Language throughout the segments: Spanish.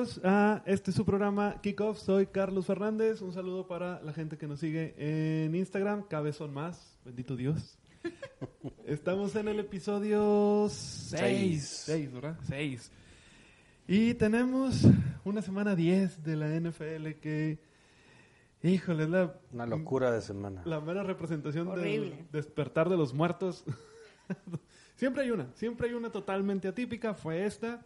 Bienvenidos a este su programa Kickoff. Soy Carlos Fernández. Un saludo para la gente que nos sigue en Instagram. Cada vez son más. Bendito Dios. Estamos en el episodio 6. 6, ¿verdad? 6. Y tenemos una semana 10 de la NFL que, híjole, es la, Una locura de semana. la mera representación del Horrible. despertar de los muertos. siempre hay una, siempre hay una totalmente atípica. Fue esta.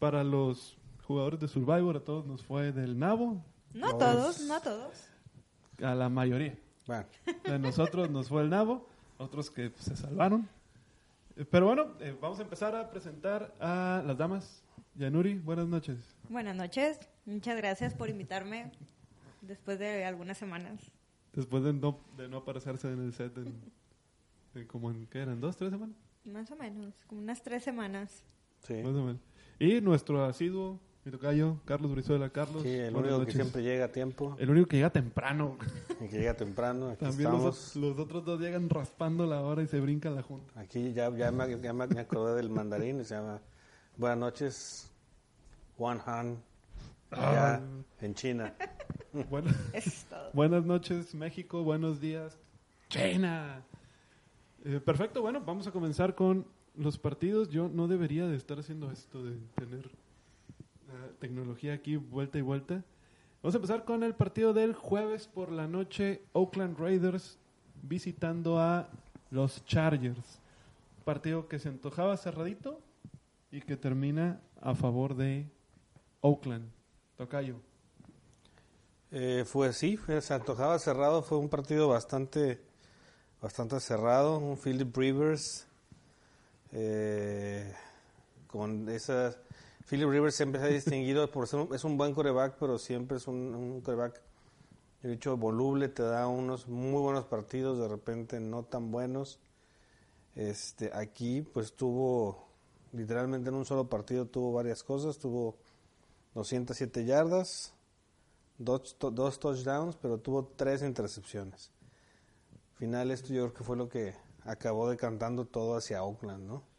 Para los jugadores de Survivor, a todos nos fue del nabo, No a todos, no a todos. a la mayoría. Bueno, De nosotros nos fue el nabo, otros que pues, se salvaron. Eh, Pero bueno, eh, vamos a empezar a presentar a las damas. Yanuri, buenas noches. Buenas noches, muchas gracias por invitarme después de algunas semanas. Después de no, de no aparecerse en el set en, en como en, ¿qué eran? ¿Dos, tres semanas? Más o menos, como unas tres semanas. sí. Más o menos. Y nuestro asiduo, mi tocayo, Carlos Brizuela. Carlos, Sí, el único que siempre llega a tiempo El único que llega temprano. y que llega temprano. Aquí También los, estamos. los otros dos llegan raspando la hora y se brincan la junta. Aquí ya, ya, me, ya me, me acordé del mandarín. y Se llama Buenas noches, Juan Han. Allá Ah. en China. Bueno, Eso es todo. buenas noches, México. Buenos días, China. Eh, perfecto, bueno, vamos a comenzar con los partidos. Yo no debería de estar haciendo esto de tener la tecnología aquí vuelta y vuelta. Vamos a empezar con el partido del jueves por la noche. Oakland Raiders visitando a los Chargers. Partido que se antojaba cerradito y que termina a favor de Oakland. Tocayo. Eh, fue así, se antojaba cerrado. Fue un partido bastante, bastante cerrado. Un Philip Rivers eh, con esas. Philip Rivers siempre se ha distinguido por ser un, es un buen coreback, pero siempre es un, un coreback, he dicho, voluble, te da unos muy buenos partidos, de repente no tan buenos. Este, aquí, pues tuvo, literalmente en un solo partido tuvo varias cosas, tuvo 207 yardas, dos, dos touchdowns, pero tuvo tres intercepciones. Al final esto yo creo que fue lo que acabó decantando todo hacia Oakland, ¿no?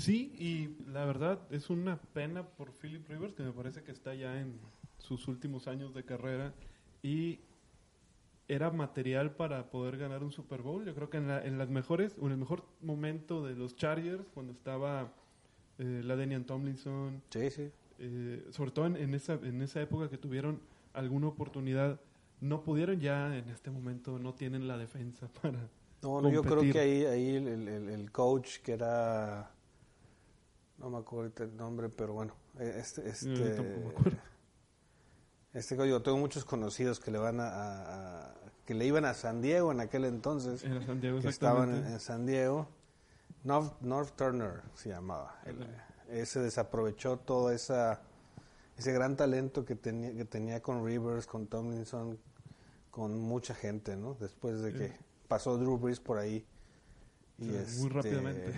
Sí, y la verdad es una pena por Philip Rivers, que me parece que está ya en sus últimos años de carrera y era material para poder ganar un Super Bowl. Yo creo que en, la- en las mejores, o en el mejor momento de los Chargers, cuando estaba eh, la Denian Tomlinson, Sí, sí. eh, sobre todo en, en esa, en esa época que tuvieron alguna oportunidad, no pudieron ya en este momento, no tienen la defensa para... No, no, yo creo que ahí, ahí el- el coach que era, no me acuerdo el nombre, pero bueno, eh, este, este, me acuerdo. este coach, yo tengo muchos conocidos que le van a, que le iban a San Diego en aquel entonces, Era San Diego que estaban en, en San Diego, North, North Turner se llamaba, el- ese desaprovechó todo esa, ese gran talento que tenía, que tenía con Rivers, con Tomlinson, con mucha gente, ¿no? Después de que Sí. pasó Drew Brees por ahí. Y Sí, muy este, rápidamente.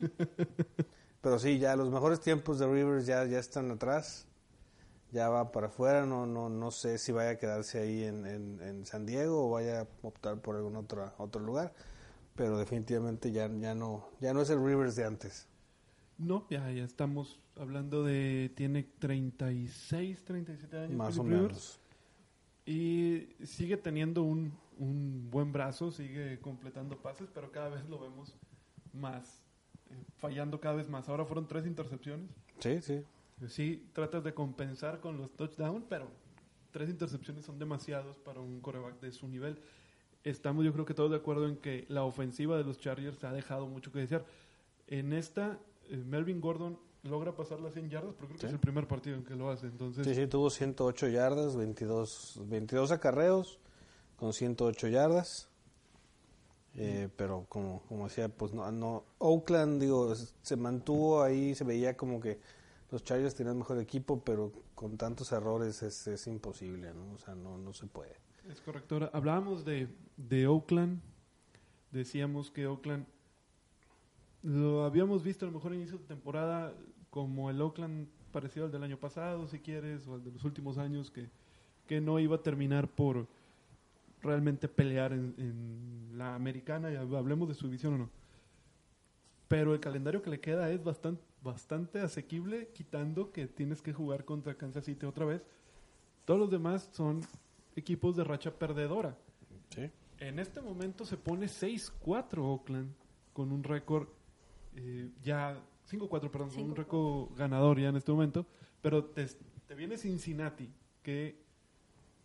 Pero sí, ya los mejores tiempos de Rivers ya, ya están atrás. Ya va para afuera. No, no, no sé si vaya a quedarse ahí en, en, en San Diego o vaya a optar por algún otro, otro lugar. Pero definitivamente ya, ya, no, ya no es el Rivers de antes. No, ya, ya estamos hablando de. Tiene 36, 37 años. Más o Philip Rivers, menos. Y sigue teniendo un, un buen brazo, sigue completando pases, pero cada vez lo vemos más. Fallando cada vez más. Ahora fueron tres intercepciones. Sí, sí. Sí, tratas de compensar con los touchdowns, pero tres intercepciones son demasiados para un coreback de su nivel. Estamos, yo creo que todos de acuerdo en que la ofensiva de los Chargers ha dejado mucho que desear. En esta, eh, Melvin Gordon logra pasar las 100 yardas, pero creo que Sí. es el primer partido en que lo hace. Entonces, Sí, sí, tuvo 108 yardas, 22, 22 acarreos con 108 yardas. Eh, pero como, como decía, pues no, no, Oakland, digo, se mantuvo ahí, se veía como que los Chargers tenían mejor equipo, pero con tantos errores es, es imposible, ¿no? O sea, no, no se puede. Es correcto. Ahora, hablábamos de, de Oakland. Decíamos que Oakland lo habíamos visto a lo mejor en inicio de temporada como el Oakland parecido al del año pasado, si quieres, o al de los últimos años, que, que no iba a terminar por realmente pelear en, en la americana. Y hablemos de su división o no. pero el calendario que le queda es bastante, bastante asequible, quitando que tienes que jugar contra Kansas City otra vez. Todos los demás son equipos de racha perdedora. Sí. En este momento se pone 6-4 Oakland con un récord eh, ya 5-4, perdón, con un 5-4. récord ganador ya en este momento, pero te, te viene Cincinnati que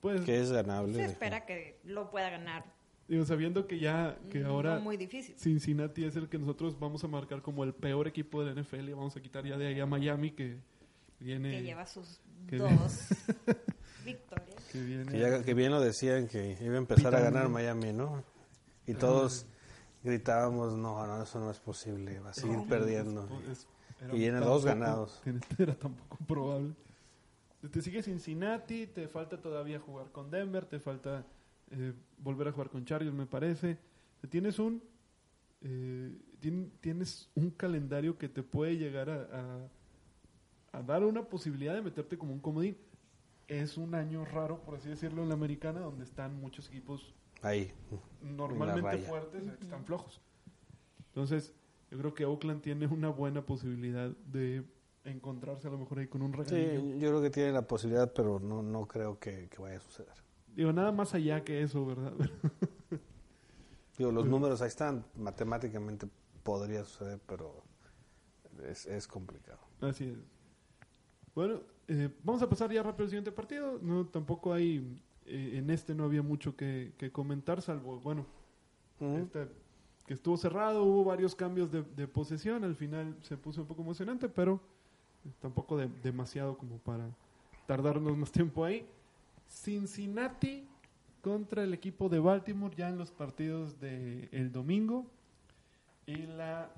pues Que es ganable. Se espera que lo pueda ganar. digo, sabiendo que ya que No ahora muy difícil. Cincinnati es el que nosotros vamos a marcar como el peor equipo de la NFL y vamos a quitar ya de ahí a Miami que viene Que lleva sus que- dos victorias. que viene Que, ya- que bien lo decían que iba a empezar a ganar Miami, ¿no? Y todos gritábamos, no, no, eso no es posible, va a seguir No, perdiendo. es- era Y tiene tampoco- dos ganados. Era tampoco probable. Te sigue Cincinnati, te falta todavía jugar con Denver, te falta eh, volver a jugar con Chargers, me parece. Tienes un eh, tien- tienes un calendario que te puede llegar a, a- a dar una posibilidad de meterte como un comodín. Es un año raro, por así decirlo, en la americana, donde están muchos equipos Ahí. normalmente fuertes están flojos. Entonces, yo creo que Oakland tiene una buena posibilidad de encontrarse a lo mejor ahí con un Sí, regalillo. yo creo que tiene la posibilidad, pero no, no creo que, que vaya a suceder. Digo, nada más allá que eso, ¿verdad? Digo, los números ahí están, matemáticamente podría suceder, pero es, es complicado. Así es. Bueno, eh, vamos a pasar ya rápido al siguiente partido. No, tampoco hay, eh, en este no había mucho que, que comentar, salvo, bueno, este, que estuvo cerrado, hubo varios cambios de, de posesión, al final se puso un poco emocionante, pero tampoco de- demasiado como para tardarnos más tiempo ahí. Cincinnati contra el equipo de Baltimore ya en los partidos del el domingo y la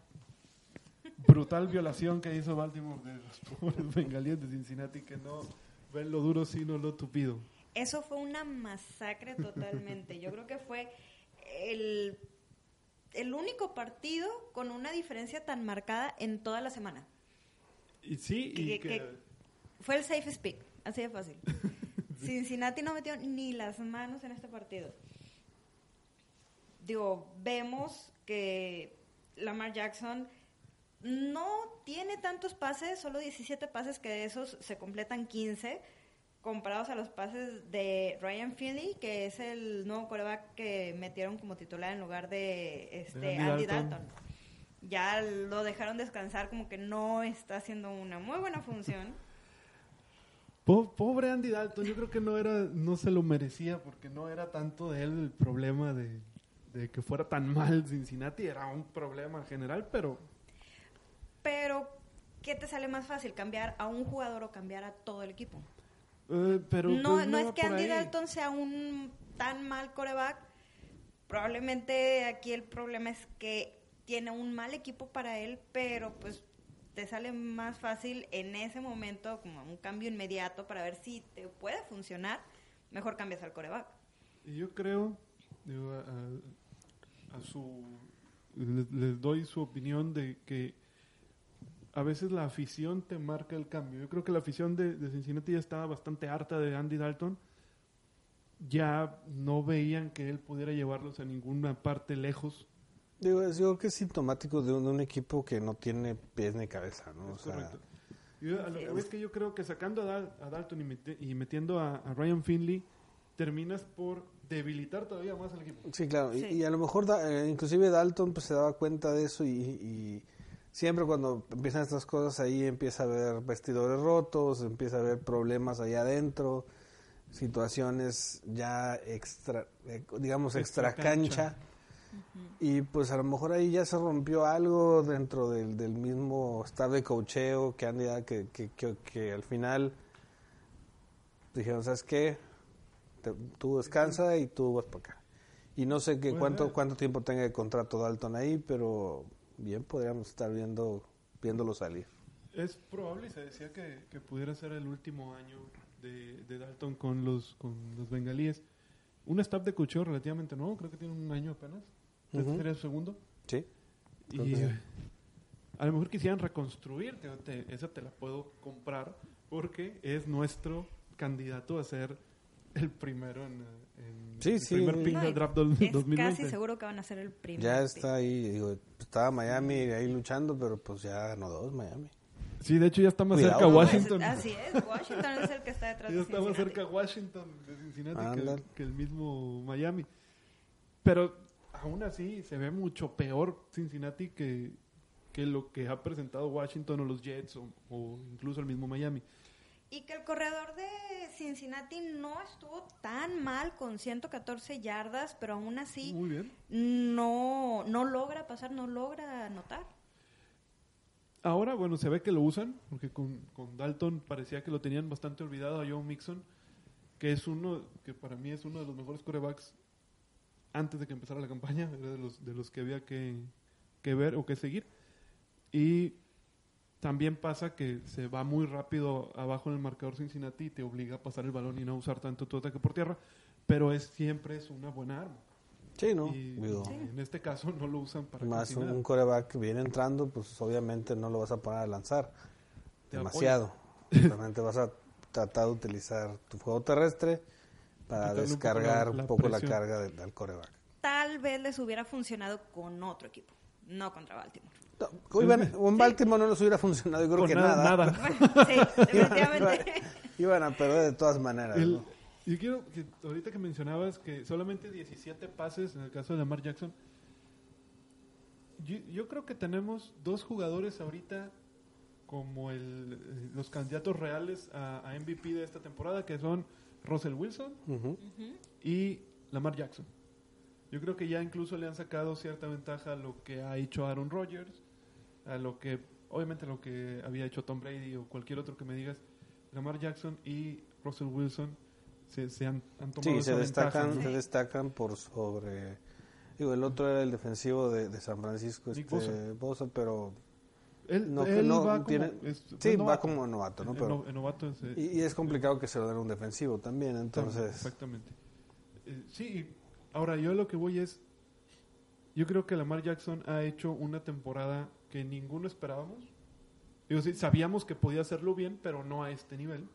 brutal violación que hizo Baltimore de los pobres bengalíes de Cincinnati que no ven lo duro sino lo tupido. Eso fue una masacre totalmente. Yo creo que fue el, el único partido con una diferencia tan marcada en toda la semana. Y sí, y Que- que, que- Fue el safe speak, así de fácil. Cincinnati no metió ni las manos en este partido. Digo, vemos que Lamar Jackson no tiene tantos pases, solo 17 pases, que de esos se completan 15, comparados a los pases de Ryan Finley, que es el nuevo coreback que metieron como titular en lugar de este, De Andy, Andy Dalton. Dalton. Ya lo dejaron descansar, como que no está haciendo una muy buena función. Po- Pobre Andy Dalton, yo creo que no era, no se lo merecía porque no era tanto de él el problema de, de que fuera tan mal Cincinnati, era un problema general, pero Pero, ¿qué te sale más fácil? ¿Cambiar a un jugador o cambiar a todo el equipo? eh, pero no, pues, no es que Andy ahí. Dalton sea un tan mal coreback. Probablemente aquí el problema es que tiene un mal equipo para él, pero pues te sale más fácil en ese momento, como un cambio inmediato para ver si te puede funcionar. Mejor cambias al coreback. Yo creo, a, su, les, doy su opinión de que a veces la afición te marca el cambio. Yo creo que la afición de Cincinnati ya estaba bastante harta de Andy Dalton. Ya no veían que él pudiera llevarlos a ninguna parte lejos. Digo, es- yo creo que es sintomático de un, de un equipo que no tiene pies ni cabeza, ¿no? O Es sea, correcto. Yo, a lo que voy es que yo creo que sacando a, Dal- a Dalton y, meti- y metiendo a, a Ryan Finley, terminas por debilitar todavía más al equipo. Sí, claro. y- Sí. Y, a lo mejor, da- eh, inclusive Dalton pues, se daba cuenta de eso y, y siempre cuando empiezan estas cosas ahí empieza a haber vestidores rotos, empieza a haber problemas ahí adentro, situaciones ya extra, eh, digamos, extra Extra cancha. Y pues a lo mejor ahí ya se rompió algo dentro del, del mismo staff de cocheo que, que, que, que, que al final dijeron, ¿sabes qué? Te- tú descansa y tú vas para acá. Y no sé qué cuánto cuánto tiempo tenga de contrato Dalton ahí, pero bien podríamos estar viendo viéndolo salir. Es probable, y se decía que, que pudiera ser el último año de, de Dalton con los, con los bengalíes. Un staff de cocheo relativamente nuevo, creo que tiene un año apenas. Este Ujú. sería su segundo. Sí. Y sí. a lo mejor quisieran reconstruir, te- te- esa te la puedo comprar, porque es nuestro candidato a ser el primero en, en Sí, el sí. primer pick No, del draft del es 2020. casi seguro que van a ser el primero. Ya está ahí, digo, estaba Miami ahí luchando, pero pues ya ganó dos Miami. Sí, de hecho ya está más Cuidado. cerca No, pues, Washington. así es, Washington es el que está detrás Ya de está más cerca Washington de Cincinnati que el mismo Miami. Pero aún así se ve mucho peor Cincinnati que, que lo que ha presentado Washington o los Jets o, o incluso el mismo Miami. Y que el corredor de Cincinnati no estuvo tan mal con 114 yardas, pero aún así Muy bien. no, no logra pasar, no logra anotar. Ahora, bueno, se ve que lo usan, porque con, con Dalton parecía que lo tenían bastante olvidado a Joe Mixon, que es uno, que para mí es uno de los mejores corebacks antes de que empezara la campaña, era de los, de los que había que, que ver o que seguir. Y también pasa que se va muy rápido abajo en el marcador Cincinnati y te obliga a pasar el balón y no usar tanto tu ataque por tierra, pero es siempre es una buena arma. Sí, ¿no? Y Digo, en este caso no lo usan para más un, coreback que viene entrando, pues obviamente no lo vas a poner a lanzar Te demasiado. Realmente vas a tratar de utilizar tu juego terrestre para Quitarle un poco descargar la- poco la carga del, del coreback. Tal vez les hubiera funcionado con otro equipo, no contra Baltimore. No, iban- o en Baltimore no les hubiera funcionado, yo creo Con que nada, nada. sí, definitivamente. Iban a perder de todas maneras. El- ¿no? yo quiero que ahorita que mencionabas que solamente 17 pases en el caso de Lamar Jackson, yo, yo creo que tenemos dos jugadores ahorita como el, los candidatos reales a, a MVP de esta temporada, que son Russell Wilson y Lamar Jackson. Yo creo que ya incluso le han sacado cierta ventaja a lo que ha hecho Aaron Rodgers, a lo que, obviamente lo que había hecho Tom Brady o cualquier otro que me digas. Lamar Jackson y Russell Wilson se, se han, han tomado Sí, se ventaja, destacan, ¿no? se destacan por sobre... Digo, el otro era el defensivo de, de San Francisco, este, Bosa, pero Él, no, que él no va como, tiene- es- sí, es va novato. como novato, ¿no? Pero, no- el novato es, y, y es complicado que se lo den a un defensivo también, entonces... Exactamente. Eh, sí, ahora yo lo que voy es, yo creo que Lamar Jackson ha hecho una temporada que ninguno esperábamos. Digo, sí, sabíamos que podía hacerlo bien, pero no a este nivel.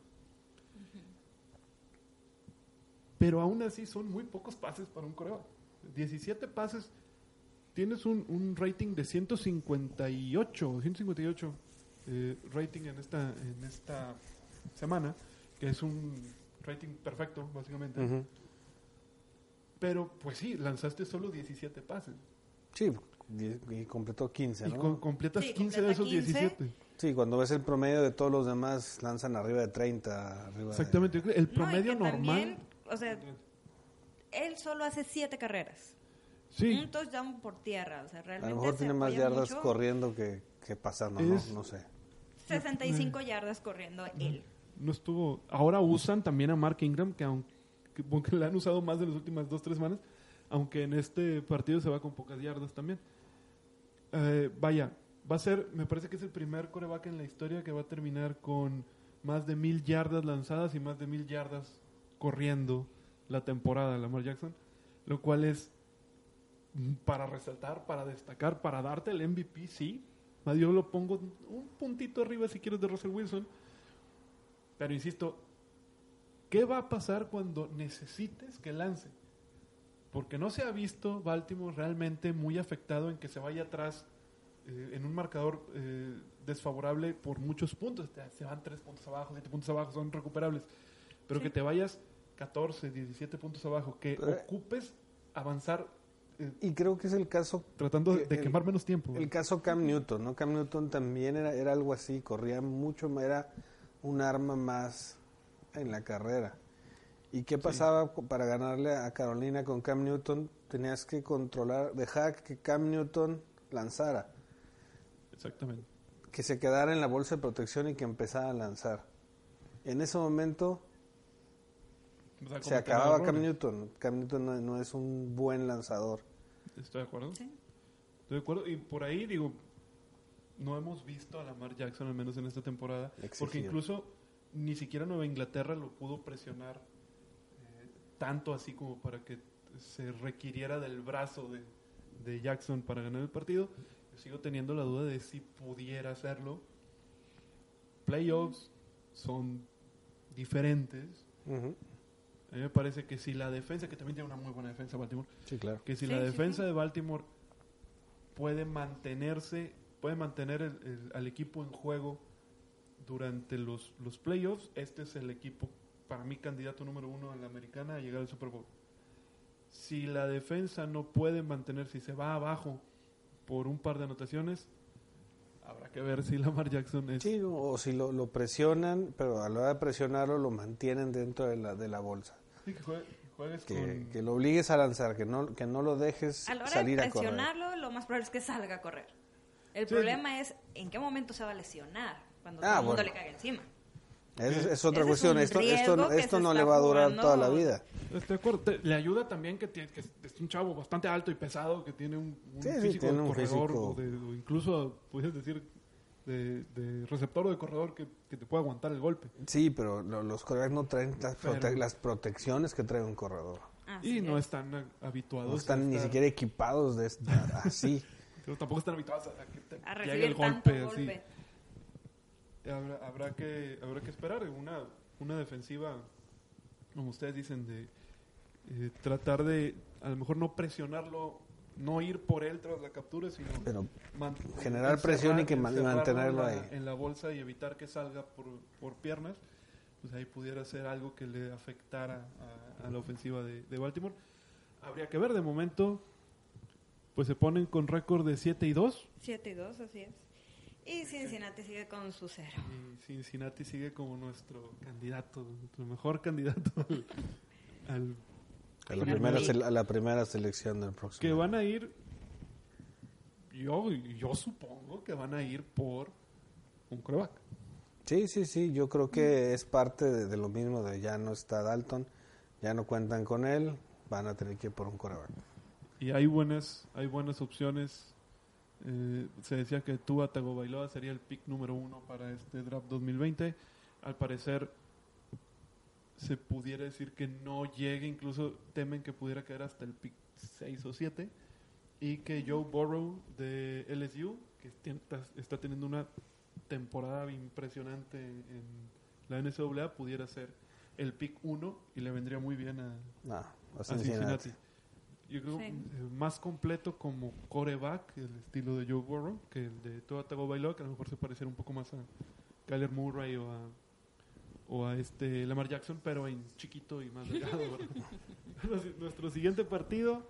Pero aún así son muy pocos pases para un coreback. 17 pases. Tienes un, un rating de 158, 158 eh, rating en esta, en esta semana, que es un rating perfecto, básicamente. Ujú. Pero, pues sí, lanzaste solo 17 pases. Sí, y, y completó 15, Y ¿no? co- completas Sí, 15 de esos completa 15. 17. Sí, cuando ves el promedio de todos los demás, lanzan arriba de 30, arriba Exactamente. creo- El No, y promedio que normal. también, o sea, él solo hace siete carreras. Sí, Un touchdown por tierra. O sea, de... A realmente lo mejor se tiene más yardas mucho. corriendo que, que pasando, Es- ¿no? No sé. 65 yardas corriendo él. no estuvo. Ahora usan también a Mark Ingram, que aunque, aunque le han usado más de las últimas dos, tres semanas, aunque en este partido se va con pocas yardas también. Eh, vaya, va a ser, me parece que es el primer coreback en la historia que va a terminar con más de mil yardas lanzadas y más de mil yardas corriendo la temporada de Lamar Jackson, lo cual es para resaltar, para destacar, para darte el MVP, sí. Yo lo pongo un puntito arriba si quieres de Russell Wilson, pero insisto, ¿qué va a pasar cuando necesites que lance? Porque no se ha visto Baltimore realmente muy afectado en que se vaya atrás eh, en un marcador eh, desfavorable por muchos puntos. Se van tres puntos abajo, siete puntos abajo, son recuperables. Pero Sí. que te vayas 14, 17 puntos abajo, que Pero- ocupes avanzar eh, Y creo que es el caso tratando de, Que de el- quemar menos tiempo. El caso Cam Newton, ¿no? Cam Newton también era, era algo así, corría mucho, más, era un arma más en la carrera. ¿Y qué pasaba para ganarle a Carolina con Cam Newton? Tenías que controlar, dejar que Cam Newton lanzara, Exactamente. que se quedara en la bolsa de protección y que empezara a lanzar. En ese momento O sea, se acababa Cam. Newton. Cam Newton no, no es un buen lanzador. Estoy de acuerdo. Sí. Estoy de acuerdo. Y por ahí, digo, no hemos visto a Lamar Jackson, al menos en esta temporada, porque incluso ni siquiera Nueva Inglaterra lo pudo presionar eh, tanto así como para que se requiriera del brazo de, de Jackson para ganar el partido. Yo sigo teniendo la duda de si pudiera hacerlo. Playoffs son diferentes. Ujú. A mí me parece que si la defensa, que también tiene una muy buena defensa Baltimore, Sí, claro. que si Sí, la sí, defensa sí. de Baltimore puede mantenerse, puede mantener el- el- al equipo en juego durante los, los playoffs, este es el equipo, para mí, candidato número uno en la americana a llegar al Super Bowl. Si la defensa no puede mantener, si se va abajo por un par de anotaciones, habrá que ver si Lamar Jackson es... Sí, o si lo, lo presionan, pero a la hora de presionarlo lo mantienen dentro de la, de la bolsa. Sí, que juegue- juegues Que, con... que lo obligues a lanzar, que no, que no lo dejes A la hora salir de a correr. presionarlo, lo más probable es que salga a correr. El Sí. problema es en qué momento se va a lesionar cuando Ah, todo el mundo bueno. le caiga encima. Es, es otra Ese cuestión. Esto, esto, esto no le va a durar jugando. toda la vida. Estoy de acuerdo. Te- le ayuda también que, tiene, que es, un chavo bastante alto y pesado, que tiene un, un Sí, sí, físico tiene de un corredor físico. O, de- o incluso, puedes decir, de, de receptor o de corredor que, que te pueda aguantar el golpe. Sí, pero lo- los corredores no traen las, prote- Pero- las protecciones que trae un corredor. Así y no es. están habituados. No están ni estar- siquiera equipados de esta- así. pero tampoco están habituados a, a que te a llegue recibir el tanto golpe. golpe. así. Habrá, habrá que, habrá que esperar una, una defensiva, como ustedes dicen, de eh, tratar de a lo mejor no presionarlo, no ir por él tras la captura, sino Pero Generar presión y que mantenerlo en la, ahí. en la bolsa y evitar que salga por, por piernas, pues ahí pudiera ser algo que le afectara a, a la ofensiva de, de Baltimore. Habría que ver, de momento, pues se ponen con récord de 7 y 2 7 y 2, así es. Y Cincinnati sigue con su cero. y Cincinnati sigue como nuestro candidato, nuestro mejor candidato al, al- a la, primera, a la primera selección del próximo. que van a ir, yo, yo supongo que van a ir por un coreback. Sí, sí, sí, yo creo que es parte de, de lo mismo de ya no está Dalton, ya no cuentan con él, van a tener que ir por un coreback. Y hay buenas, hay buenas opciones. Eh, se decía que Tua Tagovailoa sería el pick número uno para este draft 2020. Al parecer se pudiera decir que no llegue, incluso temen que pudiera caer hasta el pick 6 o 7 y que Joe Burrow de LSU, que está, está teniendo una temporada impresionante en la NCAA, pudiera ser el pick 1 y le vendría muy bien a, No, a Cincinnati. Cincinnati. Yo creo Sí. más completo como coreback, el estilo de Joe Burrow, que el de Tua Tagovailoa, que a lo mejor se pareciera un poco más a Kyler Murray o a, o a este Lamar Jackson, pero en chiquito y más delgado. Nuestro siguiente partido.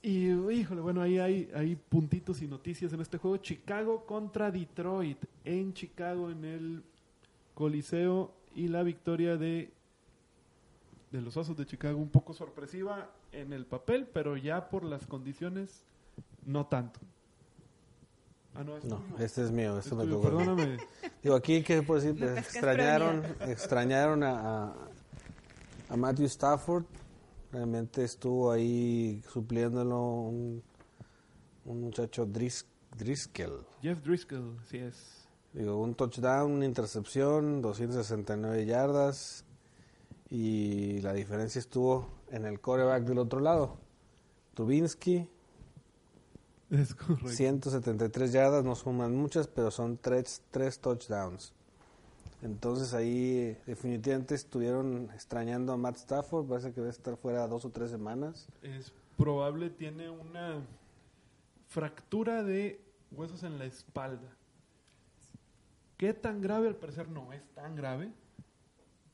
Y, híjole, bueno, ahí hay, hay puntitos y noticias en este juego. Chicago contra Detroit. En Chicago, en el Coliseo. Y la victoria de de los Osos de Chicago un poco sorpresiva en el papel, pero ya por las condiciones no tanto. Ah, no, este es mío, este Es me tuyo, tocó. Perdóname. Digo, aquí, ¿qué puedo decir? Pues, extrañaron extrañaron a, a, a Matthew Stafford. Realmente estuvo ahí supliéndolo un, un muchacho Dris, Driscoll. Jeff Driscoll, sí es. Digo, un touchdown, una intercepción, 269 yardas. Y la diferencia estuvo en el coreback del otro lado. Trubinsky, Es correcto. 173 yardas, no suman muchas, pero son tres, tres touchdowns. Entonces ahí definitivamente estuvieron extrañando a Matt Stafford, parece que debe estar fuera dos o tres semanas. Es probable, tiene una fractura de huesos en la espalda. ¿Qué tan grave? Al parecer no es tan grave,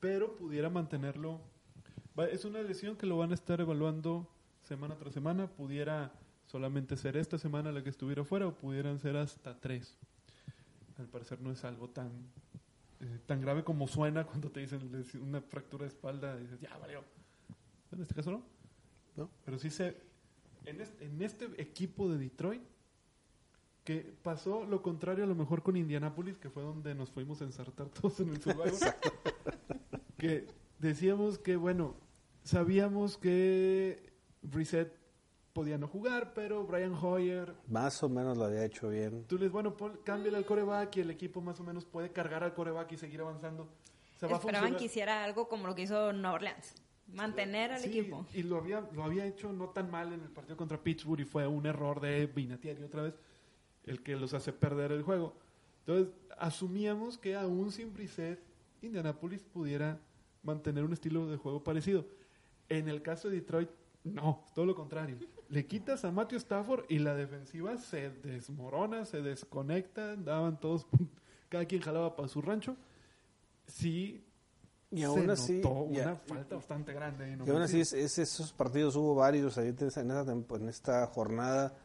pero pudiera mantenerlo. Va- Es una lesión que lo van a estar evaluando semana tras semana. Pudiera solamente ser esta semana la que estuviera fuera o pudieran ser hasta tres. Al parecer no es algo tan eh, tan grave como suena cuando te dicen una fractura de espalda y dices, ya, valió. En este caso no. ¿No? Pero sí se... En este, en este equipo de Detroit, que pasó lo contrario a lo mejor con Indianapolis, que fue donde nos fuimos a ensartar todos en el Survivor, que decíamos que, bueno, sabíamos que Brissett podía no jugar, pero Brian Hoyer Más o menos lo había hecho bien. Tú le dices, bueno, pon, cámbiale al coreback y el equipo más o menos puede cargar al coreback y seguir avanzando. Va Esperaban que hiciera algo como lo que hizo New Orleans. Mantener al Sí, equipo. Y lo había, lo había hecho no tan mal en el partido contra Pittsburgh y fue un error de Vinatieri otra vez el que los hace perder el juego. Entonces, asumíamos que aún sin Brissett, Indianapolis pudiera mantener un estilo de juego parecido. En el caso de Detroit, no, todo lo contrario. Le quitas a Matthew Stafford y la defensiva se desmorona, se desconecta, daban todos, cada quien jalaba para su rancho. Sí, Y se aún así, notó y a- una falta bastante grande. Y aún así, es- es- esos partidos hubo varios ahí en esta jornada.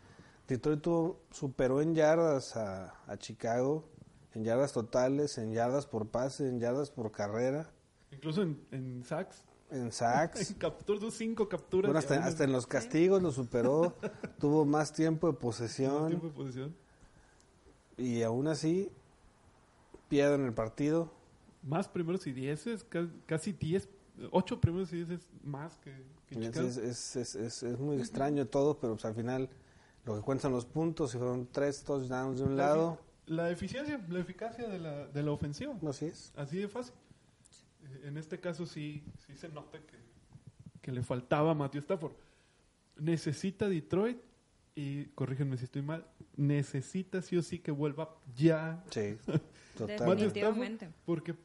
Detroit tuvo- superó en yardas a, a Chicago, en yardas totales, en yardas por pase, en yardas por carrera, Incluso en, en sacks. En sacks. Capturó cinco capturas. Bueno, hasta, hasta en los castigos lo superó, tuvo más tiempo de posesión tiempo de posesión. y aún así pierden el partido. Más primeros y dieces, ca- casi diez, ocho primeros y dieces más que, que Es, Chicago. es, es, es- es- es muy extraño todo, pero pues, al final lo que cuentan los puntos, y fueron tres touchdowns de un lado, La eficiencia, la eficacia de la, de la ofensiva. así es. Así de fácil. En este caso sí, sí se nota que, que le faltaba a Matthew Stafford. Necesita Detroit, y corrígenme si estoy mal, necesita sí o sí que vuelva ya. Sí, Definitivamente. Stafford, porque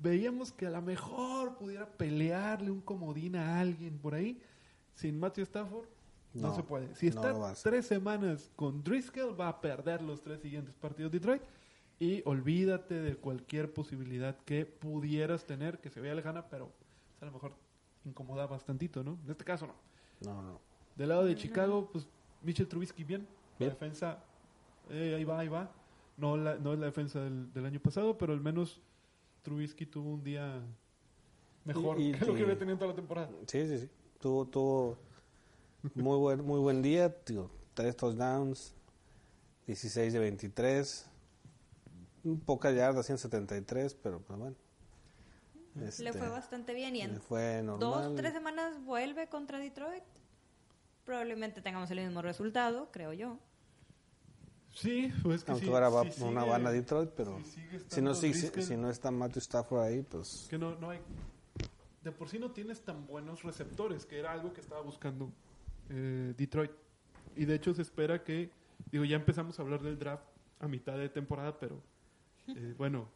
veíamos que a lo mejor pudiera pelearle un comodín a alguien por ahí. Sin Matthew Stafford no, No, se puede. Si no está tres semanas con Driscoll, va a perder los tres siguientes partidos de Detroit. Y olvídate de cualquier posibilidad que pudieras tener, que se vea lejana, pero pues, a lo mejor incomoda bastantito, ¿no? En este caso no. No, no. Del lado de Chicago, pues Mitchell Trubisky bien. La Bien. defensa, eh, ahí va, ahí va. No, la, no es la defensa del, del año pasado, pero al menos Trubisky tuvo un día mejor Y- y- que lo que había tenido toda la temporada. Sí, sí, sí. Tuvo, tuvo muy buen, muy buen día, digo, tres touchdowns, 16 de 23, un pocas yardas, 173, pero pues bueno. Le Este, fue bastante bien y en le fue dos, tres semanas vuelve contra Detroit. Probablemente tengamos el mismo resultado, creo yo. Sí, pues que Aunque sí, ahora va sí una sigue- van a Detroit, pero sigue si, no, si, si, si no está Matthew Stafford ahí, pues que no, no hay... De por sí no tienes tan buenos receptores, que era algo que estaba buscando eh, Detroit. Y de hecho se espera que... Digo, ya empezamos a hablar del draft a mitad de temporada, pero eh, bueno,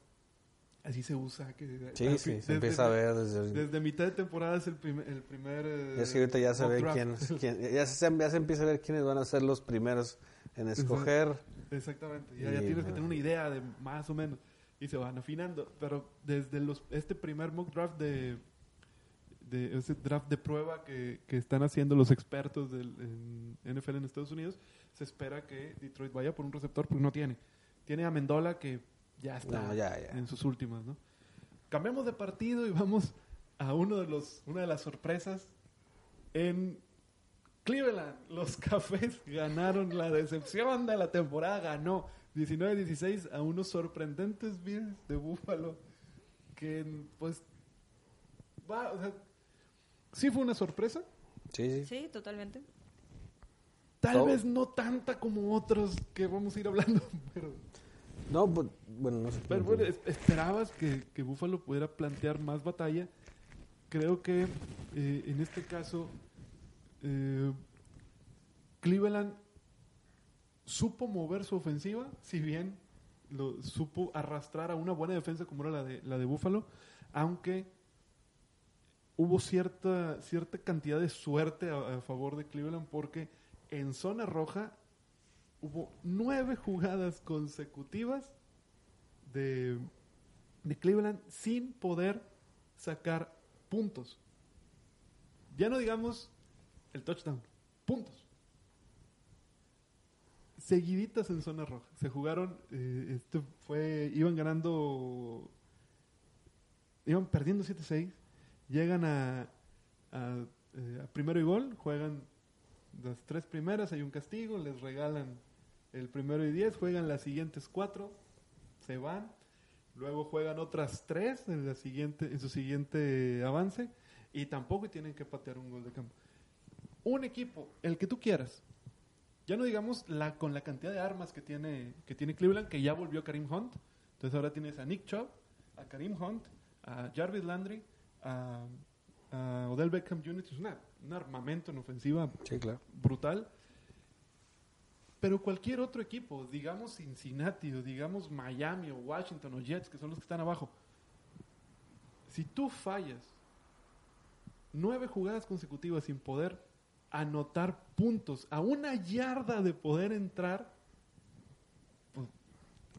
así se usa. Que, sí, sí, se empieza a ver desde... mitad de temporada es el, primer el primer... eh, es que ahorita ya se ve quién, quién- ya, se, ya se empieza a ver quiénes van a ser los primeros en escoger. Exactamente, ya, ya Y, tienes que tener una idea de más o menos. Y se van afinando. Pero desde los este primer mock draft de, de ese draft de prueba que, que están haciendo los expertos del en NFL en Estados Unidos, se espera que Detroit vaya por un receptor, porque no tiene. Tiene a Mendola que ya está No, ya, ya. en sus últimas, ¿no? Cambiamos de partido y vamos a uno de los, una de las sorpresas en Cleveland. Los cafés ganaron la decepción de la temporada, ganó 19-16 a unos sorprendentes Bills de Buffalo que pues va, o sea, sí fue una sorpresa, Sí, sí. Sí, totalmente. tal Todo- vez no tanta como otros que vamos a ir hablando, pero No, pues, bueno, no sé. Pero bueno, es- esperabas que, que Buffalo pudiera plantear más batalla. Creo que eh, en este caso eh, Cleveland supo mover su ofensiva, si bien lo supo arrastrar a una buena defensa como era la de, la de Buffalo, aunque hubo cierta, cierta cantidad de suerte a, a favor de Cleveland porque en zona roja hubo nueve jugadas consecutivas de, de Cleveland sin poder sacar puntos. Ya no digamos el touchdown, puntos. Seguiditas en zona roja. Se jugaron, este fue, iban ganando, iban perdiendo 7-6, llegan a, a, eh, a primero y gol, juegan las tres primeras, hay un castigo, les regalan el primero y diez, juegan las siguientes cuatro, se van, luego juegan otras tres en, la siguiente, en su siguiente avance y tampoco tienen que patear un gol de campo. Un equipo, el que tú quieras, ya no digamos la con la cantidad de armas que tiene, que tiene Cleveland, que ya volvió Karim Hunt, entonces ahora tienes a Nick Chubb, a Karim Hunt, a Jarvis Landry, a, a Odell Beckham Jr., es una- un armamento en ofensiva Sí, claro. brutal. Pero cualquier otro equipo, digamos Cincinnati, o digamos Miami, o Washington, o Jets, que son los que están abajo, si tú fallas nueve jugadas consecutivas sin poder anotar puntos a una yarda de poder entrar, pues,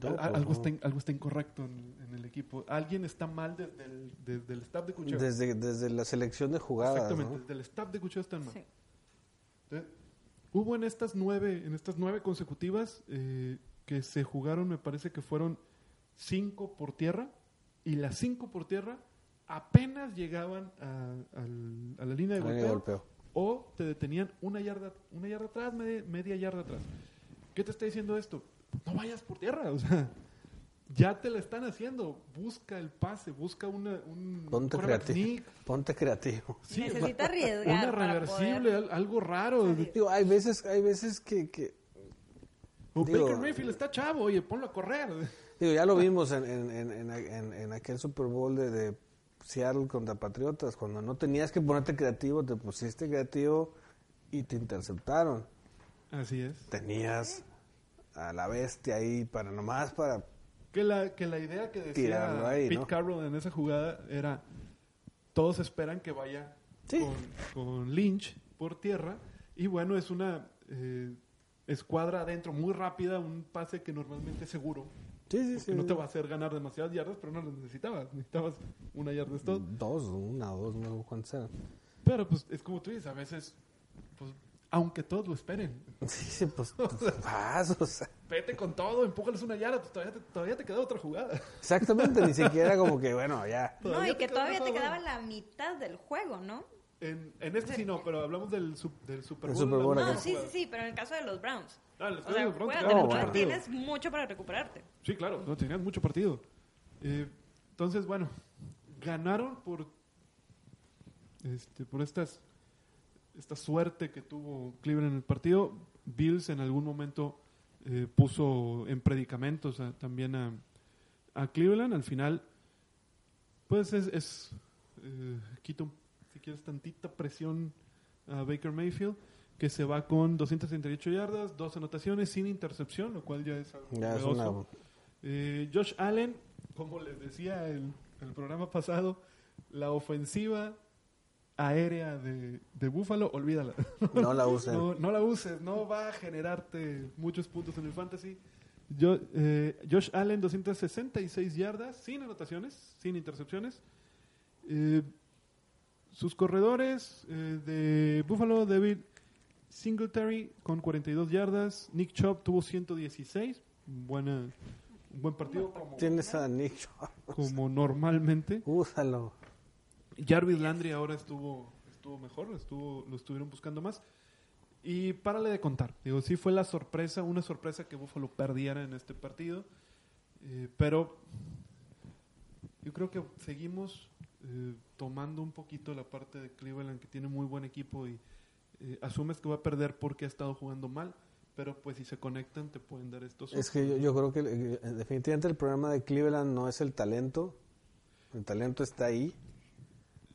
No, pues, algo, no. está, in- algo está incorrecto en, en el equipo. Alguien está mal desde el, desde el staff de Cucheo. Desde, desde la selección de jugadas, Exactamente, ¿no? desde el staff de Cucheo están mal. Sí. Entonces, hubo en estas nueve, en estas nueve consecutivas eh, que se jugaron, me parece que fueron cinco por tierra, y las cinco por tierra apenas llegaban a, la línea de golpeo, golpeo. o te detenían una yarda, una yarda atrás, media, media yarda atrás. ¿Qué te está diciendo esto? No vayas por tierra, o sea, ya te la están haciendo. Busca el pase, busca una, un Ponte creativo. sneak. Ponte creativo. Sí, Necesita arriesgar. Una reversible, poder- algo raro. Digo, hay veces, hay veces que, que O Digo- Baker Mayfield está chavo, oye, ponlo a correr. Digo, ya lo vimos en, en, en, en, en- en aquel Super Bowl de, de Seattle contra Patriotas. Cuando no tenías que ponerte creativo, te pusiste creativo y te interceptaron. Así es. Tenías a la bestia ahí para nomás para... Que la, que la idea que decía ahí, Pete ¿no? Carroll en esa jugada era, todos esperan que vaya Sí. con, con Lynch por tierra. Y bueno, es una eh, escuadra adentro muy rápida, un pase que normalmente es seguro. Sí, sí, no te va a hacer ganar demasiadas yardas, pero no las necesitabas. Necesitabas una yarda es todo. Dos, una dos, no sé cuántas eran. Pero pues es como tú dices, a veces, pues, aunque todos lo esperen, Sí, sí, pues, pues, vas, o sea, vete con todo, empújales una yarda, pues, todavía te, todavía te queda otra jugada. exactamente, ni siquiera como que, bueno, ya. No, y que todavía te quedaba la mitad del juego, ¿no? En, en este sí no, pero hablamos del, sup- del Super El Bowl. Super Bowl. No, sí, sí, jugada. sí, pero en el caso de los Browns. Ah, los O sea, Browns, partido. tienes mucho para recuperarte. Sí, claro, no, tenían mucho partido. Eh, entonces, bueno, ganaron por este, por estas esta suerte que tuvo Cleveland en el partido. Bills en algún momento eh, puso en predicamentos a- también a, a Cleveland. Al final, pues es, es eh, quita, si quieres, tantita presión a Baker Mayfield, que se va con 238 yardas, dos anotaciones sin intercepción, lo cual ya es algo Ya es una... Eh, Josh Allen, como les decía el, el programa pasado, la ofensiva aérea de, de Buffalo, olvídala. No la usen. No, no la uses, no va a generarte muchos puntos en el fantasy. Yo, eh, Josh Allen, 266 yardas, sin anotaciones, sin intercepciones. Eh, sus corredores eh, de Buffalo, David Singletary con 42 yardas. Nick Chubb tuvo 116. Buena, un buen partido como, Tienes a Nick Chubb. como normalmente. Úsalo. Jarvis Landry ahora estuvo estuvo mejor, estuvo lo estuvieron buscando más. Y párale de contar. Digo, sí fue la sorpresa, una sorpresa que Buffalo perdiera en este partido. Eh, pero yo creo que seguimos eh, tomando un poquito la parte de Cleveland, que tiene muy buen equipo y eh, asumes que va a perder porque ha estado jugando mal. Pero pues si se conectan te pueden dar estos... Es que yo, yo creo que eh, definitivamente el problema de Cleveland no es el talento. El talento está ahí.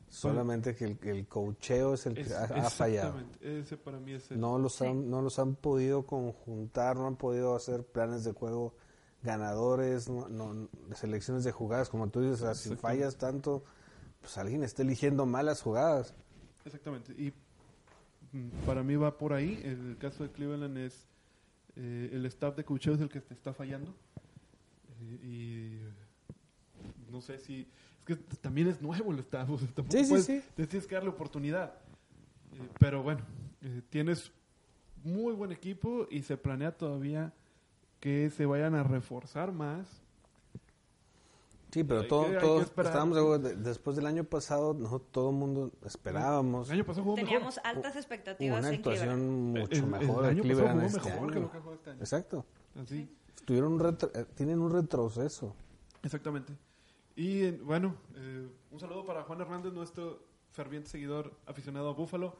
Solamente que el, el coacheo es el que Es- ha, ha fallado. exactamente, Ese para mí es el... No los, Sí. han, no los han podido conjuntar, no han podido hacer planes de juego ganadores, no, no- selecciones de jugadas, como tú dices, o sea, si fallas tanto, pues alguien está eligiendo malas jugadas. Exactamente. Y mm, para mí va por ahí. El caso de Cleveland es eh, el staff de coacheo es el que te está fallando. Eh, y no sé si... Que también es nuevo el sea, tampoco Sí, sí, puedes- sí. te tienes que darle oportunidad. Eh, pero bueno, eh, tienes muy buen equipo y se planea todavía que se vayan a reforzar más. Sí, pero Hay todo, que- todos estábamos de después del año pasado, no todo el mundo esperábamos El año pasado jugó Teníamos mejor. altas expectativas una en Cleveland. actuación mucho El- el mejor de año pasado jugó este mejor que año. lo que jugó este año. Exacto. Así. Tuvieron un retro- eh, tienen un retroceso. Exactamente. Y bueno, eh, un saludo para Juan Hernández, nuestro ferviente seguidor aficionado a Búfalo.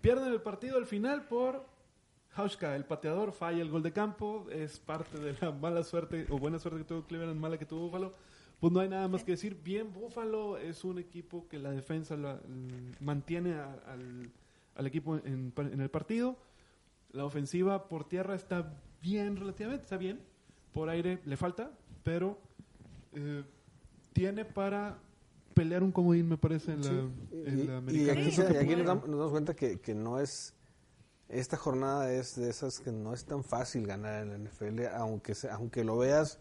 Pierden el partido al final por Hauschka, el pateador, falla el gol de campo. Es parte de la mala suerte o buena suerte que tuvo Cleveland, mala que tuvo Búfalo. Pues no hay nada más que decir. Bien, Búfalo es un equipo que la defensa l- mantiene al, al equipo en, en el partido. La ofensiva por tierra está bien, relativamente, está bien. Por aire le falta, pero eh, tiene para pelear un comodín, me parece, en la, Sí, en y- la y, americana. aquí, Eso se- que aquí nos, damos, nos damos cuenta que, que no es esta jornada es de esas que no es tan fácil ganar en la NFL aunque se- aunque lo veas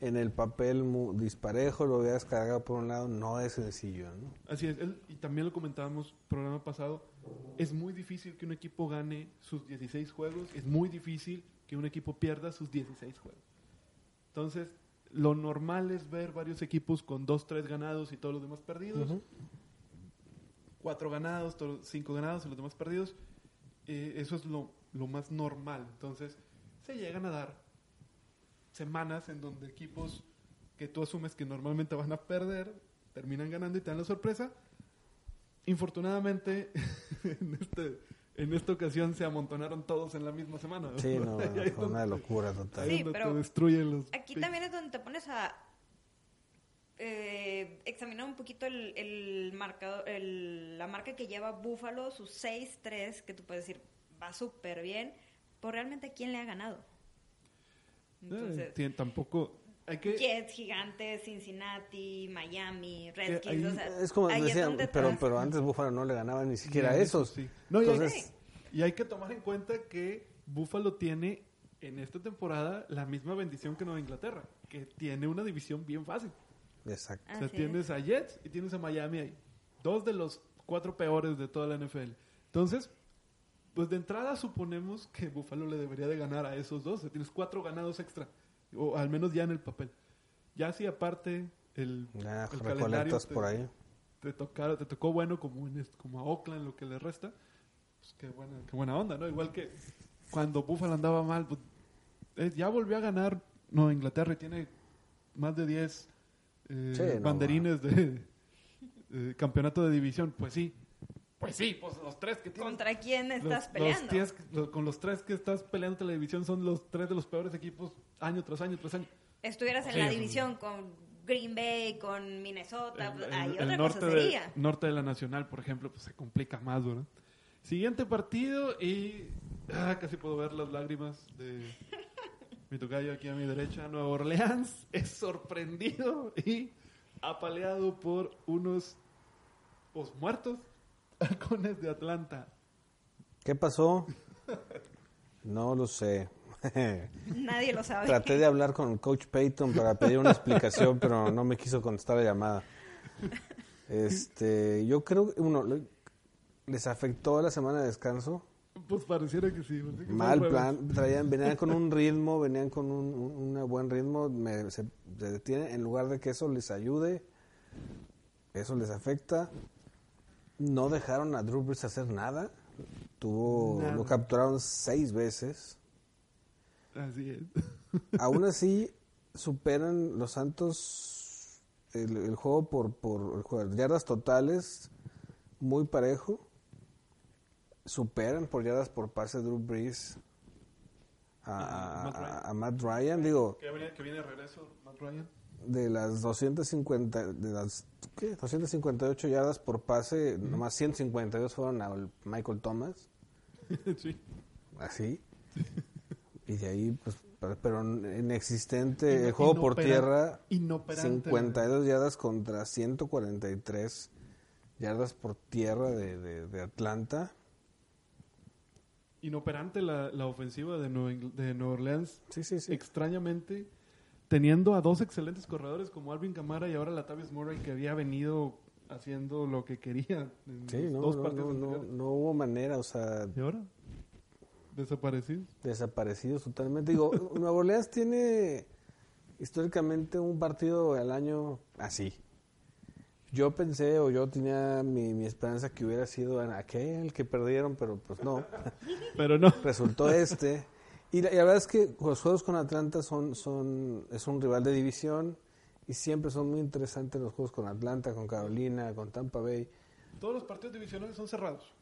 en el papel mu- disparejo lo veas cargado por un lado no es sencillo ¿no? Así es, él- y también lo comentábamos programa pasado, es muy difícil que un equipo gane sus 16 juegos, es muy difícil que un equipo pierda sus 16 juegos. Entonces, lo normal es ver varios equipos con 2, 3 ganados y todos los demás perdidos. 4 ganados, 5 ganados y los demás perdidos. Eh, eso es lo, lo más normal. Entonces, se llegan a dar semanas en donde equipos que tú asumes que normalmente van a perder, terminan ganando y te dan la sorpresa. Infortunadamente, en, este, en esta ocasión se amontonaron todos en la misma semana. sí no fue una locura total Sí, pero te destruyen los Aquí picks. también es donde te pones a eh, examinar un poquito el, el marcador, el- la marca que lleva Buffalo, sus 6-3, que tú puedes decir va súper bien, pero realmente ¿a quién le ha ganado? Eh, Entonces, tampoco... Hay que... Jets, Gigantes, Cincinnati, Miami, ahí- Redskins, o sea, es como ahí decía donde te pero pero antes Buffalo no le ganaba ni siquiera a esos sí. No, y, hay, entonces y hay que tomar en cuenta que Buffalo tiene en esta temporada la misma bendición que Nueva Inglaterra, que tiene una división bien fácil. exacto O sea, tienes a Jets y tienes a Miami ahí. Dos de los cuatro peores de toda la NFL. Entonces, pues de entrada suponemos que Buffalo le debería de ganar a esos dos. O sea, tienes cuatro ganados extra. O al menos ya en el papel. Ya si aparte el, recolectas te- por ahí te, tocaron- te tocó bueno como, en como a Oakland lo que le resta, pues qué buena, qué buena onda, ¿no? Igual que cuando Buffalo andaba mal, pues, eh, ya volvió a ganar no Inglaterra y tiene más de 10 eh, Sí, no, banderines de eh, campeonato de división. Pues sí, pues sí, pues los tres que tienes. ¿Contra quién estás los peleando? con los tres que estás peleando la división son los tres de los peores equipos año tras año tras año. Estuvieras en Sí, la división con Green Bay, con Minnesota, el, pues, el- el otra norte, cosa de, sería. norte de la Nacional, por ejemplo, pues se complica más, ¿verdad? Siguiente partido y ah, casi puedo ver las lágrimas de mi tocayo aquí a mi derecha. Nueva Orleans es sorprendido y apaleado por unos pues, muertos halcones de Atlanta. ¿qué pasó? no lo sé Nadie lo sabe. Traté de hablar con el coach Payton para pedir una explicación, pero no me quiso contestar la llamada. Este, yo creo que uno le- les afectó la semana de descanso. Pues pareciera que sí. que Mal plan, traían, venían con un ritmo, venían con un, un- un buen ritmo, me- se, se detienen en lugar de que eso les ayude, eso les afecta. No dejaron a Drew Brees hacer nada. Tuvo, Nada. lo capturaron seis veces. Así es. Aún así, superan los Santos el, el juego por, por el juego de yardas totales muy parejo. Superan por yardas por pase Drew Brees a, A Matt Ryan. a- a Matt Ryan. Digo, Que viene, que viene de regreso, Matt Ryan. De las 250, de las ¿qué? 258 yardas por pase, nomás 152 fueron a Michael Thomas. sí. así. Y de ahí, pues, pero- inexistente. Ino- el juego por tierra, inoperante. 52 yardas contra 143 yardas por tierra de, de- de Atlanta. Inoperante la, la ofensiva de Nueva, de Nueva Orleans. Sí, sí, sí. extrañamente, teniendo a dos excelentes corredores como Alvin Kamara y ahora Latavius Murray, que había venido haciendo lo que quería en Sí, no, dos no, partidos no, hubo manera, o sea, ¿Y ahora? Desaparecidos. desaparecidos totalmente. Digo, Nueva Orleans tiene históricamente un partido al año así. Yo pensé o yo tenía mi, mi esperanza que hubiera sido en aquel que perdieron, pero pues no. Pero no. resultó este. Y la, y la verdad es que los juegos con Atlanta son, son, es un rival de división y siempre son muy interesantes los juegos con Atlanta, con Carolina, con Tampa Bay. Todos los partidos divisionales son cerrados.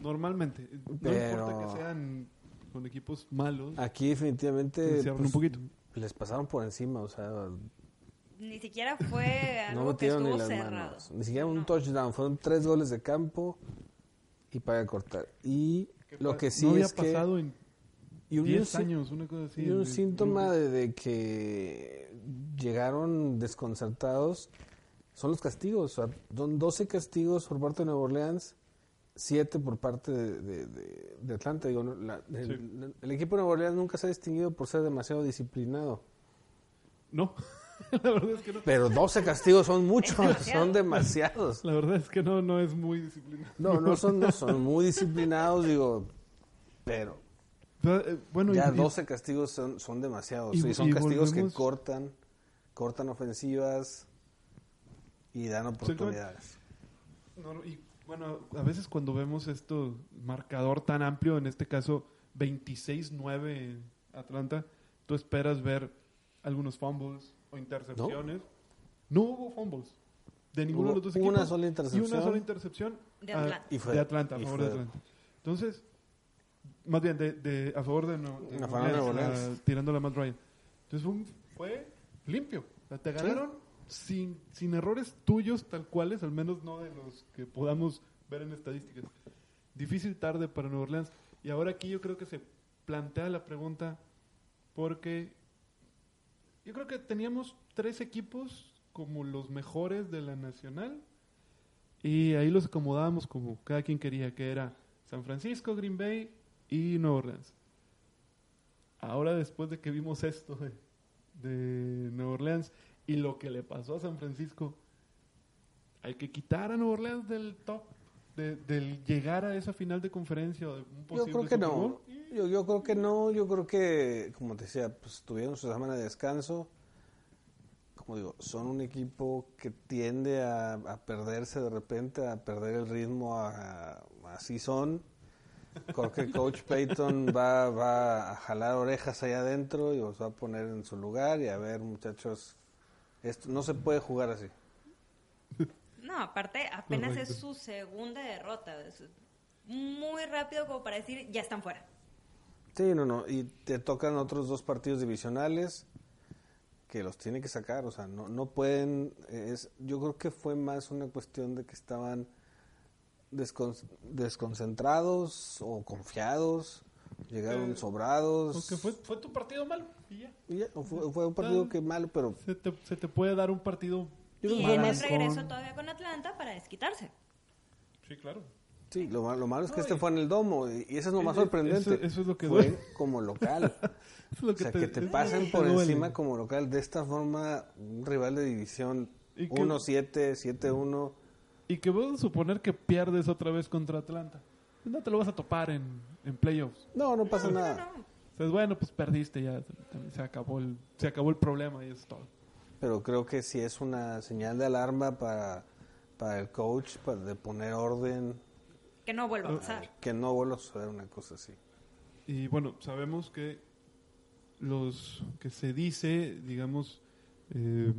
Normalmente. No Pero- importa que sean con equipos malos. Aquí definitivamente pues, un poquito. les pasaron por encima, o sea, Ni siquiera fue no algo que metieron ni las cerrado. manos. Ni siquiera un No. touchdown, fueron tres goles de campo y para cortar. Y lo que sí no había es que... pasado en y un- 10 años, una cosa así. Y un de- síntoma de, de que llegaron desconcertados son los castigos. O sea, son 12 castigos por parte de Nueva Orleans, 7 por parte de, de, Atlanta. Digo, la- el, el equipo de Nueva Orleans nunca se ha distinguido por ser demasiado disciplinado. No, la verdad es que no. Pero 12 castigos son muchos, demasiado. son demasiados. La verdad es que no, no es muy disciplinado. No, no son, no son muy disciplinados, digo, pero bueno, ya y- y- 12 castigos son, son demasiados. y- Y, son y castigos volvemos- que cortan, cortan ofensivas y dan oportunidades. No, y bueno, a veces cuando vemos esto, marcador tan amplio, en este caso 26-9 Atlanta, tú esperas ver algunos fumbles o intercepciones. No, hubo fumbles de ninguno Hubo de los dos una equipos. sola Y intercepción. una sola intercepción De Atlanta. Y fue- de Atlanta, a y favor fue- de Atlanta. Entonces, más bien, de, de- a favor de, no, de A favor Orleans, la Matt Ryan. Entonces fue, un- fue limpio. O sea, te ganaron sin, sin errores tuyos tal cuales, al menos no de los que podamos ver en estadísticas. Difícil tarde para Nueva Orleans. Y ahora aquí yo creo que se plantea la pregunta porque yo creo que teníamos tres equipos como los mejores de la nacional y ahí los acomodábamos como cada quien quería, que era San Francisco, Green Bay y Nueva Orleans. Ahora después de que vimos esto de, de Nueva Orleans y lo que le pasó a San Francisco, hay que quitar a Nueva Orleans del top, de- del llegar a esa final de conferencia de un Yo creo que no. Yo, yo creo que no. Yo creo que, como te decía, pues tuvieron su semana de descanso. Como digo, son un equipo que tiende a, a perderse de repente, a perder el ritmo. A, a- así son. Creo que Coach Payton va, va a jalar orejas allá adentro y los va a poner en su lugar y a ver, muchachos, esto no se puede jugar así. No, aparte apenas Correcto. es su segunda derrota. Es muy rápido como para decir, ya están fuera. Sí, no, no. Y te tocan otros dos partidos divisionales que los tiene que sacar. O sea, no, no pueden. Es, yo creo que fue más una cuestión de que estaban descon- desconcentrados o confiados. Llegaron Eh, sobrados. Porque fue, fue tu partido malo y ya. y ya, o fue, fue un partido Ah. que malo, pero Se te, se te puede dar un partido. Y que fue en el más regreso con- todavía con Atlanta para desquitarse. Sí, claro. sí, lo, ma- lo malo es que No, este fue en el domo y, y eso es lo más Eso- sorprendente. eso- eso es lo que fue duele. como local. Es lo O sea, te- que te es- pasen por duele. encima como local. De esta forma, un rival de división Y que- 1-7, 7-1. Y que vamos a suponer que pierdes otra vez contra Atlanta. No te lo vas a topar en, en playoffs. No, no pasa No, nada. no, no. Entonces, bueno, pues perdiste ya. Se, acabó el, se acabó el problema y es todo. Pero creo que sí es una señal de alarma para, para el coach, para de poner orden, Que no vuelva a pasar. que no vuelva a suceder una cosa así. Y bueno, sabemos que los que se dice, digamos, eh,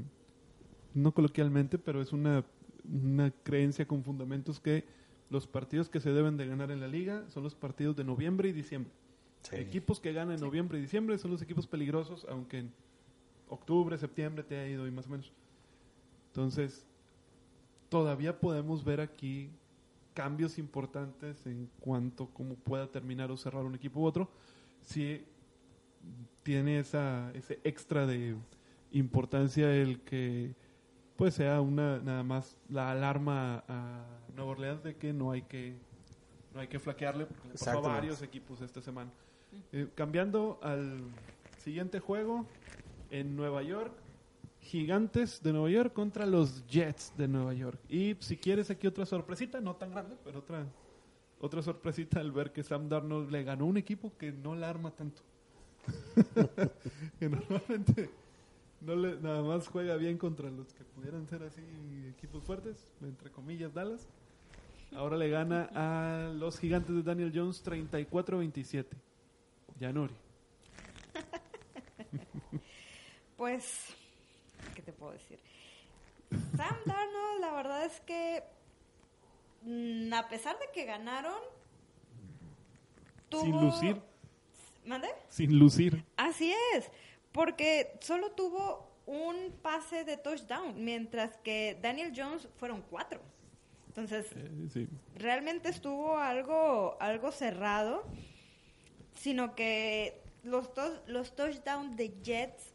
no coloquialmente, pero es una, una creencia con fundamentos que los partidos que se deben de ganar en la liga son los partidos de noviembre y diciembre. Sí. Equipos que ganan en noviembre y diciembre son los equipos peligrosos, aunque en octubre, septiembre te ha ido y más o menos. Entonces, todavía podemos ver aquí cambios importantes en cuanto a cómo pueda terminar o cerrar un equipo u otro. Si tiene esa, ese extra de importancia el que pues sea una nada más la alarma a Nueva Orleans de que no hay que no hay que flaquearle porque le pasó a varios equipos esta semana. Eh, cambiando al siguiente juego en Nueva York, Gigantes de Nueva York contra los Jets de Nueva York. Y si quieres aquí otra sorpresita, no tan grande, pero otra otra sorpresita al ver que Sam Darnold le ganó un equipo que no la arma tanto. que normalmente no le, nada más juega bien contra los que pudieran ser así equipos fuertes, entre comillas Dallas. Ahora le gana a los gigantes de Daniel Jones 34-27. Yanuri. Pues, ¿qué te puedo decir? Sam Darnold, la verdad es que, mm, a pesar de que ganaron, tuvo... Sin lucir, ¿Mande? sin lucir. Así es, porque solo tuvo un pase de touchdown, mientras que Daniel Jones fueron cuatro. Entonces, Eh, sí. realmente estuvo algo, algo cerrado, sino que los, tos- los touchdowns de Jets,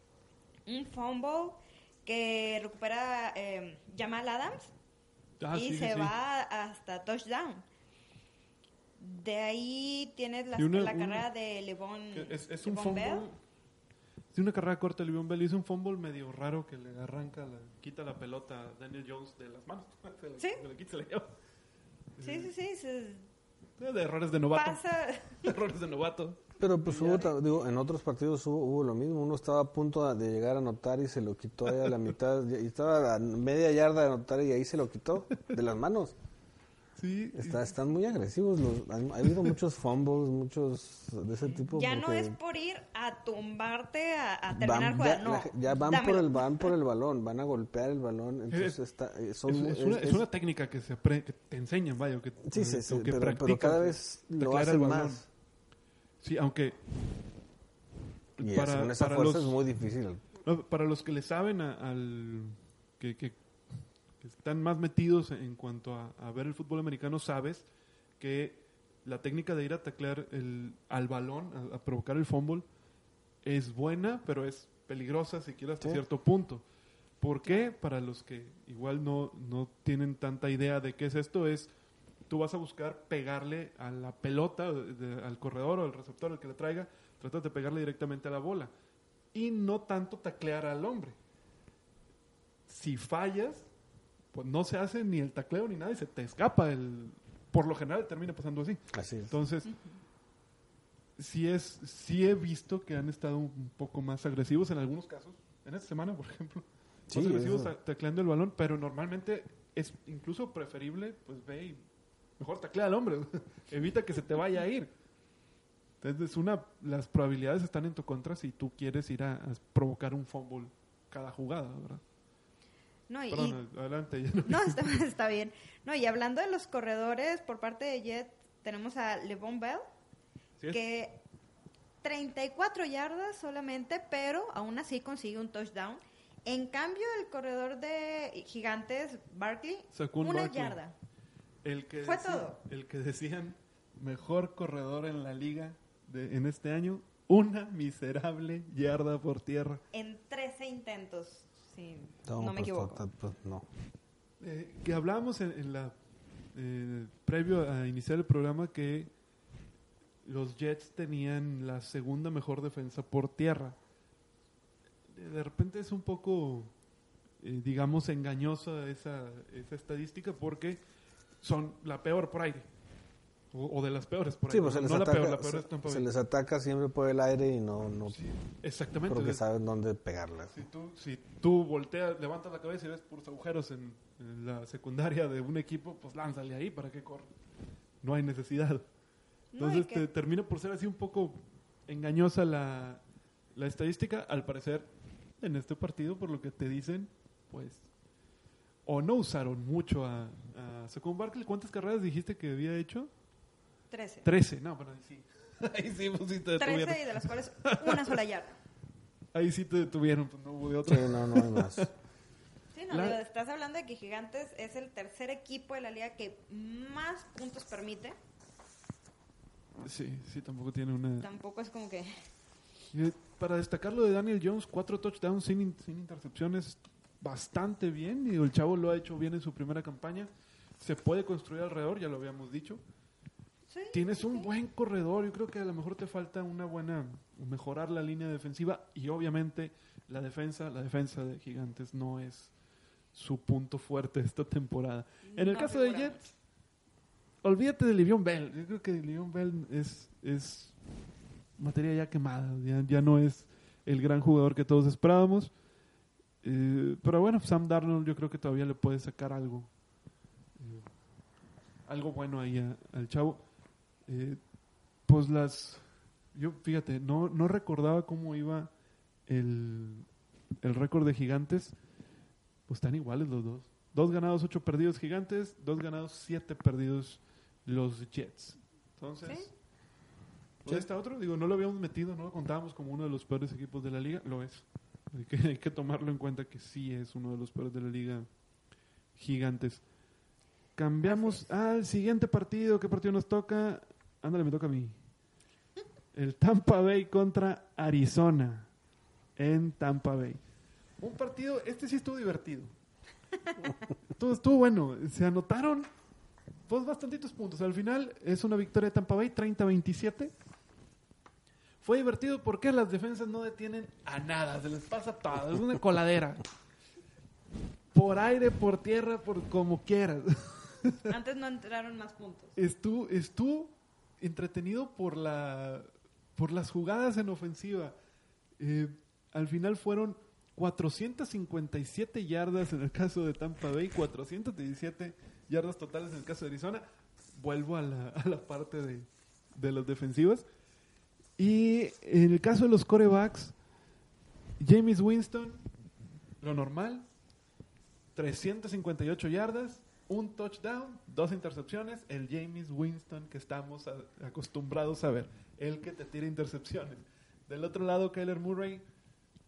un fumble que recupera eh, Jamal Adams Ah, y sí, se sí. va hasta touchdown. De ahí tienes la, una- carrera de Levon, Es, un fumble. Bell. Es una carrera corta de Le'Veon Bell. Hizo un fumble medio raro que le arranca, la, quita la pelota a Daniel Jones de las manos. Se Sí. se la quita, se la lleva. Sí, sí, sí. se- Eh, De errores de novato. pasa. errores de novato. Pero pues hubo, digo, en otros partidos hubo, hubo lo mismo. Uno estaba a punto de llegar a anotar y se lo quitó ahí a la mitad. Y estaba a media yarda de anotar y ahí se lo quitó de las manos. Sí. Está, están muy agresivos. Los, han- ha habido muchos fumbles, muchos de ese tipo. Ya no es por ir a tumbarte a, a terminar van- ya, no. la- ya van por dámelo. el van por el balón, van a golpear el balón. Entonces está, eh, son Es, es una, es- es una técnica que se apre- que te enseñan, vaya, que, sí, sí, sí, que pero, pero practicas, cada vez lo hacen más. Sí, aunque Y Para- esa para fuerza los- es muy difícil. no, para los que le saben a- al que, que- que están más metidos en cuanto a, a ver el fútbol americano, sabes que la técnica de ir a taclear el, al balón, a, a provocar el fumble, es buena, pero es peligrosa siquiera hasta Sí. cierto punto. ¿Por qué? Para los que igual no, no tienen tanta idea de qué es esto, es tú vas a buscar pegarle a la pelota, de- de- al corredor o al receptor, el que le traiga, tratas de pegarle directamente a la bola. Y no tanto taclear al hombre. Si fallas, pues no se hace ni el tacleo ni nada y se te escapa el... Por lo general termina pasando así. Así es. Entonces, sí, es, sí he visto que han estado un poco más agresivos en algunos casos. En esta semana, por ejemplo. Sí, más agresivos eso. tacleando el balón, pero normalmente es incluso preferible, pues ve y mejor taclea al hombre. Evita que se te vaya a ir. Entonces, una, las probabilidades están en tu contra si tú quieres ir a, a provocar un fumble cada jugada, ¿verdad? No, y, Perdón, adelante. ya no- No, está, está bien. No, y hablando de los corredores, por parte de Jet, tenemos a Levon Bell, Sí, que 34 yardas solamente, pero aún así consigue un touchdown. En cambio, el corredor de Gigantes, Barkley, una Barkley. yarda. El que Fue decía- todo. El que decían mejor corredor en la liga de, en este año, una miserable yarda por tierra. En 13 intentos, No, no, me pues, equivoco. pues, no. Eh, que hablábamos en, en la eh, previo a iniciar el programa que los Jets tenían la segunda mejor defensa por tierra. De- De repente es un poco, eh, digamos, engañosa esa, esa estadística porque son la peor por aire. O, o de las peores por Sí, aire. pues se no les, la ataca, peor, la peor se- es les ataca siempre por el aire y no, no Exactamente. porque saben dónde pegarlas. Si tú, si tú volteas, levantas la cabeza y ves puros agujeros en, en la secundaria de un equipo, pues lánzale ahí para que corra. No hay necesidad. No, Entonces que- te- termina por ser así un poco engañosa la, la estadística. Al parecer, en este partido, por lo que te dicen, pues, o no usaron mucho a, a Saquon Barkley. ¿Cuántas carreras dijiste que había hecho? 13. Trece. No, pero ahí sí. Ahí sí, pues, sí te detuvieron. 13 y de las cuales una sola yarda. Ahí sí te detuvieron, pues no hubo de otra. Sí, no, no hay más. Sí, no, La- digo, estás hablando de que Gigantes es el tercer equipo de la liga que más puntos permite. Sí, sí, tampoco tiene una... Tampoco es como que... Para destacar lo de Daniel Jones, cuatro touchdowns sin, in- sin intercepciones, bastante bien. Digo, el chavo lo ha hecho bien en su primera campaña. Se puede construir alrededor, ya lo habíamos dicho. Sí, Tienes un sí. buen corredor. Yo creo que a lo mejor te falta una buena. mejorar la línea defensiva. Y obviamente la defensa, la defensa de Gigantes no es su punto fuerte esta temporada. En el caso de Jets, olvídate de Livion Bell. Yo creo que Livion Bell es, es materia ya quemada. Ya, ya no es el gran jugador que todos esperábamos. Eh, pero bueno, Sam Darnold yo creo que todavía le puede sacar algo. eh, algo bueno ahí a- al chavo. Eh, pues las... Yo, fíjate, no, no recordaba cómo iba el, el récord de gigantes. Pues están iguales los dos. Dos ganados, ocho perdidos gigantes. Dos ganados, siete perdidos los Jets. Entonces, Sí. pues está otro. Digo, no lo habíamos metido, no lo contábamos como uno de los peores equipos de la liga. Lo es. Hay que, hay que tomarlo en cuenta que sí es uno de los peores de la liga gigantes. Cambiamos al siguiente partido. ¿Qué partido nos toca? Ándale, me toca a mí. El Tampa Bay contra Arizona en Tampa Bay. Un partido, este sí estuvo divertido. Todo estuvo bueno. Se anotaron pues bastantitos puntos. Al final es una victoria de Tampa Bay, 30-27. Fue divertido porque las defensas no detienen a nada, se les pasa todo, es una coladera. Por aire, por tierra, por como quieras. Antes no entraron más puntos. Estuvo, estuvo entretenido por la por las jugadas en ofensiva. Eh, al final fueron 457 yardas en el caso de Tampa Bay, 417 yardas totales en el caso de Arizona. Vuelvo a la, a la parte de, de las defensivas. Y en el caso de los corebacks, James Winston, lo normal, 358 yardas, un touchdown, dos intercepciones, el James Winston que estamos acostumbrados a ver, el que te tira intercepciones. Del otro lado, Kyler Murray,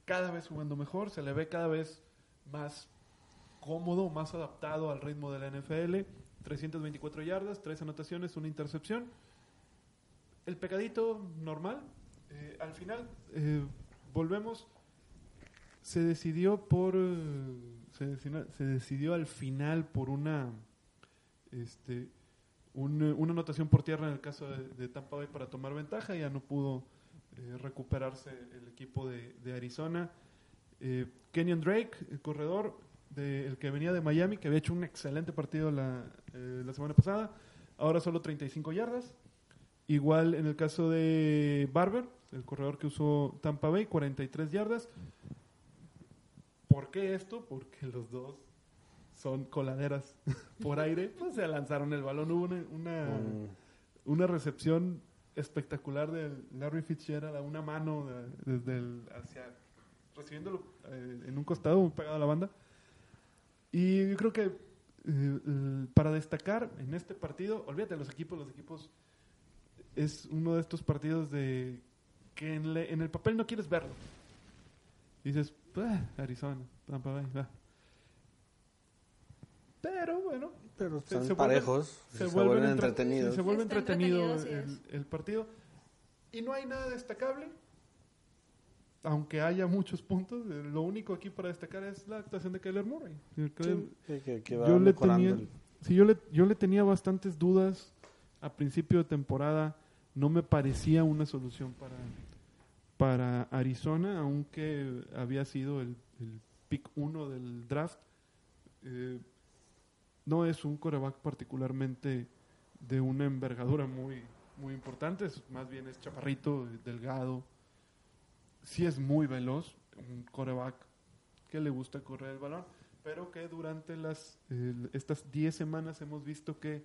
cada vez jugando mejor, se le ve cada vez más cómodo, más adaptado al ritmo de la NFL. 324 yardas, tres anotaciones, una intercepción. El pecadito normal. Eh, al final, eh, volvemos. Se decidió por. eh, se, decidió, al final por una. Este. un, una anotación por tierra en el caso de, Tampa Bay para tomar ventaja. Ya no pudo eh, recuperarse el equipo de, Arizona. Eh, Kenyon Drake, el corredor, de- el que venía de Miami, que había hecho un excelente partido la, eh, la semana pasada, ahora solo 35 yardas. Igual en el caso de Barber, el corredor que usó Tampa Bay, 43 yardas. ¿Por qué esto? Porque los dos son coladeras por aire. Pues se lanzaron el balón. Hubo una, una, Mm, una recepción espectacular de Larry Fitzgerald a una mano de- desde el hacia recibiéndolo eh, en un costado pegado a la banda y yo creo que eh, para destacar en este partido olvídate los equipos los equipos es uno de estos partidos de que en, le- en el papel no quieres verlo dices "Ah, Arizona Tampa Bay va". pero bueno pero Se- están se vuelven- parejos, se, vuelven, entre- entretenidos. se vuelve entretenido, el, el partido. Y no hay nada destacable. Aunque haya muchos puntos, eh, lo único aquí para destacar es la actuación de Kyler Murray. Sí, Kyler- sí, que, que va yo le tenía, el- sí, yo le, yo le tenía bastantes dudas a principio de temporada. No me parecía una solución para, para Arizona, aunque había sido el, el pick uno del draft. Eh, no es un coreback particularmente de una envergadura muy, muy importante, es- más bien es chaparrito, eh, delgado. Sí es muy veloz, un coreback que le gusta correr el balón, pero que durante las el- estas 10 semanas hemos visto que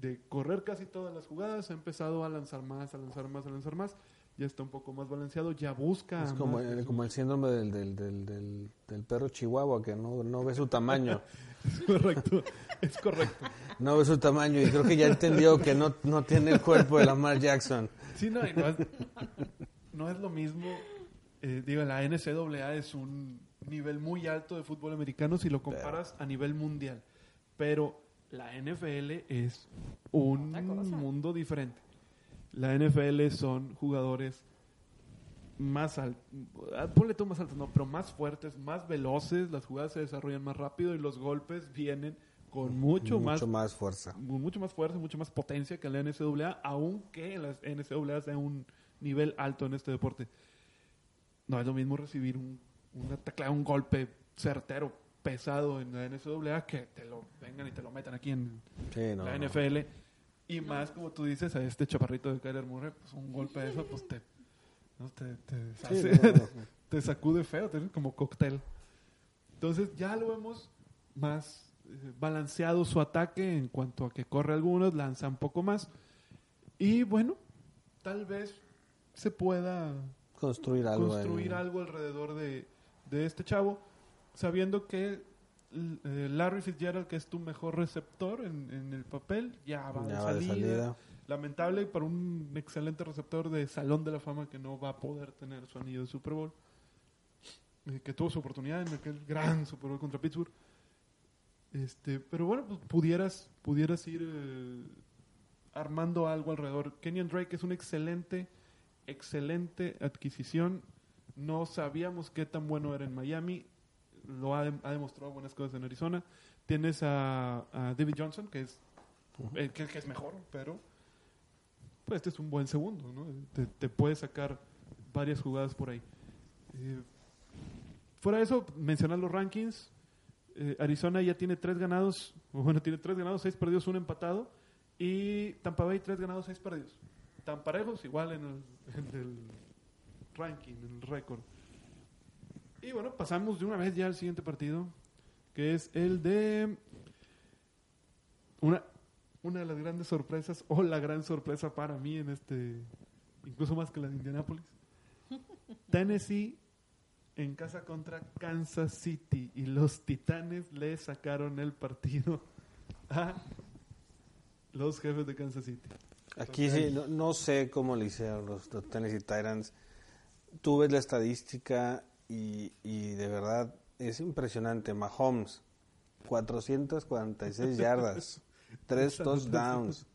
de correr casi todas las jugadas ha empezado a lanzar más, a lanzar más, a lanzar más. Ya está un poco más balanceado, ya busca. Es como, el, como el síndrome del, del, del, del, del perro chihuahua que no, no ve su tamaño. Es correcto, es correcto. No ve su tamaño y creo que ya entendió que no, no tiene el cuerpo de Lamar Jackson. Sí, no, y no, es, no es lo mismo. eh, digo, la NCAA es un nivel muy alto de fútbol americano si lo comparas a nivel mundial. Pero la NFL es un mundo diferente. La NFL son jugadores más altos, ponle tú más altos, no, pero más fuertes, más veloces, las jugadas se desarrollan más rápido y los golpes vienen con mucho, más Mucho más fuerza. mucho más fuerza, mucho más potencia que la NCAA, aunque la NCAA sea un nivel alto en este deporte. No es lo mismo recibir un, una taclea, un golpe certero, pesado en la NCAA que te lo vengan y te lo metan aquí en Sí, no, la no. Y más, como tú dices, a este chaparrito de Kyler Murray, pues un golpe de eso, pues te, ¿no? te, te, Sí, hace- no, no. te sacude feo, te- como cóctel. Entonces ya lo vemos más eh, balanceado su ataque en cuanto a que corre algunos, lanza un poco más. Y bueno, tal vez se pueda Construir algo. construir algo alrededor de, de este chavo, sabiendo que Larry Fitzgerald, que es tu mejor receptor en, en el papel, ya va, Ya de, va de salida. Lamentable para un excelente receptor de Salón de la Fama que no va a poder tener su anillo de Super Bowl, eh, que tuvo su oportunidad en aquel gran Super Bowl contra Pittsburgh. Este, pero bueno, pues pudieras, pudieras ir eh, armando algo alrededor. Kenyon Drake es una excelente, excelente adquisición No sabíamos qué tan bueno era en Miami. Lo ha, ha demostrado buenas cosas en Arizona. Tienes a, a David Johnson, que es, eh, que, que es mejor, pero pues este es un buen segundo, ¿no? Te, te puede sacar varias jugadas por ahí. Eh, fuera de eso, mencionar los rankings. Eh, Arizona ya tiene tres ganados, bueno, tiene tres ganados, seis perdidos, un empatado. Y Tampa Bay, tres ganados, seis perdidos. Tan parejos, igual en el, en el ranking, en el récord. Y bueno, pasamos de una vez ya al siguiente partido, que es el de una, una de las grandes sorpresas, o la gran sorpresa para mí en este, incluso más que la de Indianapolis. Tennessee en casa contra Kansas City y los Titanes le sacaron el partido a los jefes de Kansas City. Aquí sí, no, no sé cómo le hicieron los, los Tennessee Titans. Tú ves la estadística y, y de verdad es impresionante. Mahomes, 446 yardas, 3 touchdowns.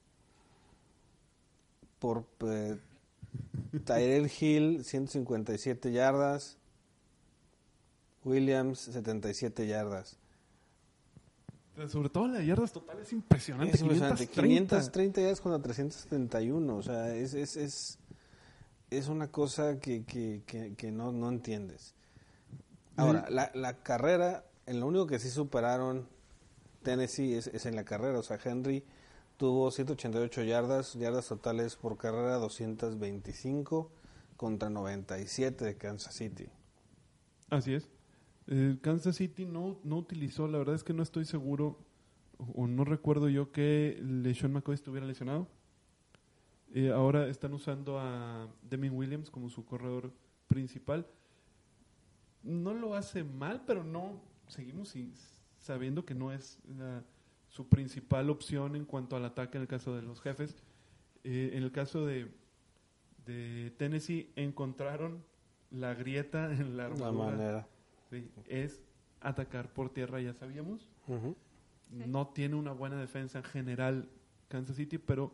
Por eh, Tyrell Hill, 157 yardas. Williams, 77 yardas. Sobre todo la de yardas total es impresionante. Es impresionante. 530. 530 yardas contra 371. O sea, es, es, es, es una cosa que, que, que, que no, no entiendes. Ahora, la, la carrera, en lo único que sí superaron Tennessee es, es en la carrera. O sea, Henry tuvo 188 yardas, yardas totales por carrera 225 contra 97 de Kansas City. Así es. Eh, Kansas City no, no utilizó, la verdad es que no estoy seguro, o, o no recuerdo yo que LeSean McCoy estuviera lesionado. Eh, ahora están usando a Demi Williams como su corredor principal. No lo hace mal, pero no seguimos sin- sabiendo que no es la- su principal opción en cuanto al ataque en el caso de los jefes. Eh, en el caso de, de Tennessee encontraron la grieta en la La armadura. manera. Sí, es atacar por tierra, ya sabíamos. No tiene una buena defensa en general Kansas City, pero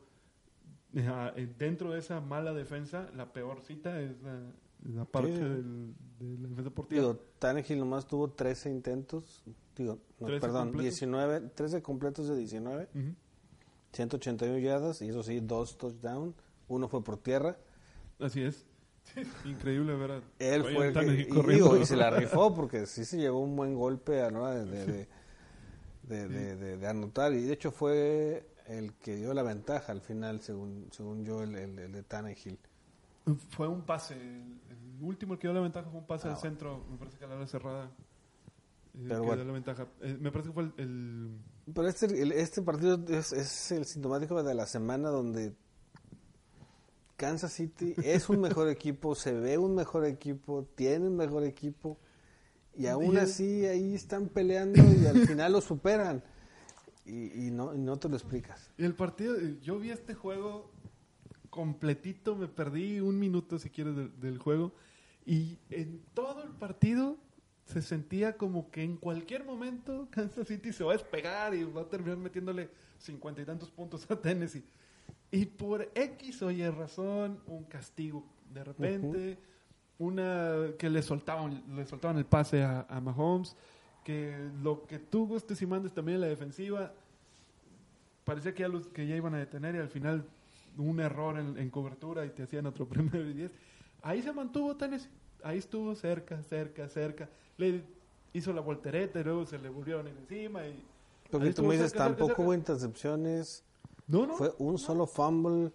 eh, eh, dentro de esa mala defensa, la peor cita es la, la parte Sí. del- de la defensa por tierra. Digo, Tannehill nomás tuvo 13 intentos. Digo, no, 13 perdón, completos. 19, 13 completos de 19, Ujú. 181 yardas y eso sí, dos touchdowns. Uno fue por tierra. Así es. Increíble, ¿verdad? Él Oye, fue el que, y, digo, y se la rifó porque sí se llevó un buen golpe a de, de, de- de- de anotar. Y de hecho fue el que dio la ventaja al final, según, según yo, el, el, el de Tannehill. Fue un pase. El, el último el que dio la ventaja fue un pase Ah, al bueno. centro. Me parece que a la hora cerrada. eh, Pero que bueno. dio la ventaja. Eh, me parece que fue el- el Pero este, este partido es, es el sintomático de la semana donde Kansas City es un mejor equipo, se ve un mejor equipo, tiene un mejor equipo y aún Y el- así ahí están peleando y al final lo superan y, y no, y no te lo explicas. Y el partido, yo vi este juego completito, me perdí un minuto si quieres del, del juego y en todo el partido se sentía como que en cualquier momento Kansas City se va a despegar y va a terminar metiéndole cincuenta y tantos puntos a Tennessee. Y por X o Y razón, un castigo de repente, una que le soltaban, le soltaban el pase a, a Mahomes, que lo que tú gustes y mandes también en la defensiva, parecía que ya, los, que ya iban a detener y al final un error en, en cobertura y te hacían otro primero y diez. Ahí se mantuvo Tennessee. Ahí estuvo cerca, cerca, cerca. Le hizo la voltereta y luego se le volvieron encima. Y Porque tú me dices, cerca, tampoco cerca. hubo intercepciones, No, no. fue un solo fumble,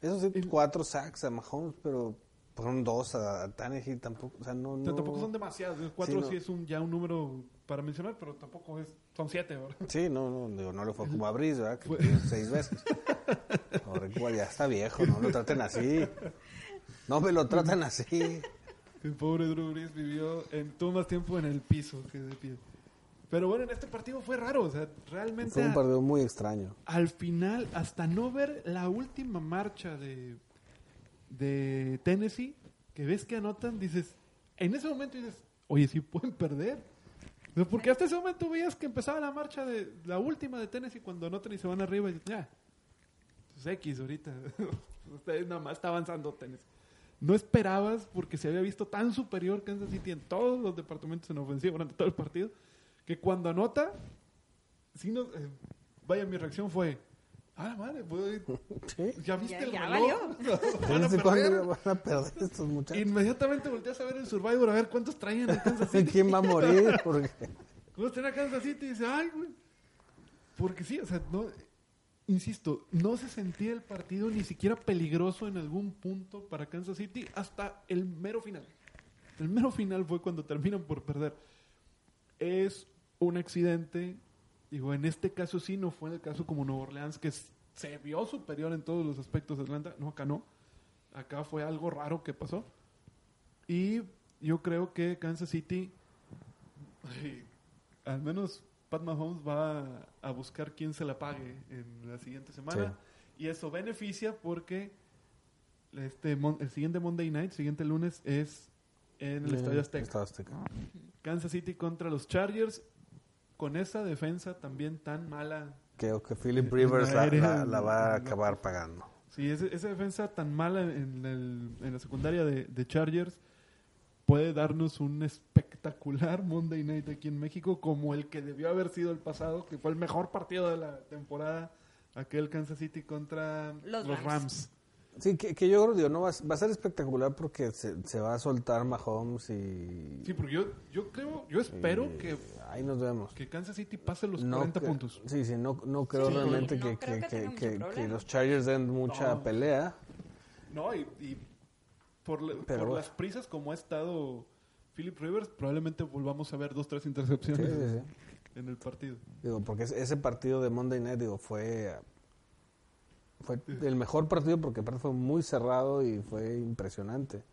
eso sí, El- cuatro sacks a Mahomes, pero fueron dos a, a Tannehill tampoco, o sea, no, no... Tampoco son demasiados. Cuatro Sí, sí, no. es un, ya un número para mencionar, pero tampoco es. Son siete, ¿verdad? Sí, no, no, digo, no le fue como a Brice, ¿verdad? Que Fue- seis veces. Igual ya está viejo, no lo traten así. No me lo tratan así. El pobre Drew Brees vivió en, tuvo más tiempo en el piso que de pie. Pero bueno, en este partido fue raro. O sea, realmente Fue un partido muy extraño. al final, hasta no ver la última marcha de, de Tennessee, que ves que anotan, dices, en ese momento dices, oye, sí pueden perder. Porque hasta ese momento veías que empezaba la marcha de la última de Tennessee cuando anotan y se van arriba y ya, pues X ahorita. Ustedes nada más está avanzando Tennessee. no esperabas porque se había visto tan superior Kansas City en todos los departamentos en ofensiva durante todo el partido, que cuando anota, sí no, eh, vaya, mi reacción fue, ah, madre, pues, Sí. ya viste Ya- el ya reloj. Van a ¿Desde perder. cuándo van a perder estos muchachos? Inmediatamente volteas a ver el Survivor a ver cuántos traían en Kansas City. ¿Quién va a morir? Porque ¿Cómo está en Kansas City? Y dice, ay, güey. Porque sí, o sea, no, insisto, no se sentía el partido ni siquiera peligroso en algún punto para Kansas City hasta el mero final. El mero final fue cuando terminan por perder. Es un accidente, digo, en este caso sí, no fue en el caso como Nueva Orleans, que se vio superior en todos los aspectos de Atlanta. No, acá no. Acá fue algo raro que pasó. Y yo creo que Kansas City, al menos Pat Mahomes va a, buscar quién se la pague en la siguiente semana. Y eso beneficia porque este mon- el siguiente Monday Night, siguiente lunes, es en el Estadio Azteca. Estadio Azteca. Kansas City contra los Chargers. Con esa defensa también tan mala. Creo que Philip Rivers la, la- la va a acabar pagando. Sí, ese- esa defensa tan mala en, el- en la secundaria de, de Chargers puede darnos un espectacular Monday Night aquí en México, como el que debió haber sido el pasado, que fue el mejor partido de la temporada, aquel Kansas City contra Los los, Rams. Rams. Sí, que, que yo creo, digo, no va, a- va a ser espectacular porque se, se va a soltar Mahomes y... Sí, porque yo, yo creo, yo espero y que, Ahí nos vemos. que Kansas City pase los No 40 que- puntos. Sí, sí, no, no creo Sí, realmente no que, creo que, que que- tenga mucho que- problema. que los Chargers den mucha No. pelea. No, y, y por, la- por bueno. las prisas como ha estado Philip Rivers, probablemente volvamos a ver dos, tres intercepciones sí, sí. en el partido. Digo, porque ese- partido de Monday Night, digo, fue... Fue el mejor partido porque aparte fue muy cerrado y fue impresionante.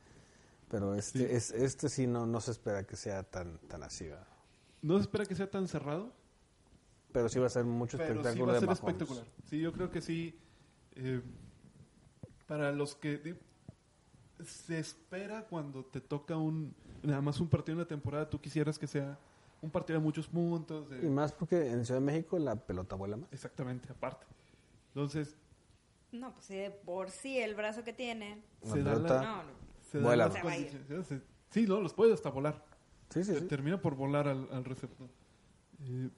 Pero este, Sí. es, este sí no, no se espera que sea tan, tan así. ¿verdad? No se espera que sea tan cerrado, Pero sí va a ser mucho pero sí espectáculo va a de ser espectacular. Sí, yo creo que sí. eh, para los que se espera cuando te toca un nada más un partido en la temporada, tú quisieras que sea un partido de muchos puntos. de- Y más porque en Ciudad de México la pelota vuela más. exactamente, aparte. Entonces, No, pues sí, de por sí el brazo que tiene. La se da pelota- la, No, no. se Vuela. las Se. Se- Sí, no, los puede hasta volar. Sí, sí, sí. Termina por volar al, al receptor. Eh,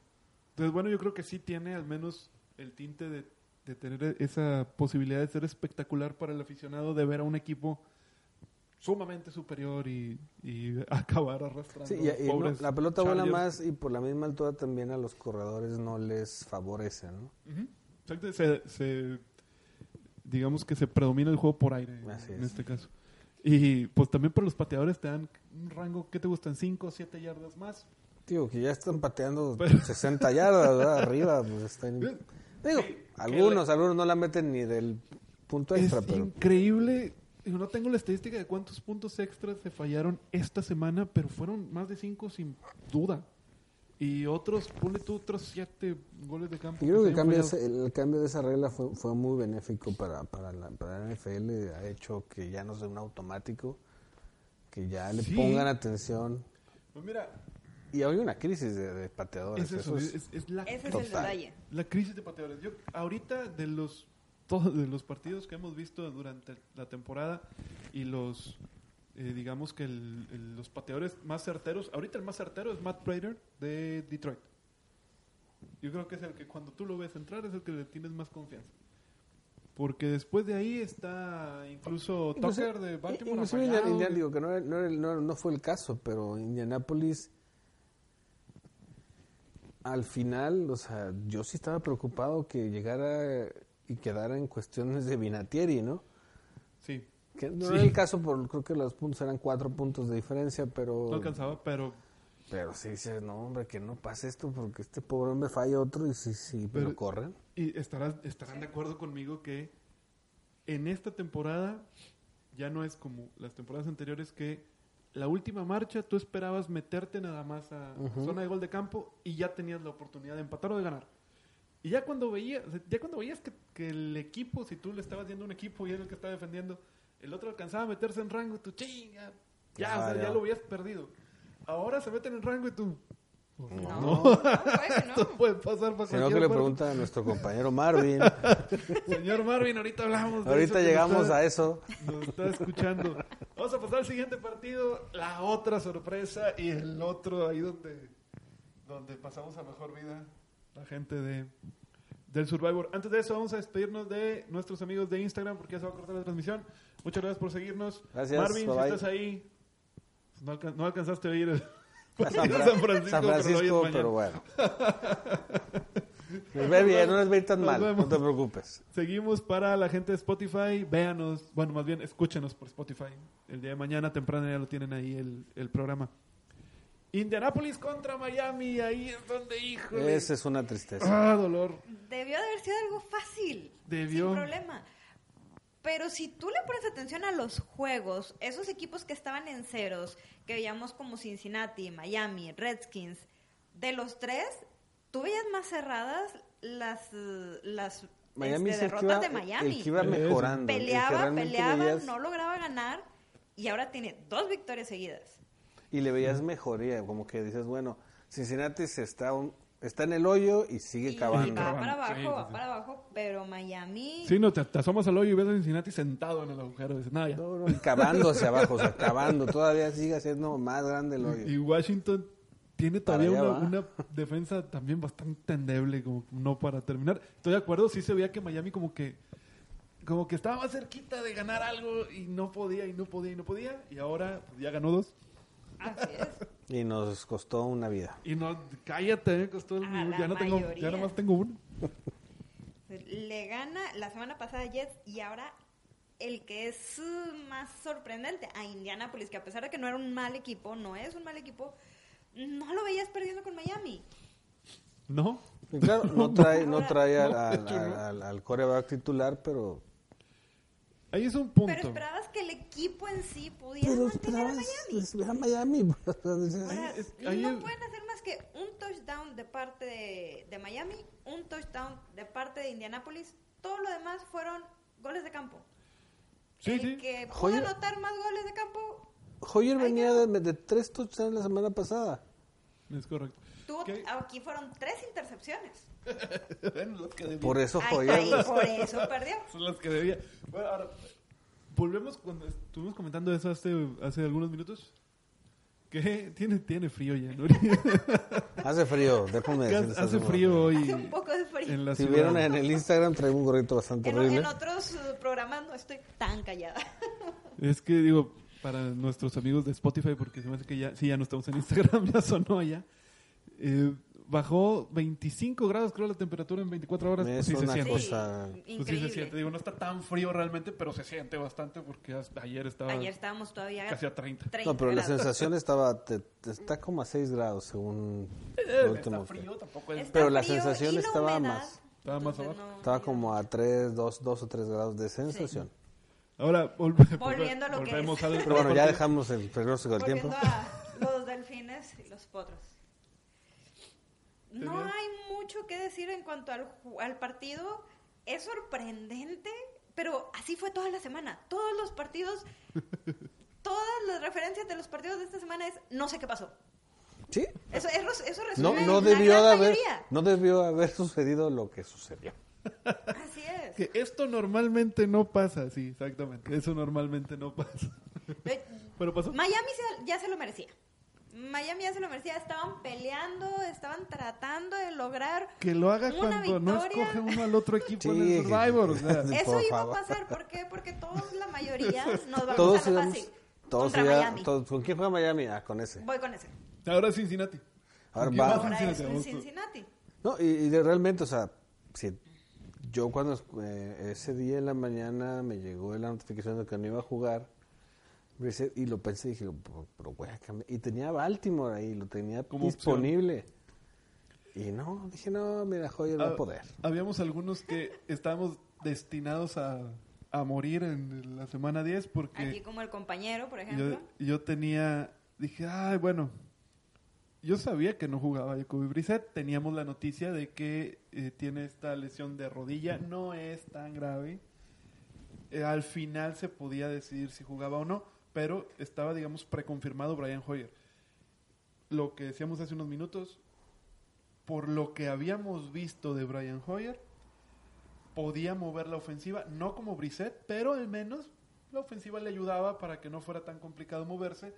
entonces, bueno, yo creo que sí tiene al menos el tinte de, de tener esa posibilidad de ser espectacular para el aficionado, de ver a un equipo sumamente superior y, y acabar arrastrando Sí, y- y no, la pelota vuela más y por la misma altura también a los corredores no les favorece, ¿no? Exacto, se, se- digamos que se predomina el juego por aire Así en es. este caso. Y pues también para los pateadores te dan un rango, ¿qué te gustan? 5 o 7 yardas más. Digo, que ya están pateando Pero- 60 yardas ¿verdad? arriba, pues están... Digo, algunos, algunos no la meten ni del punto extra, es pero... increíble. Digo, no tengo la estadística de cuántos puntos extras se fallaron esta semana, pero fueron más de 5 sin duda. Y otros, ponle tú otros 7 goles de campo. Yo creo que cambio, ese- el cambio de esa regla fue, fue muy benéfico para, para, la, para la NFL. Ha hecho que ya no sea un automático, que ya le Sí. pongan atención. Pues mira, Y hay una crisis de, de pateadores. es eso, eso es- es, es la Ese es el Total. detalle. La crisis de pateadores. Yo ahorita de los todos los partidos que hemos visto durante la temporada y los eh, digamos que el- el- los pateadores más certeros, ahorita el más certero es Matt Prater de Detroit. Yo creo que es el que cuando tú lo ves entrar es el que le tienes más confianza. Porque después de ahí está incluso Tucker de Baltimore. ha inclusive fallado. Indian- Indian- digo que no fue el caso, pero Indianapolis al final, o sea, yo sí estaba preocupado que llegara y quedara en cuestiones de Vinatieri, ¿no? Sí, Que no Sí. era el caso, por, creo que los puntos eran cuatro puntos de diferencia, pero... no alcanzaba, pero Pero sí dices, no, hombre, que no pase esto porque este pobre hombre falla otro y sí, sí, Pero- lo corren. Y estarás, estarán de acuerdo conmigo que en esta temporada ya no es como las temporadas anteriores que la última marcha tú esperabas meterte nada más a zona de gol de campo y ya tenías la oportunidad de empatar o de ganar. Y ya cuando veías, ya cuando veías que, que el equipo, si tú le estabas yendo a un equipo y era el que estaba defendiendo, el otro alcanzaba a meterse en rango, tú chinga, ya, Ya, o sea, ya ya. lo habías perdido. Ahora se meten en rango y tú, No, no, puede que no. Esto puede pasar para Si no, que le pregunta a nuestro compañero Marvin. Señor Marvin, ahorita hablamos de Ahorita eso llegamos a eso. Nos está escuchando. Vamos a pasar al siguiente partido, la otra sorpresa y el otro ahí donde, donde pasamos a mejor vida la gente de del Survivor. Antes de eso vamos a despedirnos de nuestros amigos de Instagram porque ya se va a cortar la transmisión. Muchas gracias por seguirnos. Gracias, Marvin, bye si estás ahí, no, alcan- no alcanzaste a oír el San, Fra- Francisco, San Francisco, pero bueno. Les ve bien, no les ve tan Nos mal, no te preocupes. Seguimos para la gente de Spotify. Véanos, bueno, más bien escúchenos por Spotify. El día de mañana temprano ya lo tienen ahí el, el programa. Indianapolis contra Miami, ahí es donde, híjole. Esa es una tristeza. Ah, dolor. Debió de haber sido algo fácil. Debió. Sin problema. Pero si tú le pones atención a los juegos, esos equipos que estaban en ceros, que veíamos como Cincinnati, Miami, Redskins, de los tres, tú veías más cerradas las, las Miami este, derrotas iba, de Miami. el que iba mejorando. Peleaba, peleaba, veías- no lograba ganar y ahora tiene dos victorias seguidas. Y le veías mejoría, como que dices, bueno, Cincinnati se está, un- está en el hoyo y sigue Y, cavando. va para abajo, Sí, sí, va sí. para abajo, pero Miami... Sí, no, te, te asomas al hoyo y ves a Cincinnati sentado en el agujero. Dices, nada, ya. No, no, y cavando hacia abajo, o sea, cavando. Todavía sigue siendo más grande el hoyo. Y Washington tiene todavía una defensa también bastante endeble, como no para terminar. Estoy de acuerdo, sí se veía que Miami como que como que estaba más cerquita de ganar algo y no podía y no podía y no podía y ahora pues, ya ganó dos Así es. Y nos costó una vida. y no cállate me costó el A la ya no tengo mayoría. ya nomás tengo uno Le gana la semana pasada a Jets y ahora el que es uh, más sorprendente a Indianapolis, que a pesar de que no era un mal equipo, no es un mal equipo, no lo veías perdiendo con Miami. no Y claro, no trae, no trae al, al, al- al coreback titular, pero... ahí es un Pero punto esperabas que el equipo en sí pudiera Pero mantener a esperabas Miami. a Miami. Ahora, es- ahí no es- pueden hacer más que un touchdown de parte de, de Miami, un touchdown de parte de Indianapolis. Todo lo demás fueron goles de campo. sí el sí que pudo anotar más goles de campo Hoyer venía de, de tres touchdowns la semana pasada. es correcto aquí fueron tres intercepciones. Bueno, los que debía. Por eso ahí, por eso perdió. son las que debía bueno ahora volvemos cuando estuvimos comentando eso hace hace algunos minutos que tiene tiene frío ya ¿no? Hace frío, déjame decirles. hace frío hoy Hace un poco de frío. en la Si ciudad. vieron en el Instagram, traigo un gorrito bastante En, horrible. en otros programas no estoy tan callada. Es que digo, para nuestros amigos de Spotify, porque se me hace que ya, sí, ya no estamos en Instagram, ya sonó ya. Eh, bajó 25 grados, creo, la temperatura en 24 horas. Es Pues sí se una siente. cosa- Pues sí se siente. Digo, no está tan frío realmente, pero se siente bastante porque hasta ayer estaba Ayer estábamos todavía casi a 30. 30 No, pero la grados. sensación estaba, te- te- está como a 6 grados según lo Eh, último. está que- frío, tampoco es... Está pero la sensación y la estaba humedad, más. Estaba más abajo. no- Estaba como a 3, 2, 2 o 3 grados de sensación. Ahora, volve- Volviendo a lo que volvemos es. al... Pero bueno, ya dejamos el pronóstico del tiempo. a los delfines y los potros. No hay mucho que decir en cuanto al, al partido. Es sorprendente, pero así fue toda la semana. Todos los partidos, todas las referencias de los partidos de esta semana es no sé qué pasó. Sí. Eso, eso, eso No, resume no debió gran de haber, mayoría. no debió haber sucedido lo que sucedió. Así es. Que esto normalmente no pasa, sí, exactamente. Eso normalmente no pasa. Eh, Pero pasó. Miami se- ya se lo merecía. Miami ya se lo merecía. Estaban peleando, estaban tratando de lograr Que lo haga Una cuando no escoge uno al otro equipo en Sí, el Survivor. O sea, Sí, Eso por iba favor. a pasar, ¿por qué? Porque todos, la mayoría, nos vamos Todos a la íbamos, fácil. todos contra iba- Miami. todos- ¿Con quién juega Miami? Ah, con ese. Voy con ese. ahora Cincinnati. Ahora ¿Quién va- Ahora es Cincinnati? No, y, y de- realmente, o sea, si yo cuando eh, ese día en la mañana me llegó la notificación de que no iba a jugar, y lo pensé y dije, pero, voy a cambiar. Y tenía Baltimore ahí, lo tenía Como disponible. Y no, dije, no, mira, Hoyer va Ah, a poder. Habíamos algunos que estábamos destinados a, a morir en la semana 10 Aquí porque como el compañero, por yo, ejemplo. yo tenía, dije, ay, bueno, yo sabía que no jugaba Jacoby Brissett, teníamos la noticia de que eh, tiene esta lesión de rodilla, no es tan grave. Eh, al final se podía decidir si jugaba o no, pero estaba, digamos, preconfirmado Brian Hoyer. Lo que decíamos hace unos minutos, por lo que habíamos visto de Brian Hoyer, podía mover la ofensiva, no como Brissett, pero al menos la ofensiva le ayudaba para que no fuera tan complicado moverse.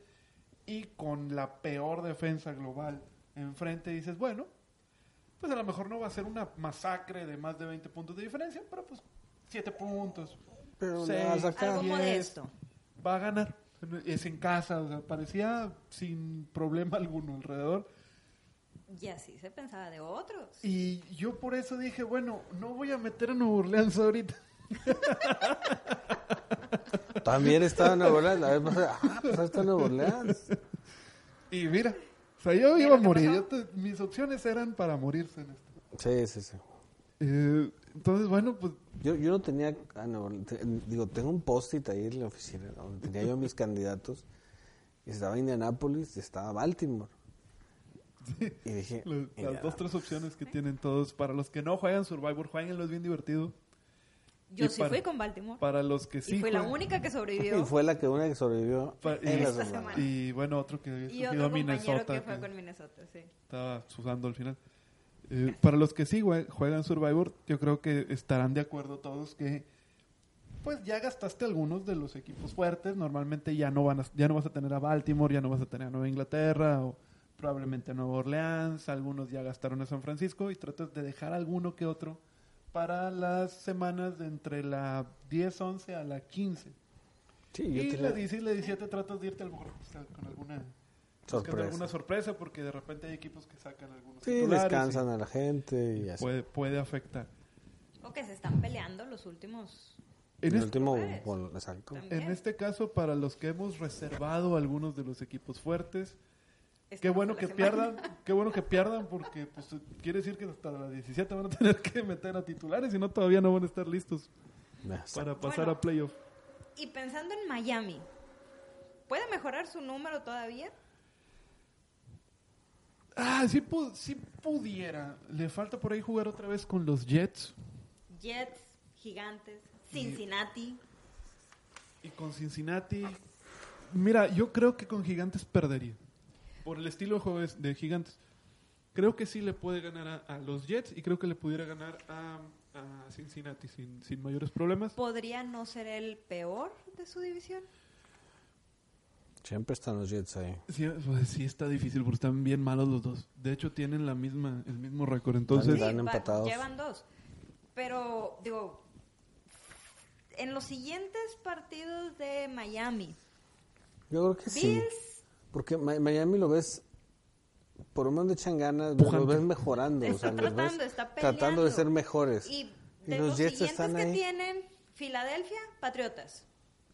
Y con la peor defensa global enfrente, dices, bueno, pues a lo mejor no va a ser una masacre de más de 20 puntos de diferencia, pero pues 7 puntos. Pero seis, le va a sacar. Algo modesto. Va a ganar. Es en casa, o sea, parecía sin problema alguno alrededor. Y así se pensaba de otros. Y yo por eso dije, bueno, no voy a meter a Nueva Orleans ahorita. También estaba en Nueva Orleans. La vez pasada, ah, pues ahí está Nueva Orleans. Y mira, o sea, yo ¿Qué iba a morir. Yo te- mis opciones eran para morirse en esto. Sí, sí, sí. Eh, entonces, bueno, pues Yo, yo no tenía, ah, no, te- digo, tengo un post-it ahí en la oficina donde tenía yo mis candidatos. Y estaba Indianapolis y estaba Baltimore. Y dije, lo- las dos, tres opciones que tienen todos. Para los que no juegan Survivor, jueguenlo, es bien divertido. Yo Y sí para- fui con Baltimore. Para los que sí y la juegan- única que Y sobrevivió. fue la que una que sobrevivió Pa- en y- la Esta semana. semana. Y bueno, otro que había Y otro a compañero Minnesota. que fue que con Minnesota, sí. estaba sudando al final. Eh, para los que sí jue- juegan Survivor, yo creo que estarán de acuerdo todos que pues ya gastaste algunos de los equipos fuertes. Normalmente ya no van a- ya no vas a tener a Baltimore, ya no vas a tener a Nueva Inglaterra o probablemente a Nueva Orleans. Algunos ya gastaron a San Francisco y tratas de dejar alguno que otro para las semanas de entre la 10-11 a la 15. Sí, yo y tenía la 10 y la 17 tratas de irte a lo mejor con alguna sorpresa. alguna sorpresa porque de repente hay equipos que sacan algunos Sí, titulares descansan y a la gente y así. puede, puede afectar. O que se están peleando los últimos. En, el este, último en este caso, para los que hemos reservado algunos de los equipos fuertes, qué bueno que semana. pierdan, qué bueno que pierdan porque pues quiere decir que hasta la 17 van a tener que meter a titulares y no todavía no van a estar listos Exacto. para pasar Bueno. a playoff. Y pensando en Miami, ¿puede mejorar su número todavía? Ah, sí, pu- sí pudiera. Le falta por ahí jugar otra vez con los Jets Jets, Gigantes, Cincinnati. y con Cincinnati. Mira, yo creo que con Gigantes perdería. Por el estilo de juego de Gigantes. Creo que sí le puede ganar a, a los Jets y creo que le pudiera ganar a, a Cincinnati sin, sin mayores problemas. ¿Podría no ser el peor de su división? Siempre están los Jets ahí. Sí, pues, sí está difícil porque están bien malos los dos. De hecho, tienen la misma, el mismo récord. Entonces, Están va- empatados. llevan dos. Pero, digo, en los siguientes partidos de Miami, Yo creo que sí. Bills Porque Mi- Miami lo ves, por lo menos le echan ganas, Pujante. lo ves mejorando. o Está sea, los ves tratando, está peleando. tratando de ser mejores. y Y de los los, Jets siguientes están que ahí. tienen, Filadelfia, Patriotas,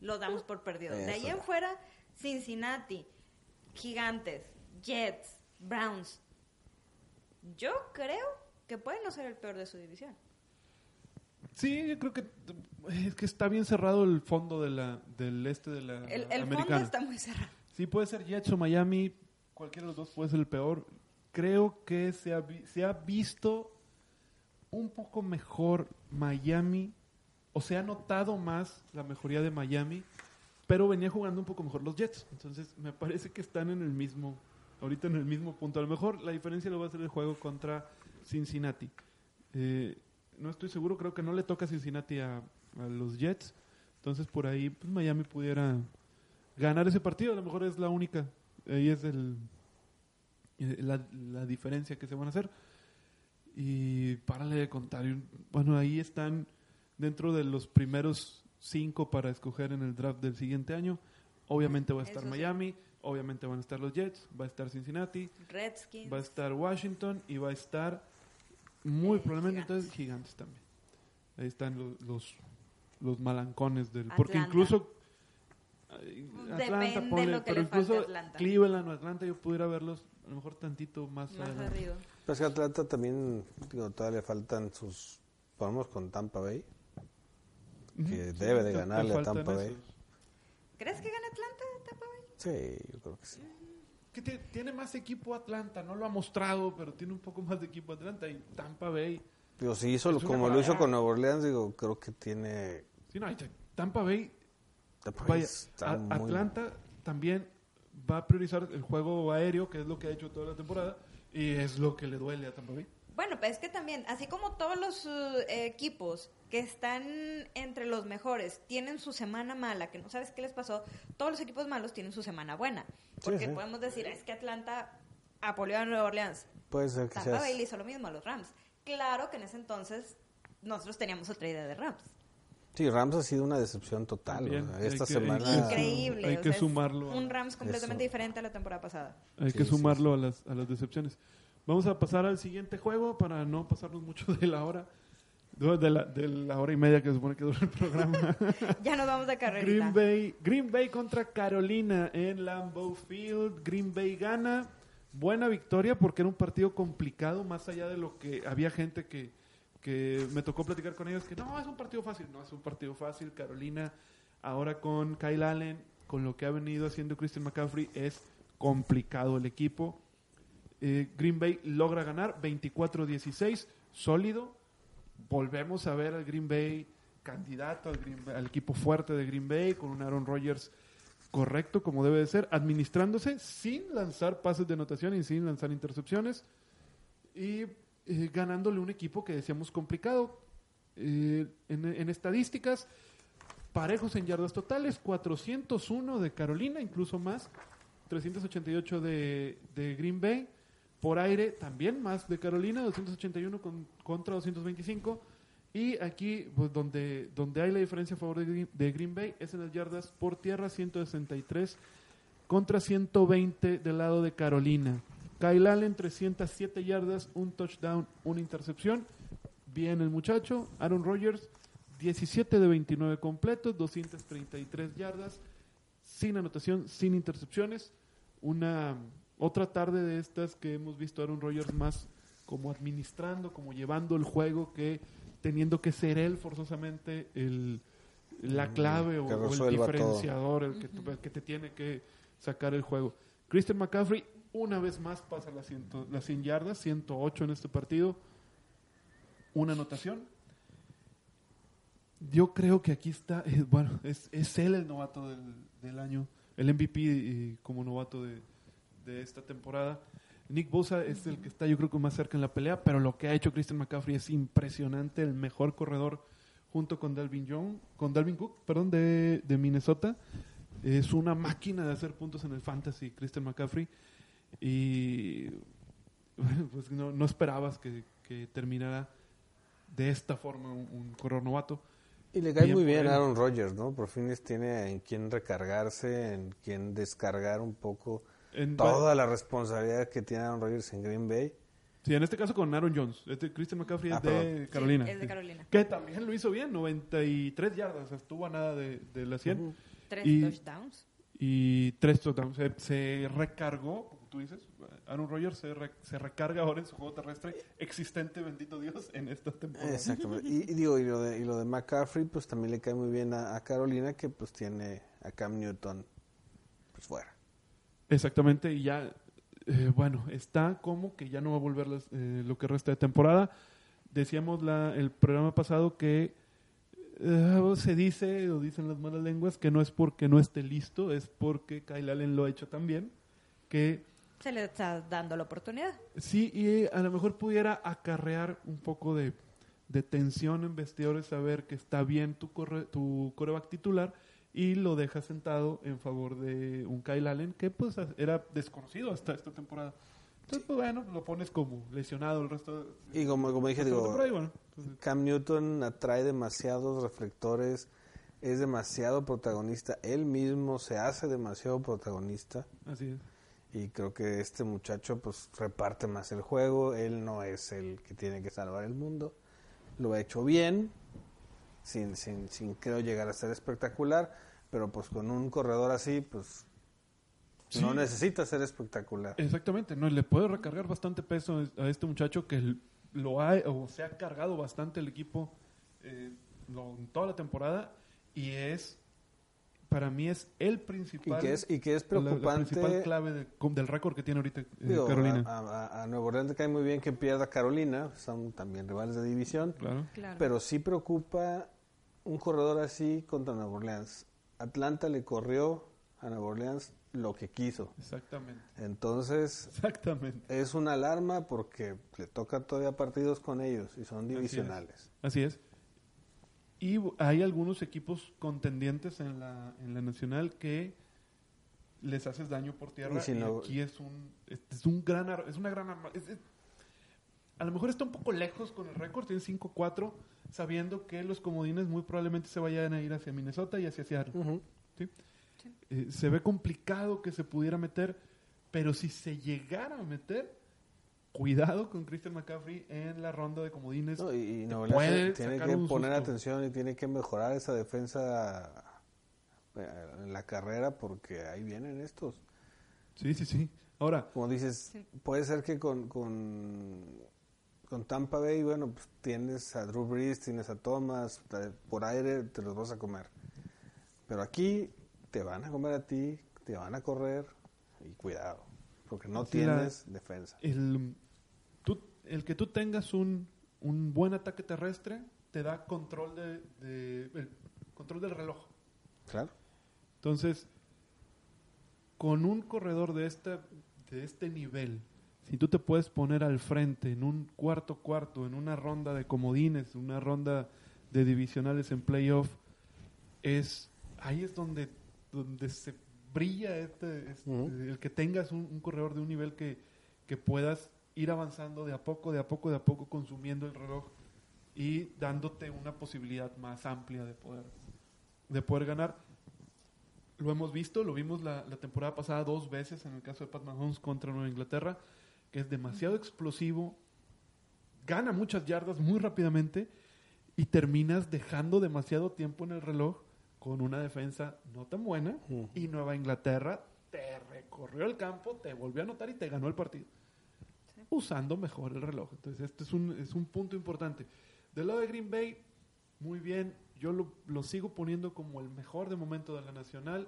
lo damos por perdido. De ahí en fuera, Cincinnati, Gigantes, Jets, Browns. Yo creo que puede no ser el peor de su división. sí, yo creo que es que está bien cerrado el fondo de la, del este de la El, el fondo americana. está muy cerrado. Sí, puede ser Jets o Miami. Cualquiera de los dos puede ser el peor. Creo que se ha, vi- se ha visto un poco mejor Miami. O se ha notado más la mejoría de Miami. Pero venía jugando un poco mejor los Jets. Entonces me parece que están en el mismo. Ahorita en el mismo punto. A lo mejor la diferencia lo va a ser el juego contra Cincinnati. Eh, no estoy seguro. Creo que no le toca Cincinnati a, a los Jets. Entonces por ahí pues, Miami pudiera ganar ese partido a lo mejor es la única ahí es el eh, la, la diferencia que se van a hacer y párale de contar bueno ahí están dentro de los primeros cinco para escoger en el draft del siguiente año obviamente va a estar Eso sí. Miami obviamente van a estar los Jets va a estar Cincinnati Redskins. va a estar Washington y va a estar muy Eh, probablemente Gigantes. entonces Gigantes también ahí están los los, los malancones del porque Atlanta. incluso Depende ponle, lo que pero le incluso Atlanta. Cleveland o Atlanta yo pudiera verlos a lo mejor tantito más, Más arriba. Pero es que Atlanta también, digo, todavía le faltan sus, ponemos con Tampa Bay, que sí, debe de te- te ganarle a Tampa Bay. esos. ¿Crees que gana Atlanta? Tampa Bay? Sí, yo creo que sí. Que ti- tiene más equipo Atlanta, no lo ha mostrado, pero tiene un poco más de equipo Atlanta y Tampa Bay. Digo, si hizo como lo hizo con Nueva Orleans, digo, creo que tiene... Sí, no, te- Tampa Bay, Tampa Bay vaya, muy- Atlanta también va a priorizar el juego aéreo, que es lo que ha hecho toda la temporada, Y es lo que le duele a Tampa Bay. Bueno, pues es que también, así como todos los uh, equipos que están entre los mejores tienen su semana mala, que no sabes qué les pasó, todos los equipos malos tienen su semana buena. Porque sí. podemos decir, es que Atlanta apoyó a Nueva Orleans. Puede ser que Tampa sea Bay hizo lo mismo a los Rams. Claro que en ese entonces nosotros teníamos otra idea de Rams. Sí, Rams ha sido una decepción total. O sea, esta que- semana... hay que- Increíble. hay o que sea, sumarlo a- Un Rams completamente Eso. diferente a la temporada pasada. Hay Sí, que sí, sumarlo A, las, a las decepciones. Vamos a pasar al siguiente juego para no pasarnos mucho de la hora. De la, de la hora y media que se supone que dura el programa. Ya nos vamos de carrerita. Green Bay, Green Bay contra Carolina en Lambeau Field. Green Bay gana. Buena victoria porque era un partido complicado, más allá de lo que había gente que, que me tocó platicar con ellos que no, es un partido fácil. No es un partido fácil. Carolina, ahora con Kyle Allen, con lo que ha venido haciendo Christian McCaffrey, es complicado el equipo. Eh, Green Bay logra ganar 24-16, sólido. Volvemos a ver al Green Bay candidato al, Green Bay- al equipo fuerte de Green Bay con un Aaron Rodgers correcto como debe de ser, administrándose sin lanzar pases de anotación y sin lanzar intercepciones y eh, ganándole un equipo que decíamos complicado. Eh, en, estadísticas, parejos en yardas totales, 401 de Carolina, incluso más, 388 de, de Green Bay. Por aire también más de Carolina, 281 con- contra 225. Y aquí, pues, donde, donde hay la diferencia a favor de Green, de Green Bay, es en las yardas por tierra, 163 contra 120 del lado de Carolina. Kyle Allen, 307 yardas, un touchdown, una intercepción. Bien el muchacho. Aaron Rodgers, 17 de 29 completos, 233 yardas, sin anotación, sin intercepciones. Una otra tarde de estas que hemos visto a Aaron Rodgers más como administrando, como llevando el juego que teniendo que ser él forzosamente el, la Mm, clave o, el diferenciador, el que, el que te tiene que sacar el juego. Christian McCaffrey una vez más pasa las, ciento- las 100 yardas, 108 en este partido, una anotación. Yo creo que aquí está, eh, bueno, es, es él el novato del, del año, el MVP eh, como novato de, de esta temporada. Nick Bosa es el que está yo creo que más cerca en la pelea, pero lo que ha hecho Christian McCaffrey es impresionante, el mejor corredor junto con Dalvin Young, con Dalvin Cook, perdón, de, de Minnesota. Es una máquina de hacer puntos en el fantasy, Christian McCaffrey. Y bueno, pues no, no esperabas que, que terminara de esta forma un, un corredor novato. Y le cae Bien muy bien a Aaron Rodgers, ¿no? Por fin tiene en quien recargarse, en quien descargar un poco En, toda la responsabilidad que tiene Aaron Rodgers en Green Bay. Sí, en este caso con Aaron Jones. Este Christian McCaffrey Ah, es de. Carolina. Sí, es de. Carolina. Que también lo hizo bien, 93 yardas, estuvo a nada de, de las 100. Ujú. Tres Y- touchdowns. Y tres touchdowns. Se, se recargó, como tú dices, Aaron Rodgers se, re- se recarga ahora en su juego terrestre existente, bendito Dios, en esta temporada. Exactamente. Y, y digo, y lo, de, y lo de McCaffrey, pues también le cae muy bien a, a Carolina, que pues tiene a Cam Newton. Exactamente, y ya, eh, bueno, está como que ya no va a volver las- eh, lo que resta de temporada. Decíamos la, el programa pasado que eh, se dice, o dicen las malas lenguas, que no es porque no esté listo, es porque Kyle Allen lo ha hecho también, que Se le está dando la oportunidad. sí, y a lo mejor pudiera acarrear un poco de, de tensión en vestidores, saber que está bien tu, corre, tu coreback titular y lo deja sentado en favor de un Kyle Allen que pues era desconocido hasta esta temporada. Entonces, pues bueno, lo pones como lesionado el resto de Y como, como dije, digo, bueno, entonces, Cam Newton atrae demasiados reflectores, es demasiado protagonista, él mismo se hace demasiado protagonista así es. y creo que este muchacho pues reparte más el juego, él no es el que tiene que salvar el mundo, lo ha hecho bien, sin, sin, sin creo llegar a ser espectacular, pero pues con un corredor así pues no necesita ser espectacular. Exactamente, no le puede recargar bastante peso a este muchacho que lo ha o se ha cargado bastante el equipo eh, lo- en toda la temporada y es para mí es el Y principal que es, y que es la- la, preocupante principal clave de- del récord que tiene ahorita eh, Digo, Carolina. A, a, a Nuevo Orleans le cae muy bien que pierda Carolina, son también rivales de división, claro. Claro. pero sí preocupa un corredor así contra Nueva Orleans. Atlanta le corrió a Nueva Orleans lo que quiso. Exactamente. Entonces, Exactamente. es una alarma porque le toca todavía partidos con ellos y son divisionales. Así es. Y hay algunos equipos contendientes en la, en la nacional que les haces daño por tierra. Y si y no- aquí es un, es, es un gran, es una gran arma. es- a lo mejor está un poco lejos con el récord, tiene 5-4, sabiendo que los comodines muy probablemente se vayan a ir hacia Minnesota y hacia Seattle. Eh, se ve complicado que se pudiera meter, pero si se llegara a meter, cuidado con Christian McCaffrey en la ronda de comodines. No, y, puede tiene que poner susto. atención y tiene que mejorar esa defensa eh, en la carrera porque ahí vienen estos. Sí, sí, sí. Ahora, Como dices, Sí. puede ser que con, con, con Tampa Bay, bueno, pues tienes a Drew Brees, tienes a Thomas, por aire te los vas a comer. Pero aquí te van a comer a ti, te van a correr y cuidado, porque no Sí, la- tienes defensa. el, tú- el que tú tengas un, un buen ataque terrestre te da control de, de- el control del reloj. Claro. Entonces, con un corredor de este, de este nivel, si tú te puedes poner al frente en un cuarto cuarto, en una ronda de comodines, una ronda de divisionales en playoff, es ahí es donde, donde se brilla este, este- el que tengas un, un corredor de un nivel que, que puedas ir avanzando de a poco, de a poco, de a poco, consumiendo el reloj y dándote una posibilidad más amplia de poder, de poder ganar. Lo hemos visto, lo vimos la, la temporada pasada dos veces en el caso de Pat Mahomes contra Nueva Inglaterra, que es demasiado explosivo, gana muchas yardas muy rápidamente y terminas dejando demasiado tiempo en el reloj con una defensa no tan buena y Nueva Inglaterra te recorrió el campo, te volvió a anotar y te ganó el partido. Usando mejor el reloj. Entonces, este es un, es un punto importante. Del lado de Green Bay, muy bien. Yo lo, lo sigo poniendo como el mejor de momento de la Nacional.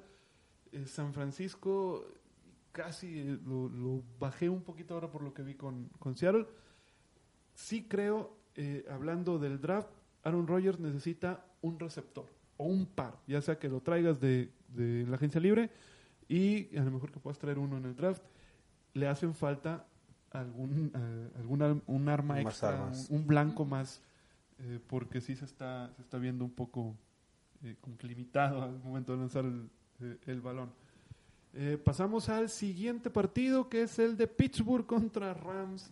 Eh, San Francisco casi lo, lo bajé un poquito ahora por lo que vi con, con Seattle. Sí creo, eh, hablando del draft, Aaron Rodgers necesita un receptor o un par, ya sea que lo traigas de, de la agencia libre y a lo mejor que puedas traer uno en el draft. Le hacen falta algún, eh, algún un arma Más extra, armas. un, un blanco más, eh, porque sí se está, se está viendo un poco como que limitado al momento de lanzar el, eh, el balón. Eh, pasamos al siguiente partido, que es el de Pittsburgh contra Rams.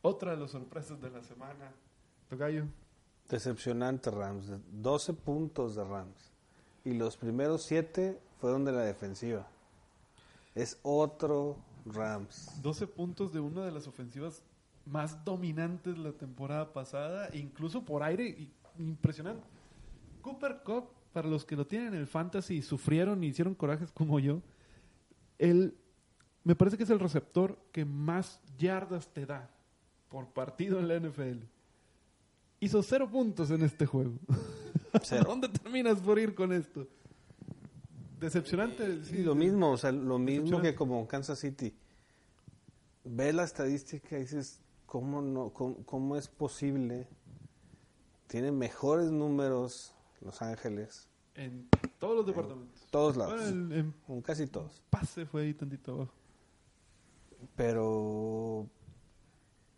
Otra de las sorpresas de la semana. Tocayo. Decepcionante Rams, de 12 puntos de Rams. Y los primeros 7 fueron de la defensiva. Es otro Rams. 12 puntos de una de las ofensivas más dominantes la temporada pasada, incluso por aire, impresionante. Cooper Cup, para los que lo tienen en el fantasy y sufrieron y hicieron corajes como yo, él me parece que es el receptor que más yardas te da por partido en la NFL. Hizo cero puntos en este juego. Cero. ¿Dónde terminas por ir con esto? Decepcionante. Y lo mismo, o sea, lo mismo que como Kansas City. Ve la estadística y dices, ¿cómo, no, cómo, cómo es posible? Tiene mejores números Los Ángeles, En todos los departamentos. Todos Bueno, lados, el- en en casi todos. pase fue ahí tantito abajo. Pero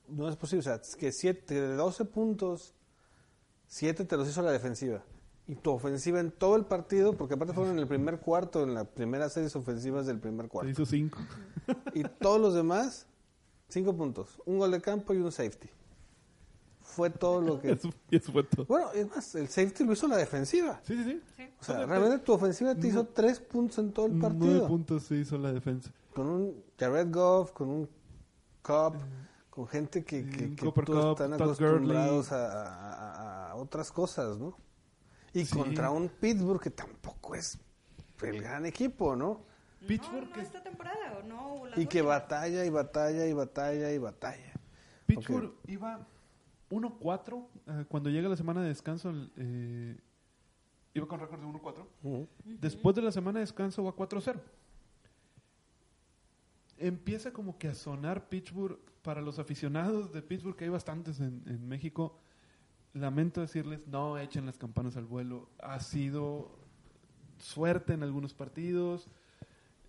no es posible, o sea, es que siete, de 12 puntos, 7 te los hizo la defensiva. Y tu ofensiva en todo el partido, porque aparte fueron en el primer cuarto, en la primera series ofensivas del primer Se cuarto. hizo cinco. Y todos los demás, 5 puntos. Un gol de campo y un safety. Fue todo lo que... Eso, y eso fue todo. Bueno, es más, el safety lo hizo la defensiva. Sí, sí, sí. Sí. O sea, realmente tu ofensiva te hizo 3 puntos en todo el Nueve partido. puntos se hizo la defensa. Con un Jared Goff, con un Cobb, con gente que, que, que Kupp, están Todd acostumbrados a, a- otras cosas, ¿no? Y Sí. contra un Pittsburgh que tampoco es el gran equipo, ¿no? Pittsburgh, no, no que- esta temporada, o no las Y que batalla y batalla y batalla y batalla. Pittsburgh iba 1-4 eh, cuando llega la semana de descanso. eh, iba con récord de 1-4. Ujú. Después de la semana de descanso va 4-0. Empieza como que a sonar Pittsburgh para los aficionados de Pittsburgh, que hay bastantes en, en México. Lamento decirles, no echen las campanas al vuelo. Ha sido suerte en algunos partidos.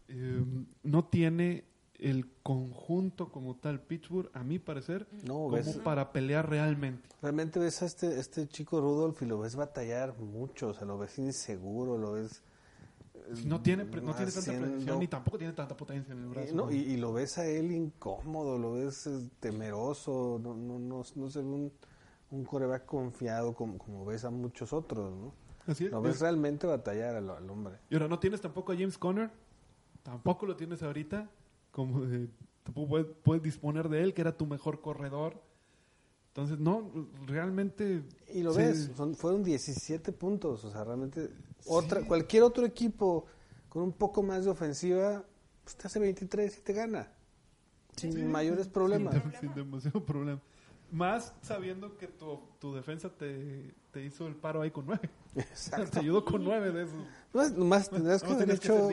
eh, no tiene el conjunto como tal Pittsburgh, a mi parecer, No, como ves- para pelear realmente. Realmente ves a este, este chico Rudolph y lo ves batallar mucho, o sea, lo ves inseguro, lo ves... eh, No tiene, pre- no tiene tanta precisión ni tampoco tiene tanta potencia en el Y, brazo. no, y, y lo ves a él incómodo, lo ves eh, temeroso, no, no, no, no se ve un, un coreback confiado como, como ves a muchos otros, ¿no? Así es. Lo ves Es- realmente batallar al, al hombre. Y ahora no tienes tampoco a James Conner, tampoco lo tienes ahorita, como de, puedes, disponer de él, que era tu mejor corredor. Entonces, no, realmente... Y lo ves, son, fueron 17 puntos, o sea, realmente otra, cualquier otro equipo con un poco más de ofensiva, pues, te hace 23 y te gana. Sin mayores problemas. Sin, demasiado problema. Más sabiendo que tu, tu defensa te, te, hizo el paro ahí con nueve. Exacto. te ayudó con nueve de esos. No, más que haber hecho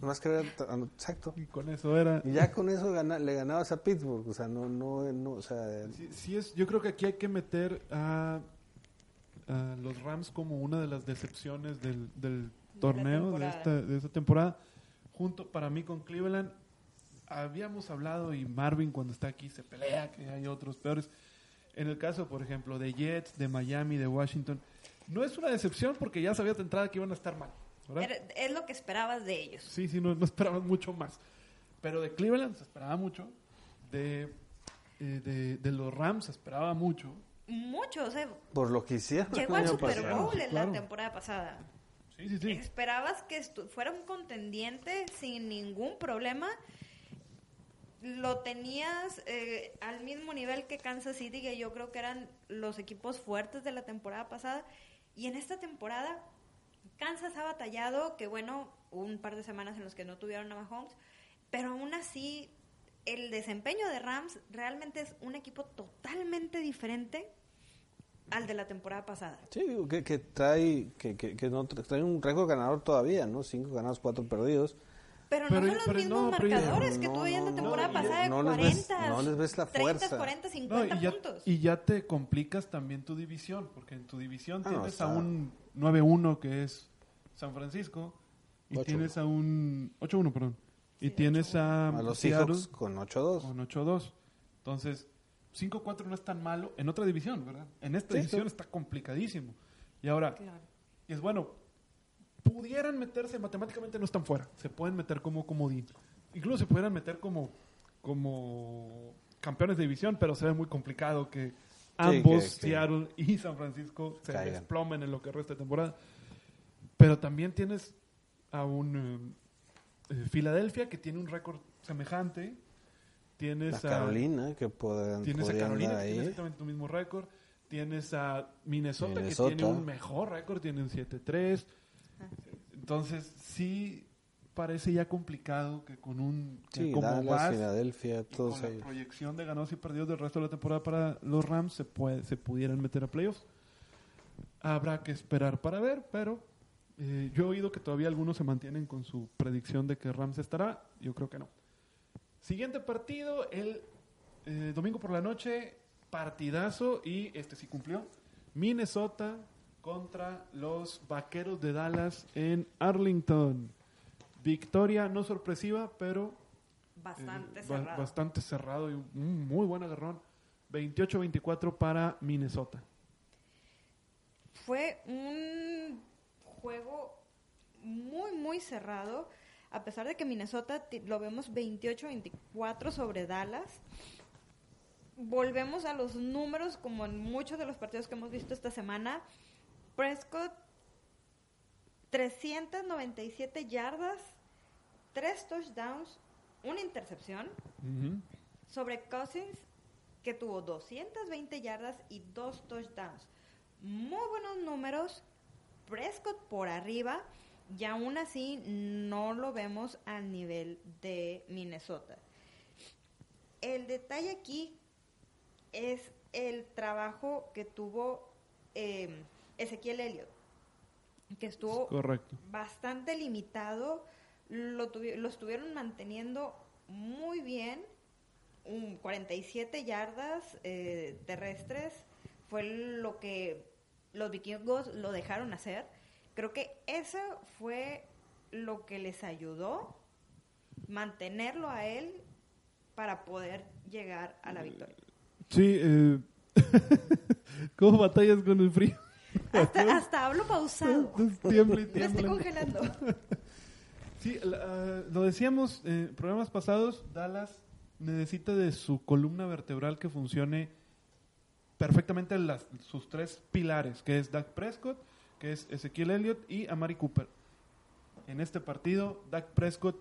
más que era, exacto. Y con eso era. Y ya con eso le ganabas a Pittsburgh, o sea, no, no, o sea. Eh. Sí, es, yo creo que aquí hay que meter a, los Rams como una de las decepciones del, torneo, de, esta, de esta temporada, junto para mí con Cleveland. Habíamos hablado y Marvin cuando está aquí se pelea que hay otros peores. En el caso, por ejemplo, de Jets, de Miami, de Washington, no es una decepción porque ya sabías de entrada que iban a estar mal es lo que esperabas de ellos. Sí, sí, no, no esperabas mucho más. Pero de Cleveland se esperaba mucho. De, eh, de, de los Rams se esperaba mucho. Mucho, o sea, por lo que hicieron llegó el al Super pasado. Bowl en claro. la temporada pasada. Sí, sí, sí. Esperabas que fuera un contendiente sin ningún problema. Lo tenías eh, al mismo nivel que Kansas City, que yo creo que eran los equipos fuertes de la temporada pasada. Y en esta temporada, Kansas ha batallado, que bueno, hubo un par de semanas en los que no tuvieron a Mahomes, pero aún así, el desempeño de Rams realmente es un equipo totalmente diferente al de la temporada pasada. Sí, digo, que, que trae, que, que, que no, tra- trae un récord ganador todavía, ¿no? Cinco ganados, cuatro perdidos. Pero, Pero- no son los pero mismos no, pero marcadores que no, tú veías no, la no, temporada y- pasada de no les 40, ves- no les ves la 30, fuerza. 40, No, 50 y, ya, puntos. y ya te complicas también tu división, porque en tu división Ah, no, tienes está- a un 9-1 que es San Francisco y 8-1. tienes a un 8-1, perdón. Y Sí, tienes a, A los Seattle Seahawks con 8-2. con 8-2. Entonces, 5-4 no es tan malo en otra división, ¿verdad? En esta Sí, división sí. está complicadísimo. Y ahora, Claro. es bueno, pudieran meterse, matemáticamente no están fuera, se pueden meter como comodín. Incluso se pudieran meter como, como campeones de división, pero se ve muy complicado que ambos, que- que- Seattle y San Francisco, se Caigan. desplomen en lo que resta de temporada. Pero también tienes a un eh, eh, Filadelfia que tiene un récord semejante. La Tienes a Carolina, que pueden, Tienes a Carolina, que tiene exactamente tu mismo récord. Tienes a Minnesota, Minnesota. que tiene un mejor récord, tiene un 7-3. Entonces, sí parece ya complicado que con un... que Sí, como Dallas, vas Filadelfia, y todos con la proyección de ganados y perdidos del resto de la temporada para los Rams se, puede, se pudieran meter a playoffs. Habrá que esperar para ver, pero eh, yo he oído que todavía algunos se mantienen con su predicción de que Rams estará. Yo creo que no. Siguiente partido, el eh, domingo por la noche, partidazo y este sí cumplió. Minnesota contra los Vaqueros de Dallas en Arlington. Victoria no sorpresiva, pero Bastante eh, ba- cerrado. bastante cerrado y un muy buen agarrón. 28-24 para Minnesota. Fue un juego muy, muy cerrado. A pesar de que Minnesota lo vemos 28-24 sobre Dallas, volvemos a los números como en muchos de los partidos que hemos visto esta semana. Prescott, 397 yardas, 3 touchdowns, una intercepción. Ujú. Sobre Cousins, que tuvo 220 yardas y 2 touchdowns. Muy buenos números. Prescott por arriba. Y aún así no lo vemos al nivel de Minnesota. El detalle aquí es el trabajo que tuvo eh, Ezequiel Elliott, que estuvo Correcto. bastante limitado. Lo, tuvi- lo estuvieron manteniendo muy bien. Un 47 yardas eh, terrestres fue lo que los vikingos lo dejaron hacer. Creo que eso fue lo que les ayudó mantenerlo a él para poder llegar a la victoria. Sí, eh, ¿cómo batallas con el frío? Hasta, hasta hablo pausado. Tiembla y Me estoy congelando. Sí, la- ah, lo decíamos en programas pasados, Dallas necesita de su columna vertebral que funcione perfectamente las, sus tres pilares, que es Dak Prescott, que es Ezequiel Elliott y Amari Cooper. En este partido, Dak Prescott,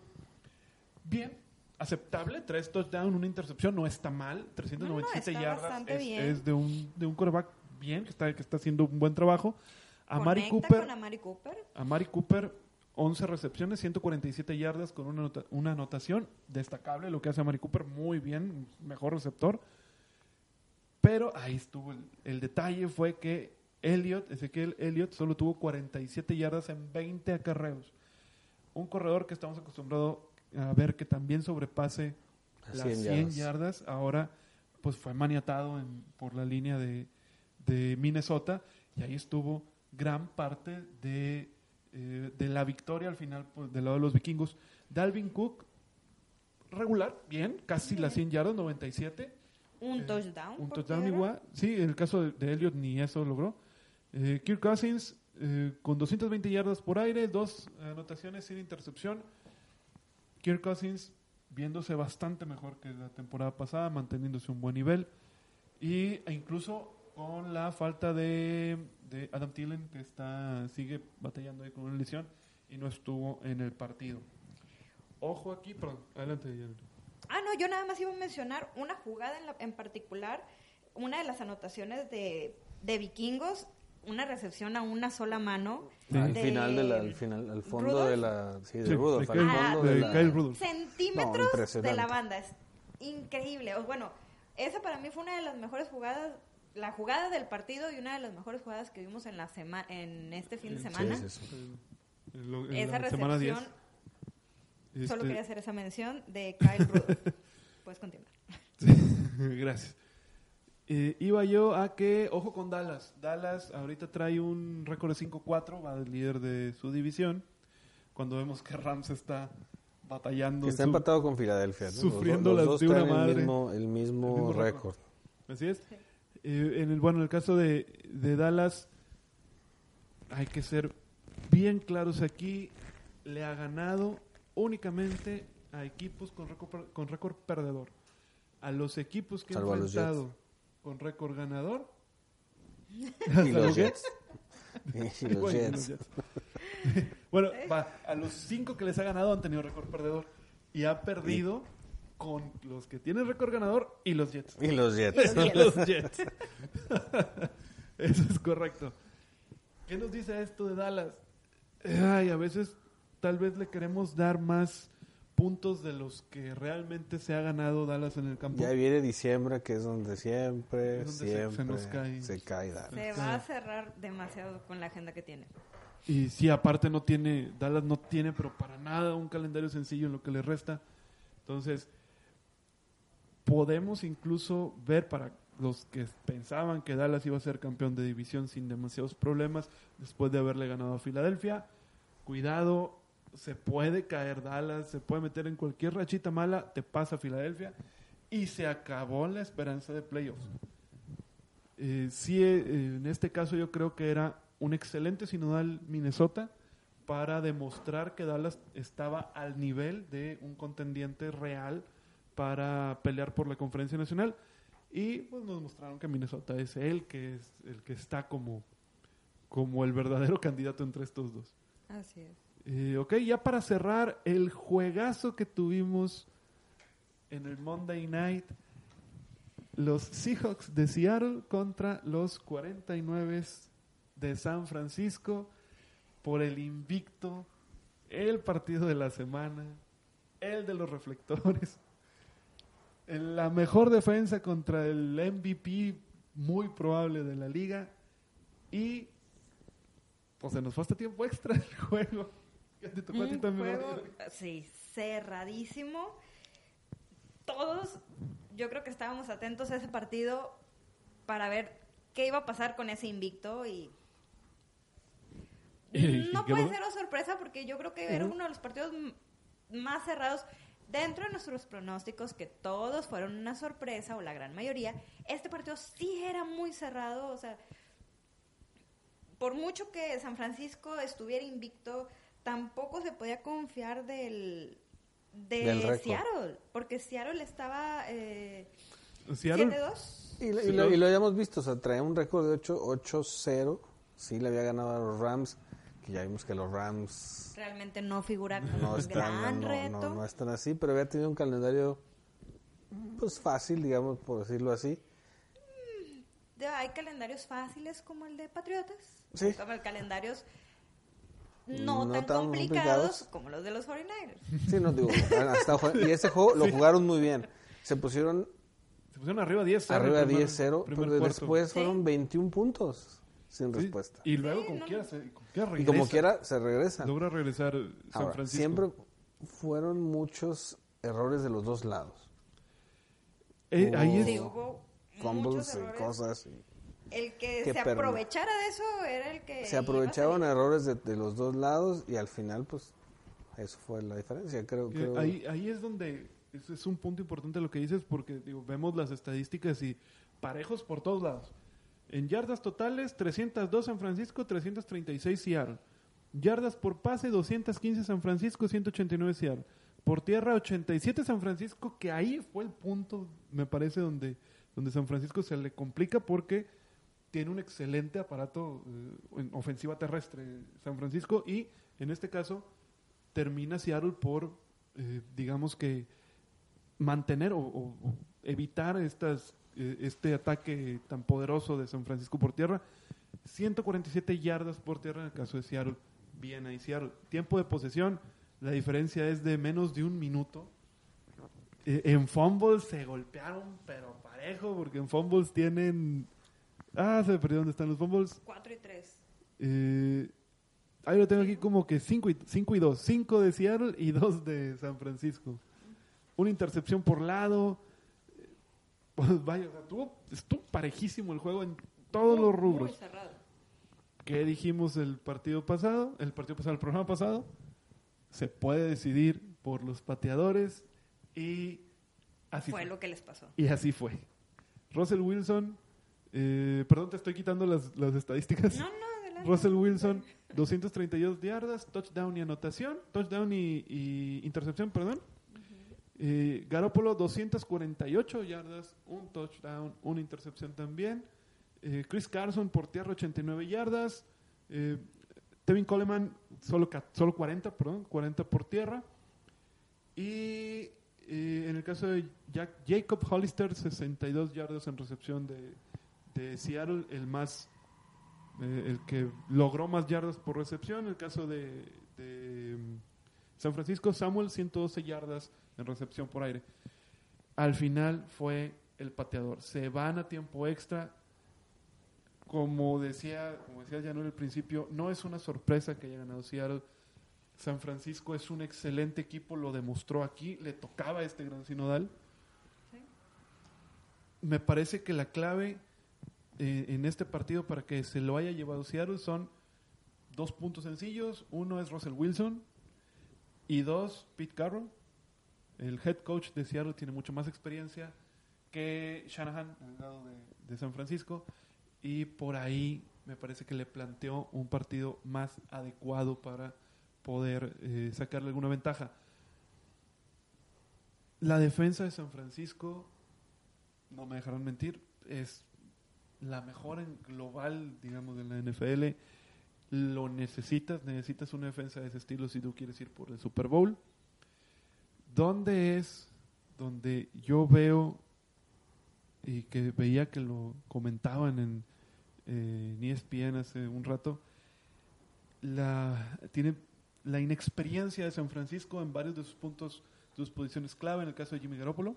bien, aceptable, tres touchdowns, una intercepción, no está mal, 397 No, no, está yardas es, de un de un quarterback bien, que está, que está haciendo un buen trabajo. Amari Cooper, Amari Cooper. a Mari Cooper, 11 recepciones, 147 yardas con una, anota- una anotación. Destacable lo que hace a Mari Cooper, muy bien, mejor receptor. Pero ahí estuvo el, el detalle, fue que Elliot, Ezequiel Elliott, solo tuvo 47 yardas en 20 acarreos. Un corredor que estamos acostumbrados a ver que también sobrepase Las las 100 100 yardas. yardas. Ahora, pues fue maniatado en- por la línea de, de Minnesota y ahí estuvo gran parte de, eh, de la victoria al final pues, del lado de los vikingos. Dalvin Cook, regular, bien, casi las 100 yardas, 97. Un Eh, touchdown. Un touchdown igual. Sí, en el caso de, de Elliott ni eso logró. Eh, Kirk Cousins eh, con 220 yardas por aire, dos anotaciones sin intercepción. Kirk Cousins viéndose bastante mejor que la temporada pasada, manteniéndose un buen nivel. Y, e incluso con la falta de, de Adam Thielen, que está sigue batallando ahí con una lesión y no estuvo en el partido. Ojo aquí, perdón, adelante. Yanira. Ah, no, yo nada más iba a mencionar una jugada en, la- en particular, una de las anotaciones de, de vikingos, una recepción a una sola mano. Sí. Al de final, de la, al final, al fondo de la, sí, de Sí, Rudolph, de al Kyle- fondo de de la, centímetros No, de la banda. Es increíble. O, bueno, esa para mí fue una de las mejores jugadas, la jugada del partido y una de las mejores jugadas que vimos en la semana, en este fin de semana. Sí, sí, sí. En lo- en Esa la semana 10. recepción, Este, solo quería hacer esa mención de Kyle Rudolph. Puedes continuar. Gracias. Eh, iba yo a que, ojo con Dallas. Dallas ahorita trae un récord de 5-4, va del líder de su división. Cuando vemos que Rams está batallando. Que está en su- empatado con Filadelfia. ¿no? Los do- sufriéndolas los dos de una traen madre. El mismo, el mismo, El mismo récord. Así es. Sí. Eh, en el, bueno, en el caso de, de Dallas, hay que ser bien claros aquí. Le ha ganado únicamente a equipos con récord, con récord perdedor. A los equipos que han Salvo los enfrentado con récord ganador. Y los Jets. Y los Bueno, Jets. los Jets. bueno, va, a los cinco que les ha ganado han tenido récord perdedor. Y ha perdido con los que tienen récord ganador y los Jets. Y los Jets. los Jets. Eso es correcto. ¿Qué nos dice esto de Dallas? Ay, a veces tal vez le queremos dar más puntos de los que realmente se ha ganado Dallas en el campo. Ya viene diciembre, que es donde siempre, Es donde se- se siempre nos cae. se cae Dallas. Se va a cerrar demasiado con la agenda que tiene. Y sí, aparte no tiene, Dallas no tiene, pero para nada un calendario sencillo en lo que le resta. Entonces, podemos incluso ver para los que pensaban que Dallas iba a ser campeón de división sin demasiados problemas después de haberle ganado a Filadelfia. Cuidado, se puede caer Dallas, se puede meter en cualquier rachita mala, te pasa Filadelfia y se acabó la esperanza de playoffs. Eh, sí, eh, en este caso yo creo que era un excelente sinodal Minnesota para demostrar que Dallas estaba al nivel de un contendiente real para pelear por la conferencia nacional y pues nos mostraron que Minnesota es el que es el que está como como el verdadero candidato entre estos dos. Así es. Eh, ok, ya para cerrar el juegazo que tuvimos en el Monday Night, los Seahawks de Seattle contra los 49 de San Francisco por el invicto, el partido de la semana, el de los reflectores, la mejor defensa contra el MVP muy probable de la liga y pues se nos fue hasta tiempo extra el juego. Te tocó a ti también, juego, sí, cerradísimo. Todos, yo creo que estábamos atentos a ese partido para ver qué iba a pasar con ese invicto y ¿Y no puede ser una sorpresa porque yo creo que era uno de los partidos más cerrados. Dentro de nuestros pronósticos, que todos fueron una sorpresa, o la gran mayoría, este partido sí era muy cerrado. O sea, por mucho que San Francisco estuviera invicto, tampoco se podía confiar del, de Del. Seattle, porque Seattle estaba eh, Seattle, 7-2. Y, lo- y lo, lo- y lo habíamos visto, o sea, trae un récord de 8 8-0. Sí, le había ganado a los Rams, que ya vimos que los Rams Realmente no figura como no un están, gran no, reto. no, no están así, pero había tenido un calendario pues fácil, digamos, por decirlo así. De- Hay calendarios fáciles como el de Patriotas. Sí. Como el calendarios no, No tan, tan complicados complicados. como los de los 49ers. Sí, no digo, hasta y ese juego lo jugaron muy bien. Se pusieron se pusieron arriba 10-0. arriba el primer- 10-0, primer pero cuarto. después Sí. fueron 21 puntos sin Sí, respuesta. Y luego, Sí, como no, quiera, se, como quiera Y como regresa. quiera, se regresan. Logra regresar San Ahora, Francisco. siempre fueron muchos errores de los dos lados. Eh, ahí es, Sí, hubo muchos Fumbles y cosas. y- El que se aprovechara de eso era el que Se aprovecharon errores de, de los dos lados y al final, pues, eso fue la diferencia. Creo que que ahí, ahí es donde es, es un punto importante lo que dices porque digo, vemos las estadísticas y parejos por todos lados. En yardas totales, 302 San Francisco, 336 Seattle. Yardas por pase, 215 San Francisco, 189 Seattle. Por tierra, 87 San Francisco, que ahí fue el punto, me parece, donde, donde San Francisco se le complica porque tiene un excelente aparato eh, en ofensiva terrestre San Francisco y en este caso termina Seattle por, eh, digamos que, mantener o, evitar estas, eh, este ataque tan poderoso de San Francisco por tierra. 147 yardas por tierra en el caso de Seattle. Bien ahí Seattle. Tiempo de posesión, la diferencia es de menos de un minuto. Eh, en fumbles se golpearon, pero parejo, porque en fumbles tienen... Ah, se me perdió dónde están los fumbles. 4 y 3. Eh, ahí lo tengo aquí como que 5 y, cinco y 2. 5 de Seattle y 2 de San Francisco. Una intercepción por lado. Eh, Pues vaya, o sea, tuvo, estuvo parejísimo el juego en todos los rubros. Muy cerrado. ¿Qué dijimos el partido pasado? El partido pasado, el programa pasado. Se puede decidir por los pateadores y así Fue fue. lo que les pasó. Y así fue. Russell Wilson, eh, perdón, te estoy quitando las, las estadísticas. No, no, adelante. Russell Wilson, 232 yardas, touchdown y anotación, touchdown y, y intercepción, perdón. Eh, Garoppolo, 248 yardas, un touchdown, una intercepción también. Eh, Chris Carson por tierra, 89 yardas. Eh, Tevin Coleman, solo, solo 40, perdón, 40 por tierra. Y en el caso de Jack- Jacob Hollister, 62 yardas en recepción de, de Seattle, el más eh, el que logró más yardas por recepción. El caso de, de, mm, San Francisco, Samuel, 112 yardas en recepción por aire. Al final fue el pateador. Se van a tiempo extra. Como decía, como decía Janul al principio, no es una sorpresa que haya ganado Seattle. San Francisco es un excelente equipo, lo demostró aquí, le tocaba a este gran sinodal. Me parece que la clave eh, en este partido para que se lo haya llevado Seattle son dos puntos sencillos. Uno es Russell Wilson y dos, Pete Carroll. El head coach de Seattle tiene mucho más experiencia que Shanahan, el lado de, de San Francisco. Y por ahí me parece que le planteó un partido más adecuado para poder eh, sacarle alguna ventaja. La defensa de San Francisco, no me dejarán mentir, es la mejor en global, digamos, de la NFL. Lo necesitas, necesitas una defensa de ese estilo si tú quieres ir por el Super Bowl. ¿Dónde es donde yo veo y que veía que lo comentaban en, eh, en ESPN hace un rato? La, tiene la inexperiencia de San Francisco en varios de sus puntos, sus posiciones clave, en el caso de Jimmy Garoppolo.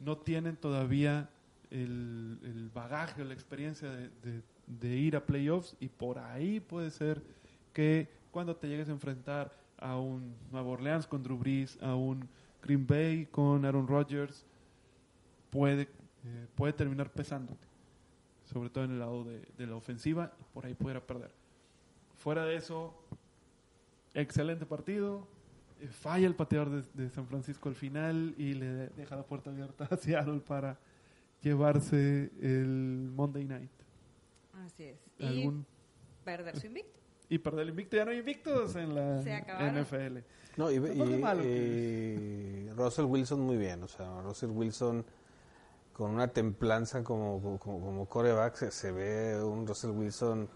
No tienen todavía el, el bagaje o la experiencia de, de- ir a playoffs y por ahí puede ser que cuando te llegues a enfrentar a un Nueva Orleans con Drew Brees, a un Green Bay con Aaron Rodgers, puede, eh, puede terminar pesándote, sobre todo en el lado de, la ofensiva y por ahí pudiera perder. Fuera de eso, excelente partido, eh, falla el pateador de, de San Francisco al final y le deja la puerta abierta a Seattle para llevarse el Monday Night. Así es. Y perder su invicto. y perder el invicto. Ya no hay invictos en la. NFL. No, y, y- malo y Russell Wilson muy bien, o sea, Russell Wilson con una templanza como, como, como coreback se, se ve un Russell Wilson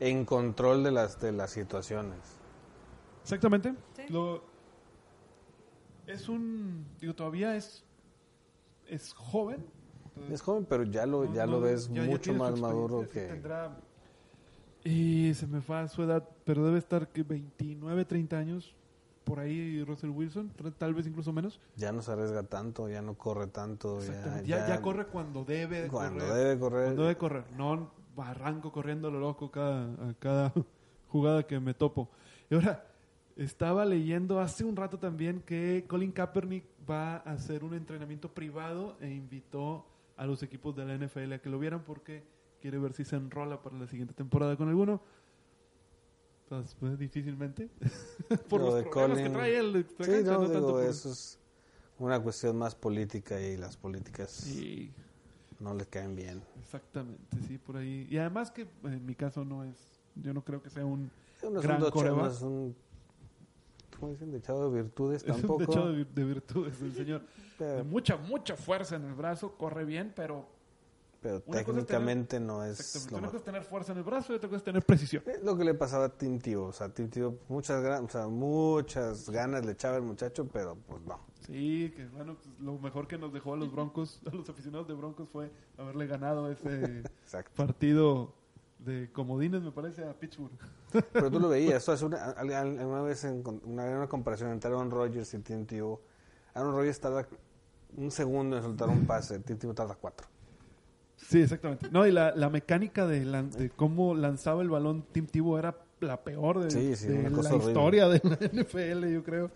en control de las, de las situaciones. Exactamente. Sí. Lo, es un. Digo, todavía es. Es joven. Es joven, pero ya lo, No, ya no, lo ves ya- mucho más maduro que... tendrá- y se me fue a su edad, pero debe estar que 29, 30 años. Por ahí Russell Wilson, tal vez incluso menos. Ya no se arriesga tanto, ya no corre tanto. Ya. Ya, ya corre cuando debe de Cuando correr. debe correr. Cuando debe correr. No arranco corriendo lo loco cada, a cada jugada que me topo. Y ahora, estaba leyendo hace un rato también que Colin Kaepernick va a hacer un entrenamiento privado e invitó a los equipos de la NFL a que lo vieran porque quiere ver si se enrola para la siguiente temporada con alguno. Entonces, pues difícilmente. por Lo los de problemas que Colin- trae él. Sí, cancha, no, no tanto digo, por- eso es una cuestión más política y las políticas Sí. no le caen bien. Exactamente, sí, por ahí. Y además que en mi caso no es, yo no creo que sea un, Es un Gran coreback. no es un, ¿cómo dicen? Dechado de virtudes tampoco. techado de, de virtudes del señor. De pero mucha, mucha fuerza en el brazo, corre bien, pero pero cosa es técnicamente no es lo una cosa es tener fuerza en el brazo y otra cosa es tener precisión. Es lo que le pasaba a Tim Tebow. O sea, Tim Tebow, muchas, o sea, muchas ganas le echaba el muchacho, pero pues no. Sí, que bueno, pues, lo mejor que nos dejó a los Broncos, a los aficionados de Broncos fue haberle ganado ese partido de comodines, me parece, a Pittsburgh. Pero tú lo veías. Esto hace una, al- al- alguna vez en una, una comparación entre Aaron Rodgers y Tim Tebow. Aaron Rodgers tarda un segundo en soltar un pase. Tim Tebow tarda cuatro. Sí, exactamente. No, y la, la mecánica de, lan- de cómo lanzaba el balón Tim Tebow era la peor de, Sí, sí, de una cosa la horrible. historia de la NFL, yo creo.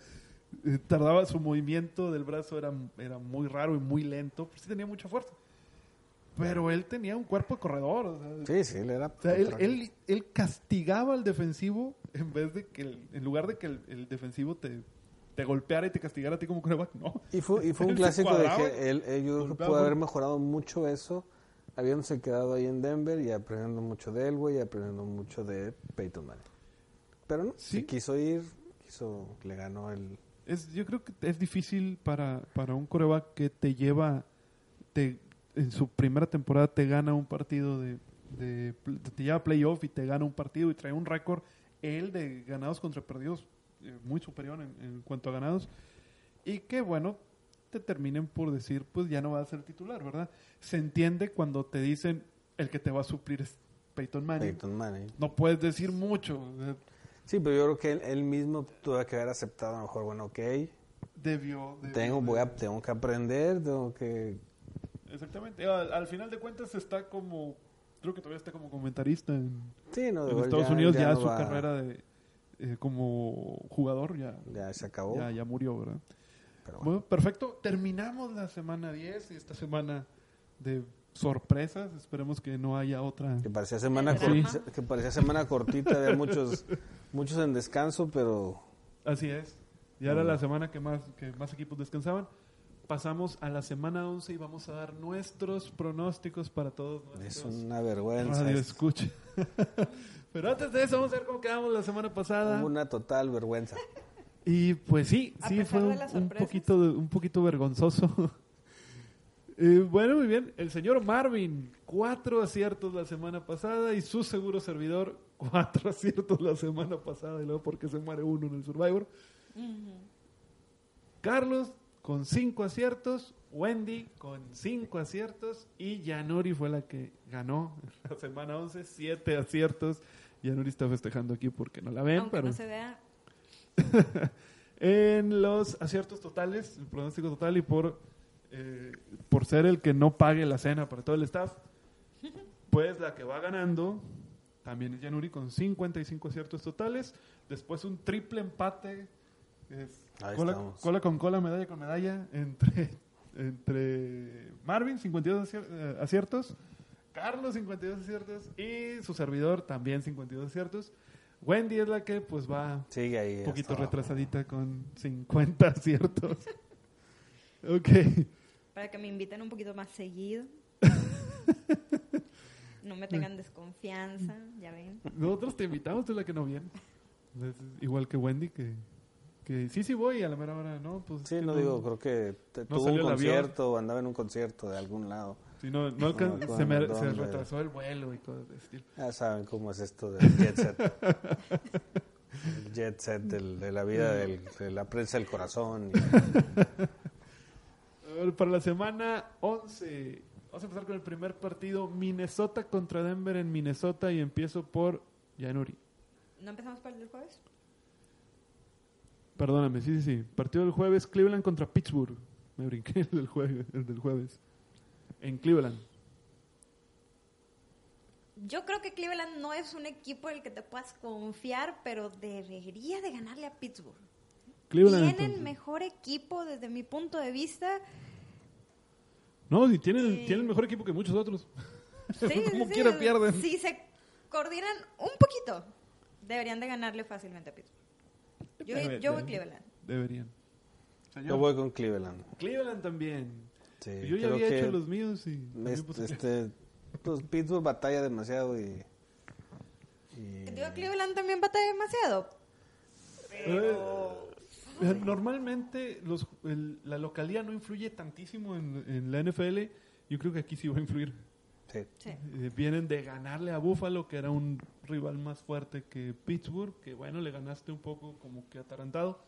Eh, tardaba, su movimiento del brazo era, era muy raro y muy lento, pero sí tenía mucha fuerza. Pero él tenía un cuerpo de corredor. O sea, Sí, sí, él era... o sea, él, él, él castigaba al defensivo en vez de que, el- en lugar de que el, el defensivo te, te golpeara y te castigara a ti como coreback, no. Y fue, y fue un clásico de que él, él yo creo que golpeaba pudo haber mejorado mucho eso, habiéndose quedado ahí en Denver y aprendiendo mucho de Elway y aprendiendo mucho de Peyton Manning. Pero no, Sí. si quiso ir, quiso, le ganó el... Es, yo creo que es difícil para, para un coreback que te lleva, te, en su primera temporada te gana un partido de, de- te lleva a playoff y te gana un partido y trae un récord, él de ganados contra perdidos eh, muy superior en, en cuanto a ganados y que bueno, te terminen por decir pues ya no va a ser titular, ¿verdad? Se entiende cuando te dicen el que te va a suplir es Peyton Manning. Peyton Manning. No puedes decir mucho. Sí, pero yo creo que él, él mismo tuvo que haber aceptado a lo mejor, bueno, ok, Debió, debió tengo, voy a, tengo que aprender, tengo que... Exactamente. Al, al final de cuentas está como, creo que todavía está como comentarista en, Sí, no, en igual Estados ya- Unidos. Ya, no su va- carrera de eh, como jugador ya, Ya se acabó, ya, ya murió, ¿verdad? pero bueno. Bueno, perfecto. Terminamos la semana 10 y esta semana de sorpresas. Esperemos que no haya otra. Que parecía semana, que parecía semana cortita, había muchos, muchos en descanso, pero Así es. Ya era la semana que más, que más equipos descansaban. Pasamos a la semana 11 y vamos a dar nuestros pronósticos para todos es nuestros una vergüenza. radio escucha. Pero antes de eso, vamos a ver cómo quedamos la semana pasada. Una total vergüenza. Y pues sí, A sí fue un, poquito un poquito vergonzoso. Eh, bueno, muy bien. El señor Marvin, cuatro aciertos la semana pasada y su seguro servidor, cuatro aciertos la semana pasada y luego porque se muere uno en el Survivor. Carlos con cinco aciertos, Wendy con cinco aciertos y Yanuri fue la que ganó la semana 11, siete aciertos. Yanuri está festejando aquí porque no la ven, Aunque pero no se vea, en los aciertos totales, el pronóstico total y por, eh, por ser el que no pague la cena para todo el staff, pues la que va ganando también es Yanuri con 55 aciertos totales. Después un triple empate, es Ahí cola, estamos. cola con cola, medalla con medalla, entre, entre Marvin, 52 acier- eh, aciertos, Carlos, 52 aciertos y su servidor también 52 aciertos. Wendy es la que pues va Sigue ahí. un poquito abajo. retrasadita con 50 aciertos. ok. Para que me inviten un poquito más seguido. No me tengan desconfianza, ya ven. Nosotros te invitamos, tú es la que no viene. Igual que Wendy, que, que sí, sí voy, a la mera hora no. Pues, Sí, no digo, creo que te- no tuvo un concierto o andaba en un concierto de algún lado. Sí, no, no alcan- No me acuerdo se, me- se retrasó el vuelo y cosas de ese estilo. Ya saben cómo es esto del jet set. el jet set del- de la vida del- de la prensa del corazón. y- A ver, Para la semana 11, vamos a empezar con el primer partido, Minnesota contra Denver en Minnesota, y empiezo por Yanuri. ¿No empezamos por el jueves? Perdóname, sí, sí, sí. Partido del jueves, Cleveland contra Pittsburgh. Me brinqué el del jueves. El del jueves. En Cleveland. Yo creo que Cleveland no es un equipo del que te puedas confiar, pero debería de ganarle a Pittsburgh. Cleveland. Tienen entonces. mejor equipo desde mi punto de vista. No, y tienen, Sí. tienen mejor equipo que muchos otros. Sí, Como sí, quiera pierden. Si se coordinan un poquito, deberían de ganarle fácilmente a Pittsburgh. Yo, Debe- yo voy Cleveland. Deberían. Yo voy con Cleveland. Cleveland también. Sí, Yo ya había hecho los míos y... también es- puse este, pues, Pittsburgh batalla demasiado y... y- Digo, Cleveland también batalla demasiado. Pero... Eh, Normalmente los, el- la localidad no influye tantísimo en, en la NFL. Yo creo que aquí sí va a influir. Sí. Eh, vienen de ganarle a Buffalo, que era un rival más fuerte que Pittsburgh, que bueno, le ganaste un poco como que atarantado.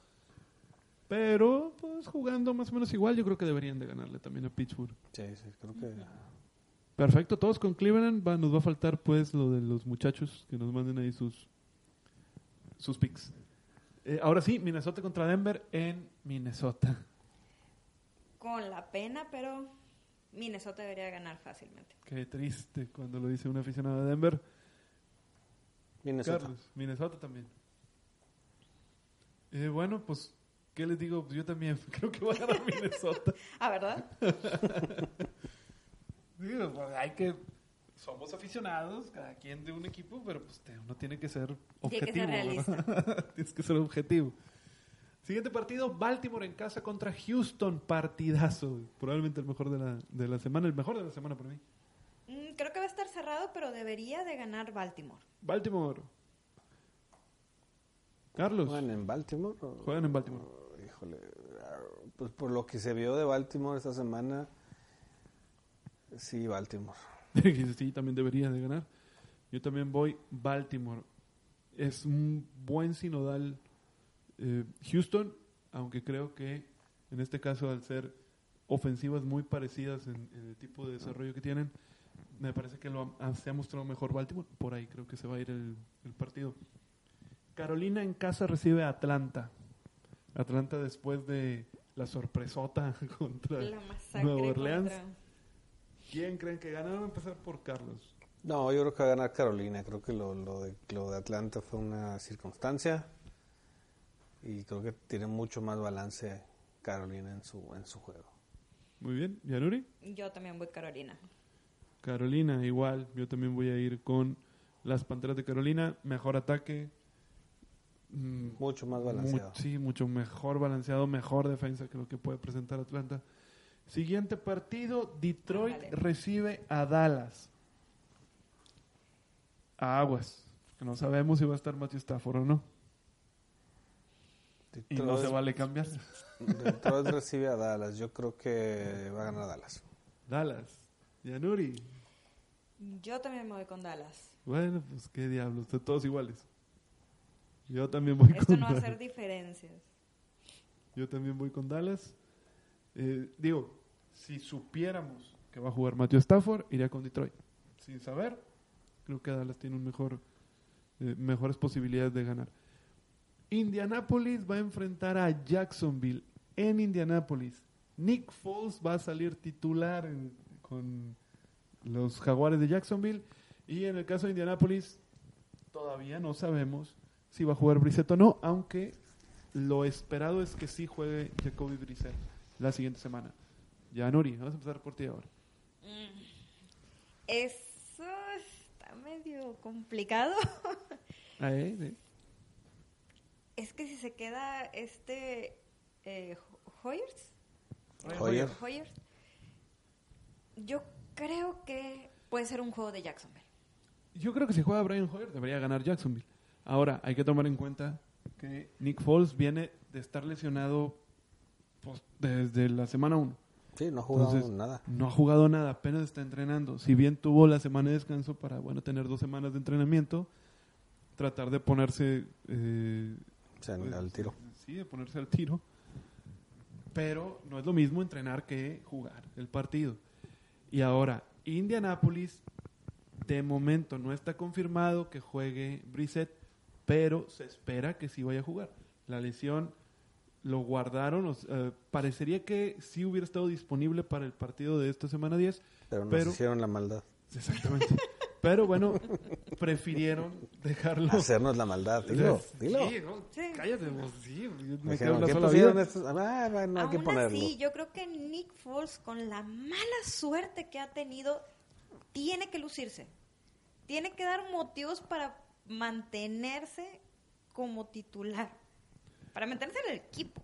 Pero, pues jugando más o menos igual, yo creo que deberían de ganarle también a Pittsburgh. Sí, sí, creo que... Perfecto, todos con Cleveland. Va, nos va a faltar pues lo de los muchachos que nos manden ahí sus, sus picks. Eh, ahora sí, Minnesota contra Denver en Minnesota. Con la pena, pero Minnesota debería ganar fácilmente. Qué triste cuando lo dice un aficionado de Denver. Minnesota. Carlos, Minnesota también. Eh, bueno, pues, ¿qué les digo? Yo también creo que voy a ganar Minnesota. Ah, ¿verdad? Digo, pues, hay que... Somos aficionados, cada quien de un equipo, pero pues uno tiene que ser Tiene que objetivo. ser ¿verdad? Tienes que ser objetivo. Siguiente partido, Baltimore en casa contra Houston. Partidazo. Probablemente el mejor de la, de la semana, el mejor de la semana para mí. Mm, Creo que va a estar cerrado, pero debería de ganar Baltimore. Baltimore. Carlos, ¿Juegan en Baltimore? o- juegan en Baltimore. o- híjole, pues por lo que se vio de Baltimore esta semana, sí, Baltimore. sí, también debería de ganar. Yo también voy Baltimore. Es un buen sinodal eh, Houston, aunque creo que en este caso al ser ofensivas muy parecidas en, en el tipo de desarrollo que tienen, me parece que lo ha- se ha mostrado mejor Baltimore. Por ahí creo que se va a ir el, el partido. Carolina en casa recibe a Atlanta. Atlanta después de la sorpresota contra La Nueva Orleans. contra- ¿Quién creen que gana? Vamos a empezar por Carlos. No, yo creo que va a ganar Carolina. Creo que lo, lo, de, lo de Atlanta fue una circunstancia y creo que tiene mucho más balance Carolina en su, en su juego. Muy bien. ¿Yanuri? Yo también voy Carolina. Carolina, igual. Yo también voy a ir con las Panteras de Carolina. Mejor ataque. Mm, Mucho más mu- balanceado. sí, mucho mejor balanceado, mejor defensa que lo que puede presentar Atlanta. Siguiente partido, Detroit recibe a Dallas. A Aguas. Que no sabemos si va a estar Matthew Stafford o no. Y no se vale cambiar. Detroit recibe a Dallas. Yo creo que va a ganar Dallas. Dallas. Yanuri. Yo también me voy con Dallas. Bueno, pues qué diablos, de todos iguales. Yo también voy Esto con no va a hacer diferencias. Yo también voy con Dallas. Eh, digo, si supiéramos que va a jugar Matthew Stafford, iría con Detroit. Sin saber, creo que Dallas tiene un mejor, eh, mejores posibilidades de ganar. Indianapolis va a enfrentar a Jacksonville en Indianapolis. Nick Foles va a salir titular en- con los Jaguares de Jacksonville. Y en el caso de Indianapolis, todavía no sabemos si va a jugar Brissett o no, aunque lo esperado es que sí juegue Jacoby Brissett la siguiente semana. Ya, Nuri, vamos a empezar por ti ahora. Eso está medio complicado. Ah, ¿eh? ¿Eh? si se queda este eh, Hoyers. Hoyer. Hoyers. Yo creo que puede ser un juego de Jacksonville. Yo creo que si juega Brian Hoyer debería ganar Jacksonville. Ahora, hay que tomar en cuenta que Nick Foles viene de estar lesionado pues, desde la semana 1. Sí, no ha jugado Entonces, nada. No ha jugado nada, apenas está entrenando. Si bien tuvo la semana de descanso para, bueno, tener dos semanas de entrenamiento, tratar de ponerse... eh, Pues, al tiro. Sí, de ponerse al tiro. Pero no es lo mismo entrenar que jugar el partido. Y ahora, Indianapolis, de momento no está confirmado que juegue Brissett, pero se espera que sí vaya a jugar. La lesión lo guardaron, o sea, parecería que sí hubiera estado disponible para el partido de esta semana 10. Pero nos Pero- hicieron la maldad. Exactamente. Pero bueno, prefirieron dejarlo. Hacernos la maldad. Dilo, dilo. Sí, no, Sí. cállate vos, sí, me quedo dijeron, ¿qué sola pusieron vida. estos? Ah, bueno, hay que ponerlo. así, yo creo que Nick Foles, con la mala suerte que ha tenido, tiene que lucirse. Tiene que dar motivos para mantenerse como titular. Para mantenerse en el equipo.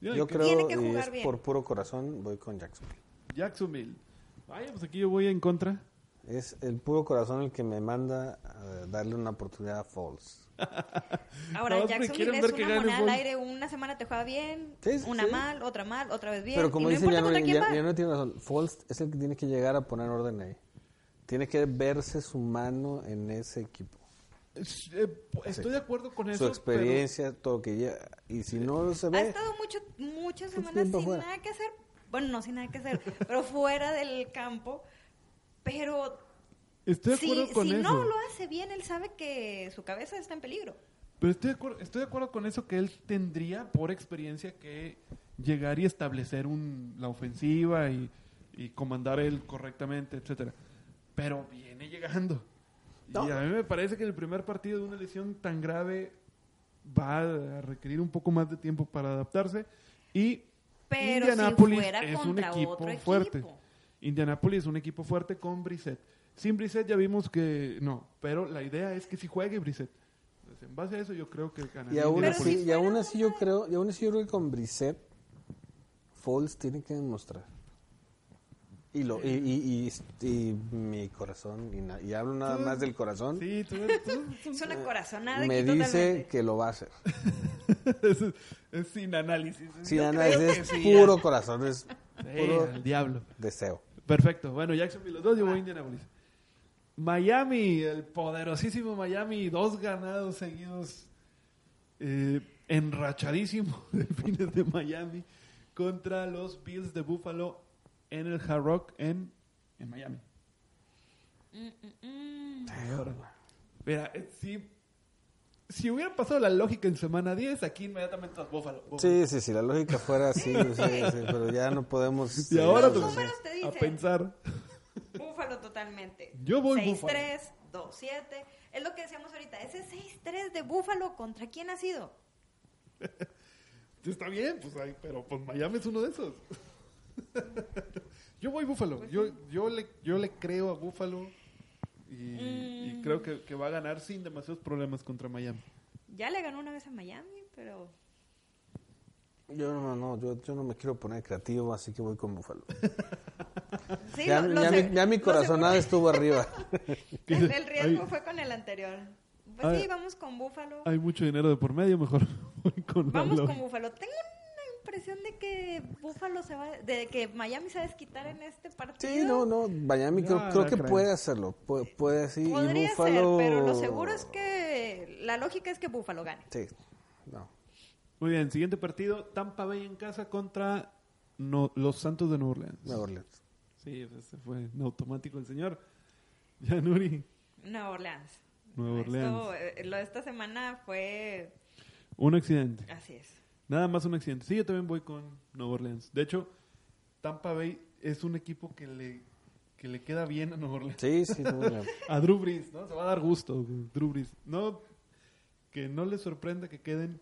Yo creo, Tiene que y jugar es bien. por puro corazón, voy con Jacksonville. Jacksonville. Vaya, pues aquí yo voy en contra. Es el puro corazón el que me manda a darle una oportunidad a Falls. Ahora, No, Jacksonville es ver que una gane moneda al aire. Una semana te juega bien, Sí, sí, una sí. mal, otra mal, otra vez bien. Pero como y no ya no, ya, ya no tiene razón. Falls es el que tiene que llegar a poner orden ahí. Tiene que verse su mano en ese equipo. Eh, estoy Sí. de acuerdo con eso. Su experiencia, todo lo que ya. Y si no se Ha ve. estado mucho, muchas Mucho semanas sin fuera. nada que hacer. Bueno, no sin nada que hacer, pero fuera del campo. Pero pero estoy de si, acuerdo con si eso. no lo hace bien, él sabe que su cabeza está en peligro. Pero estoy de, acuerdo, estoy de acuerdo con eso que él tendría por experiencia que llegar y establecer un, la ofensiva y, y comandar él correctamente, etcétera. Pero viene llegando. No. Y a mí me parece que el primer partido de una lesión tan grave va a requerir un poco más de tiempo para adaptarse. Y Pero Indianapolis si fuera es un contra equipo otro fuerte. equipo. Indianapolis es un equipo fuerte con Brissett. Sin Brissett ya vimos que no, pero la idea es que si juegue Brissett. Entonces, en base a eso yo creo que ganaría Y aún así, y aún así yo creo, y aún así yo creo que con Brissett, Falls tiene que demostrar. Y lo, y, y, y, y mi corazón, y, na- y hablo nada más del corazón, Sí, tú, tú- tú- Es una corazonada me aquí dice totalmente. que lo va a hacer. es, es sin análisis. Sin Yo análisis, es sí, puro corazón, es. Sí, puro diablo. deseo. Perfecto. Bueno, Jacksonville los dos, yo voy a Indianapolis. Miami, el poderosísimo Miami, dos ganados seguidos, eh, enrachadísimo de fines de Miami contra los Bills de Buffalo en el Hard Rock en, en Miami. Mm, mm, mm. Mira, eh, si, si hubiera pasado la lógica en semana 10, aquí inmediatamente a Buffalo. Buffalo. Sí, sí, sí, la lógica fuera así, sí, sí, pero ya no podemos... Y ahora Los pues, números te a dicen. pensar. Búfalo totalmente. Yo voy 6-3, Búfalo. 2-7. Es lo que decíamos ahorita. Ese 6-3 de Búfalo, ¿contra quién ha sido? Está bien, pues, ay, pero pues Miami es uno de esos. yo voy Búfalo. Yo, yo, le, yo le creo a Búfalo y, y Mm. creo que, que va a ganar sin demasiados problemas contra Miami. Ya le ganó una vez a Miami, pero... Yo no, no, yo, yo no me quiero poner creativo, así que voy con Búfalo. Sí, ya, lo- lo ya sé- mi, ya mi corazonada estuvo arriba. El, el riesgo fue con el anterior. Pues Ay. sí, vamos con Búfalo. Hay mucho dinero de por medio, mejor voy con la Vamos con. Búfalo. Tengo impresión de que Búfalo se va... De que Miami se va a desquitar en este partido. Sí, no, no, Miami No, creo, que creo. puede hacerlo, puede, puede sí, y Podría Búfalo... ser, pero lo seguro es que... La lógica es que Búfalo gane. Sí, no. Muy bien, siguiente partido, Tampa Bay en casa contra no- los Santos de Nueva Orleans. Nueva Orleans. Sí, pues, se fue en automático el señor. Yanuri, Nueva Orleans. Nueva Esto, Orleans. eh, lo de esta semana fue... Un accidente. Así es. Nada más un accidente. Sí, yo también voy con Nueva Orleans. De hecho, Tampa Bay es un equipo que le, que le queda bien a Nueva Orleans. Sí, sí. A Drew Brees, ¿no? Se va a dar gusto, Drew Brees. No, que no le sorprenda que queden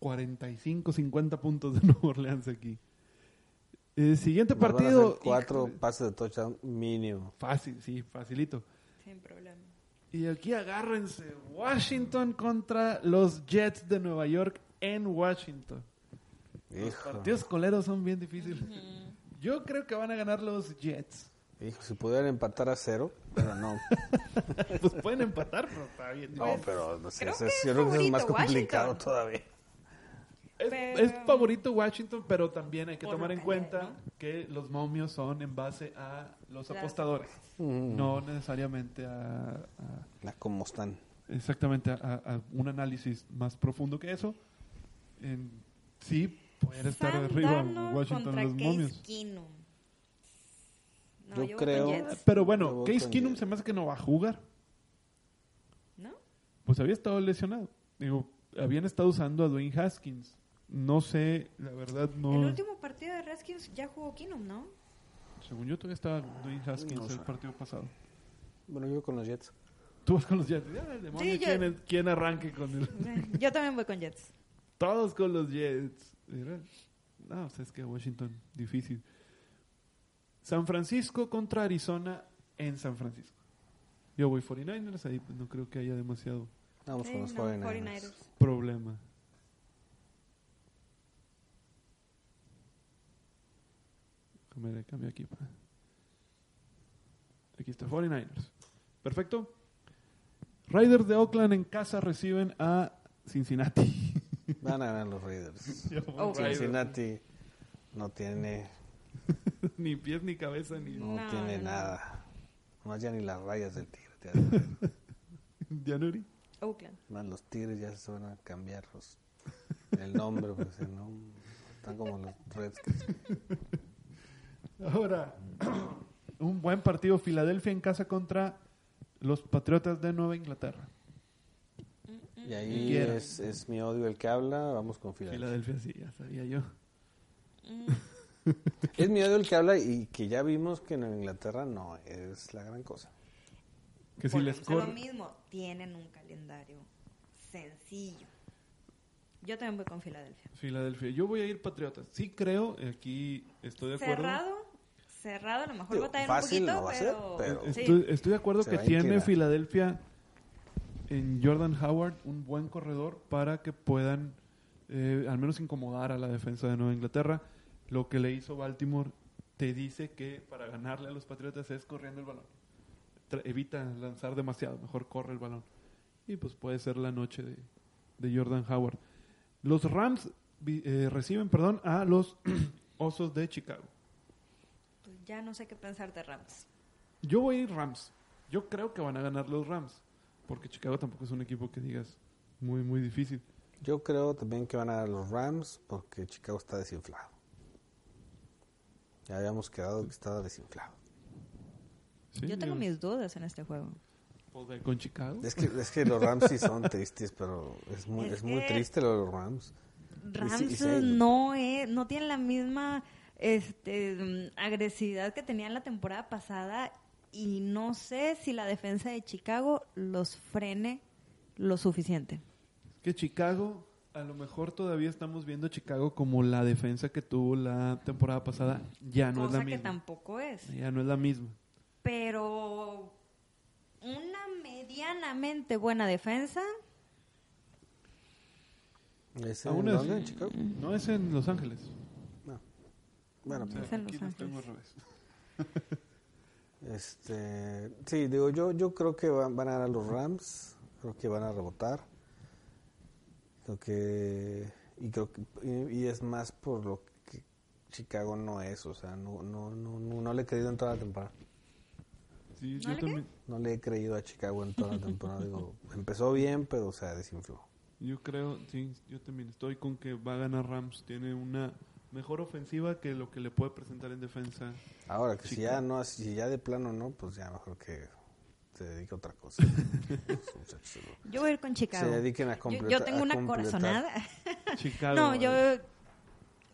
45, 50 puntos de Nueva Orleans aquí. Eh, siguiente Nos van a partido. cuatro híjole. pases de touchdown mínimo. Fácil, sí, facilito. Sin problema. Y aquí agárrense. Washington contra los Jets de Nueva York en Washington. Los Hijo, partidos coleros son bien difíciles. Yo creo que van a ganar los Jets. hijo, si pudieran empatar a cero, pero no. Pues pueden empatar, pero está bien. No, pero no sé, creo que es yo creo que es más complicado Washington. todavía. Es, Pero- es favorito Washington, pero también hay que Por tomar en cuenta ¿no? que los momios son en base a los Las apostadores, Mm. no necesariamente a, a- La cómo están. exactamente a, a- a un análisis más profundo que eso. En- sí, puede estar arriba Washington contra los Case momios. Keenum. No, Yo yo, creo- Pero bueno, Case Keenum se me hace que no va a jugar. ¿no? Pues había estado lesionado. Digo, habían estado usando a Dwayne Haskins. No sé, la verdad no. El último partido de Redskins ya jugó Keenum, ¿no? Según yo todavía estaba Dwayne Haskins No el sé. partido pasado. Bueno, yo con los Jets. Tú vas con los Jets. Ya, el demonio, Sí, yo- ¿quién, quién arranque con el... Yo también voy con Jets. Todos con los Jets. No, pues es que Washington, difícil. San Francisco contra Arizona en San Francisco. Yo voy 49ers, ahí pues, no creo que haya demasiado Vamos Sí, con los no, 49ers. 49ers. problema. Déjame le cambio aquí. Aquí está 49ers. Perfecto. Raiders de Oakland en casa reciben a Cincinnati. Van a ganar los Raiders. Oh. Raiders. Cincinnati no tiene, ni pies ni cabeza ni no, No, tiene no, nada. No ya ni las rayas del tigre. January. Oakland. Más los tigres ya se van a cambiar los- el nombre, pues no, están como los Redskins. Ahora, un buen partido Filadelfia en casa contra los Patriotas de Nueva Inglaterra. Y ahí es, es mi odio el que habla, vamos con Filadelfia. Filadelfia, sí, ya sabía yo. Mm, Es mi odio el que habla y que ya vimos que en Inglaterra no es la gran cosa. Que si les lo mismo, tienen un calendario sencillo. Yo también voy con Filadelfia. Filadelfia. Yo voy a ir Patriotas. Sí creo, aquí estoy de acuerdo. Cerrado, cerrado, a lo mejor Digo, un poquito, no va a ser, pero, pero- sí. Estoy, estoy de acuerdo Se que tiene. Filadelfia en Jordan Howard un buen corredor para que puedan eh, al menos incomodar a la defensa de Nueva Inglaterra. Lo que le hizo Baltimore te dice que para ganarle a los Patriotas es corriendo el balón. Tra- evita lanzar demasiado, mejor corre el balón. Y pues puede ser la noche de, de Jordan Howard. Los Rams eh, reciben perdón, a los Osos de Chicago. Pues ya no sé qué pensar de Rams. Yo voy a ir Rams. Yo creo que van a ganar los Rams. Porque Chicago tampoco es un equipo que digas muy, muy difícil. Yo creo también que van a dar los Rams porque Chicago está desinflado. Ya habíamos quedado que estaba desinflado. ¿Sí? Yo tengo mis dudas en este juego. con Chicago. Es que, es que los Rams sí son tristes, pero es muy, Es es muy triste lo de los Rams. Rams y no es, no tiene la misma este, agresividad que tenía en la temporada pasada y no sé si la defensa de Chicago los frene lo suficiente. Que Chicago, a lo mejor todavía estamos viendo a Chicago como la defensa que tuvo la temporada pasada. Ya no es cosa la que misma. tampoco es. Ya no es la misma. Pero una medianamente buena defensa, ¿Es en dónde? ¿En Chicago? No es en Los Ángeles. No. Bueno, O sea, Es en Los Ángeles. Este, sí, digo, yo, yo creo que van, van a ganar los Rams, creo que van a rebotar, creo que, y creo que, y, y es más por lo que Chicago no es, o sea, no, no, no, no, no le he creído en toda la temporada, Sí, ¿No yo también. no le he creído a Chicago en toda la temporada, digo, empezó bien, pero se desinfló. Yo creo, sí, yo también estoy con que va a ganar Rams. Tiene una mejor ofensiva que lo que le puede presentar en defensa. Ahora, que si ya no, si ya de plano no, pues ya mejor que se dedique a otra cosa. Los yo voy a ir con Chicago. Se dediquen a Yo, completar. yo tengo una corazonada. Chicago. No, yo...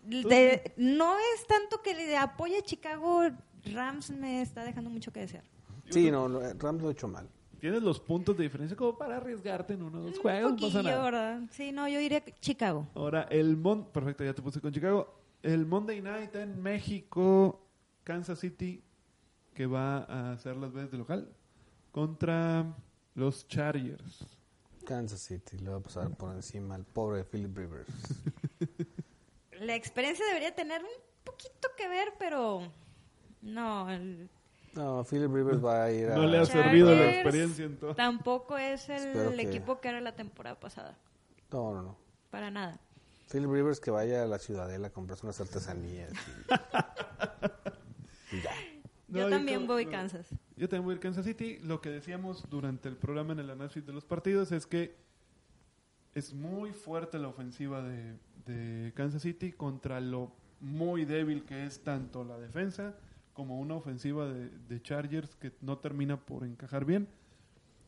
de- no es tanto que le apoye a Chicago, Rams me está dejando mucho que desear. Sí, no, Rams lo ha hecho mal. Tienes los puntos de diferencia como para arriesgarte en uno o dos Un juegos. No pasa poquillo, nada. ¿verdad? Sí, no, yo iré a Chicago. Ahora, el Mon... Perfecto, ya te puse con Chicago. El Monday Night en México, Kansas City, que va a hacer las veces de local, contra los Chargers. Kansas City le va a pasar por encima al pobre Philip Rivers. La experiencia debería tener un poquito que ver, pero no. el No, Philip Rivers va a ir a... No le ha servido la experiencia en todo. Tampoco es el que- equipo que era la temporada pasada. No, no, no. Para nada. Philip Rivers que vaya a la Ciudadela a comprarse unas artesanías. Y, y ya. No, yo también voy no. Kansas. Yo también voy a ir Kansas City. Lo que decíamos durante el programa en el análisis de los partidos es que es muy fuerte la ofensiva de, de Kansas City contra lo muy débil que es tanto la defensa como una ofensiva de, de Chargers que no termina por encajar bien.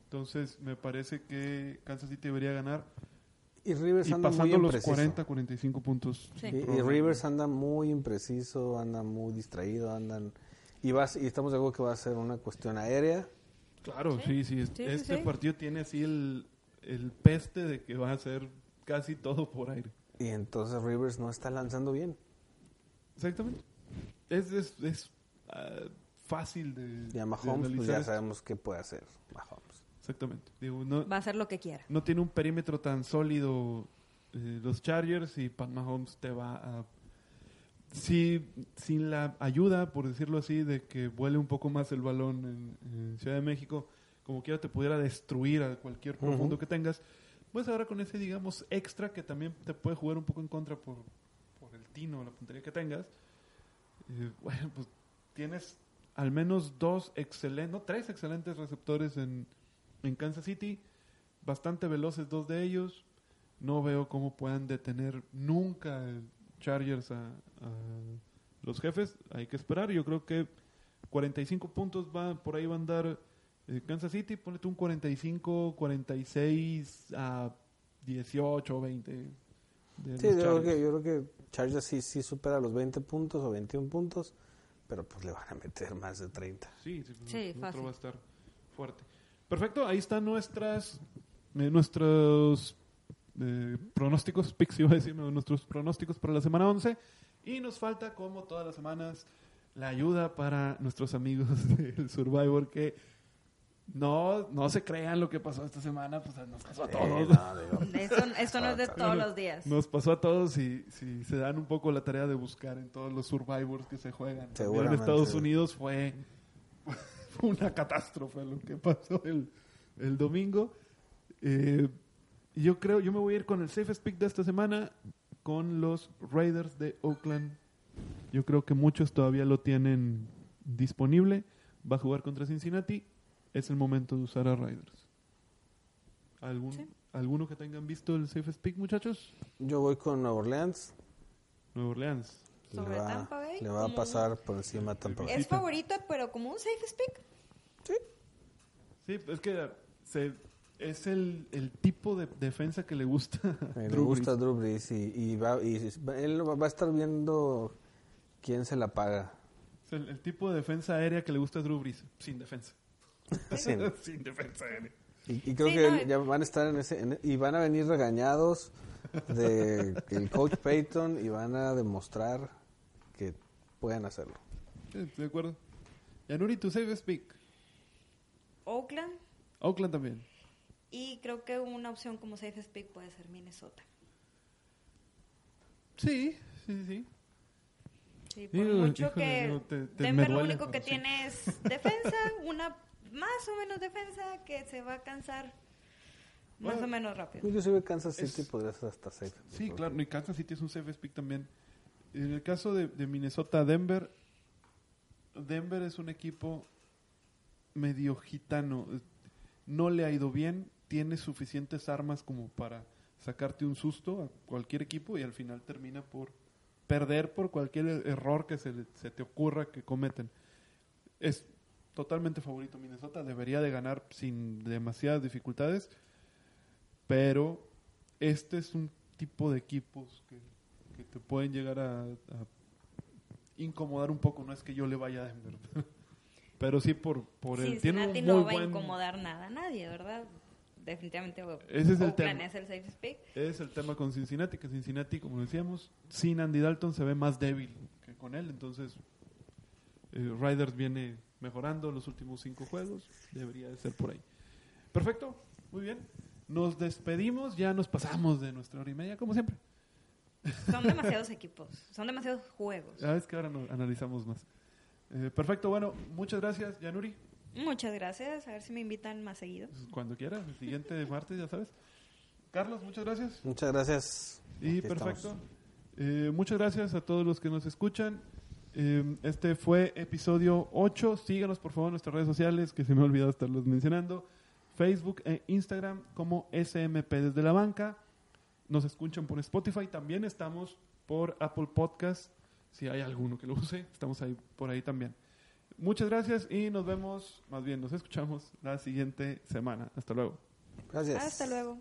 Entonces me parece que Kansas City debería ganar Y Rivers y anda muy pasando los impreciso. 40, 45 puntos. Sí. Y, y Rivers anda muy impreciso, anda muy distraído, andan... Y, vas, y estamos de acuerdo que va a ser una cuestión aérea. Claro, sí, sí. Sí, sí, este sí. partido tiene así el, el peste de que va a ser casi todo por aire. Y entonces Rivers no está lanzando bien. Exactamente. Es, es, es ah, fácil de, Y a de Mahomes pues ya esto. sabemos qué puede hacer Mahomes. Exactamente. Digo, no, Va a hacer lo que quiera. no tiene un perímetro tan sólido eh, los Chargers y Pat Mahomes te va a... Si, sin la ayuda, por decirlo así, de que vuele un poco más el balón en, en Ciudad de México, como quiera te pudiera destruir a cualquier profundo que tengas, pues ahora con ese, digamos, extra que también te puede jugar un poco en contra por, por el tino, la puntería que tengas, eh, bueno, pues tienes al menos dos excelentes, no, tres excelentes receptores en, en Kansas City, bastante veloces dos de ellos. No veo cómo puedan detener nunca el Chargers a, a los jefes. Hay que esperar. Yo creo que 45 puntos va, por ahí va a andar eh, Kansas City. Ponete un 45, 46 a 18 o 20. de Sí, yo creo, que, yo creo que Chargers sí, sí supera los 20 puntos o 21 puntos, pero pues le van a meter más de 30. Sí, sí, pues, Sí, el otro fácil. va a estar fuerte. Perfecto, ahí están nuestras eh, nuestros eh, pronósticos, picks iba a decir, no, nuestros pronósticos para la semana 11 y nos falta como todas las semanas la ayuda para nuestros amigos del Survivor que no no se crean lo que pasó esta semana, pues nos pasó a Sí, todos. no, digo, Esto, esto no es de todos los días. Nos pasó a todos y si se dan un poco la tarea de buscar en todos los survivors que se juegan. En. Estados Unidos fue una catástrofe lo que pasó el, el domingo. Eh, yo creo, yo me voy a ir con el safest pick de esta semana con los Raiders de Oakland. Yo creo que muchos todavía lo tienen disponible. Va a jugar contra Cincinnati. Es el momento de usar a Raiders. ¿Algún, Sí. ¿Alguno que tengan visto el safest pick, muchachos? yo voy con Nueva Orleans. Nueva Orleans. Le Sobre va, Tampa Bay, le va a pasar por encima a Tampa Bay. Es favorito, pero como un safe speak. Sí, es que se, es el, el tipo de defensa que le gusta. a le Drew gusta Brees. Drew Brees y, y va, y él va a estar viendo quién se la paga. Es el, el tipo de defensa aérea que le gusta a Drew Brees, sin defensa. Sí. sin defensa aérea. Y, y creo Sí, que no, ya van a estar en ese en- y van a venir regañados de el coach Payton y van a demostrar que pueden hacerlo. Sí, de acuerdo. Yanuri, tu safest pick. Oakland. Oakland también. Y creo que una opción como safe speak puede ser Minnesota. Sí, sí, sí. Sí, por Digo, mucho híjole, que no, te- te- Denver lo único que sí. tiene es defensa, una más o menos defensa que se va a cansar más Bueno, o menos rápido. Inclusive Kansas Es- City podría ser hasta safe. Sí, claro. Y Kansas City es un safest pick también. En el caso de, de Minnesota-Denver, Denver es un equipo medio gitano. No le ha ido bien. Tiene suficientes armas como para sacarte un susto a cualquier equipo y al final termina por perder por cualquier er- error que se, se te ocurra que cometen. Es totalmente favorito Minnesota. Debería de ganar sin demasiadas dificultades. Pero este es un tipo de equipos que, te pueden llegar a, incomodar un poco. No es que yo le vaya a. Pero sí por, por el... Tiene un muy no va a incomodar nada a nadie, ¿verdad? Definitivamente Ese es el tema. es el safe speak. Es el tema con Cincinnati, que Cincinnati, como decíamos, sin Andy Dalton se ve más débil que con él. Entonces, eh, Riders viene mejorando los últimos cinco juegos. Debería de ser por ahí. Perfecto, muy bien. Nos despedimos, ya nos pasamos de nuestra hora y media, como siempre. Son demasiados equipos, son demasiados juegos. Ya ves que ahora no, analizamos más. Eh, perfecto, bueno, muchas gracias, Yanuri. Muchas gracias, a ver si me invitan más seguido. Pues, Cuando quieras, el siguiente martes, ya sabes. Carlos, muchas gracias. Muchas gracias. Y Aquí perfecto. Eh, muchas gracias a todos los que nos escuchan. Eh, este fue episodio 8. Síganos por favor en nuestras redes sociales, que se me ha olvidado estarlos mencionando. Facebook e Instagram como SMP desde la banca. Nos escuchan por Spotify. También estamos por Apple Podcast si hay alguno que lo use, estamos ahí por ahí también. Muchas gracias y nos vemos, más bien nos escuchamos la siguiente semana. Hasta luego. Gracias. Hasta luego.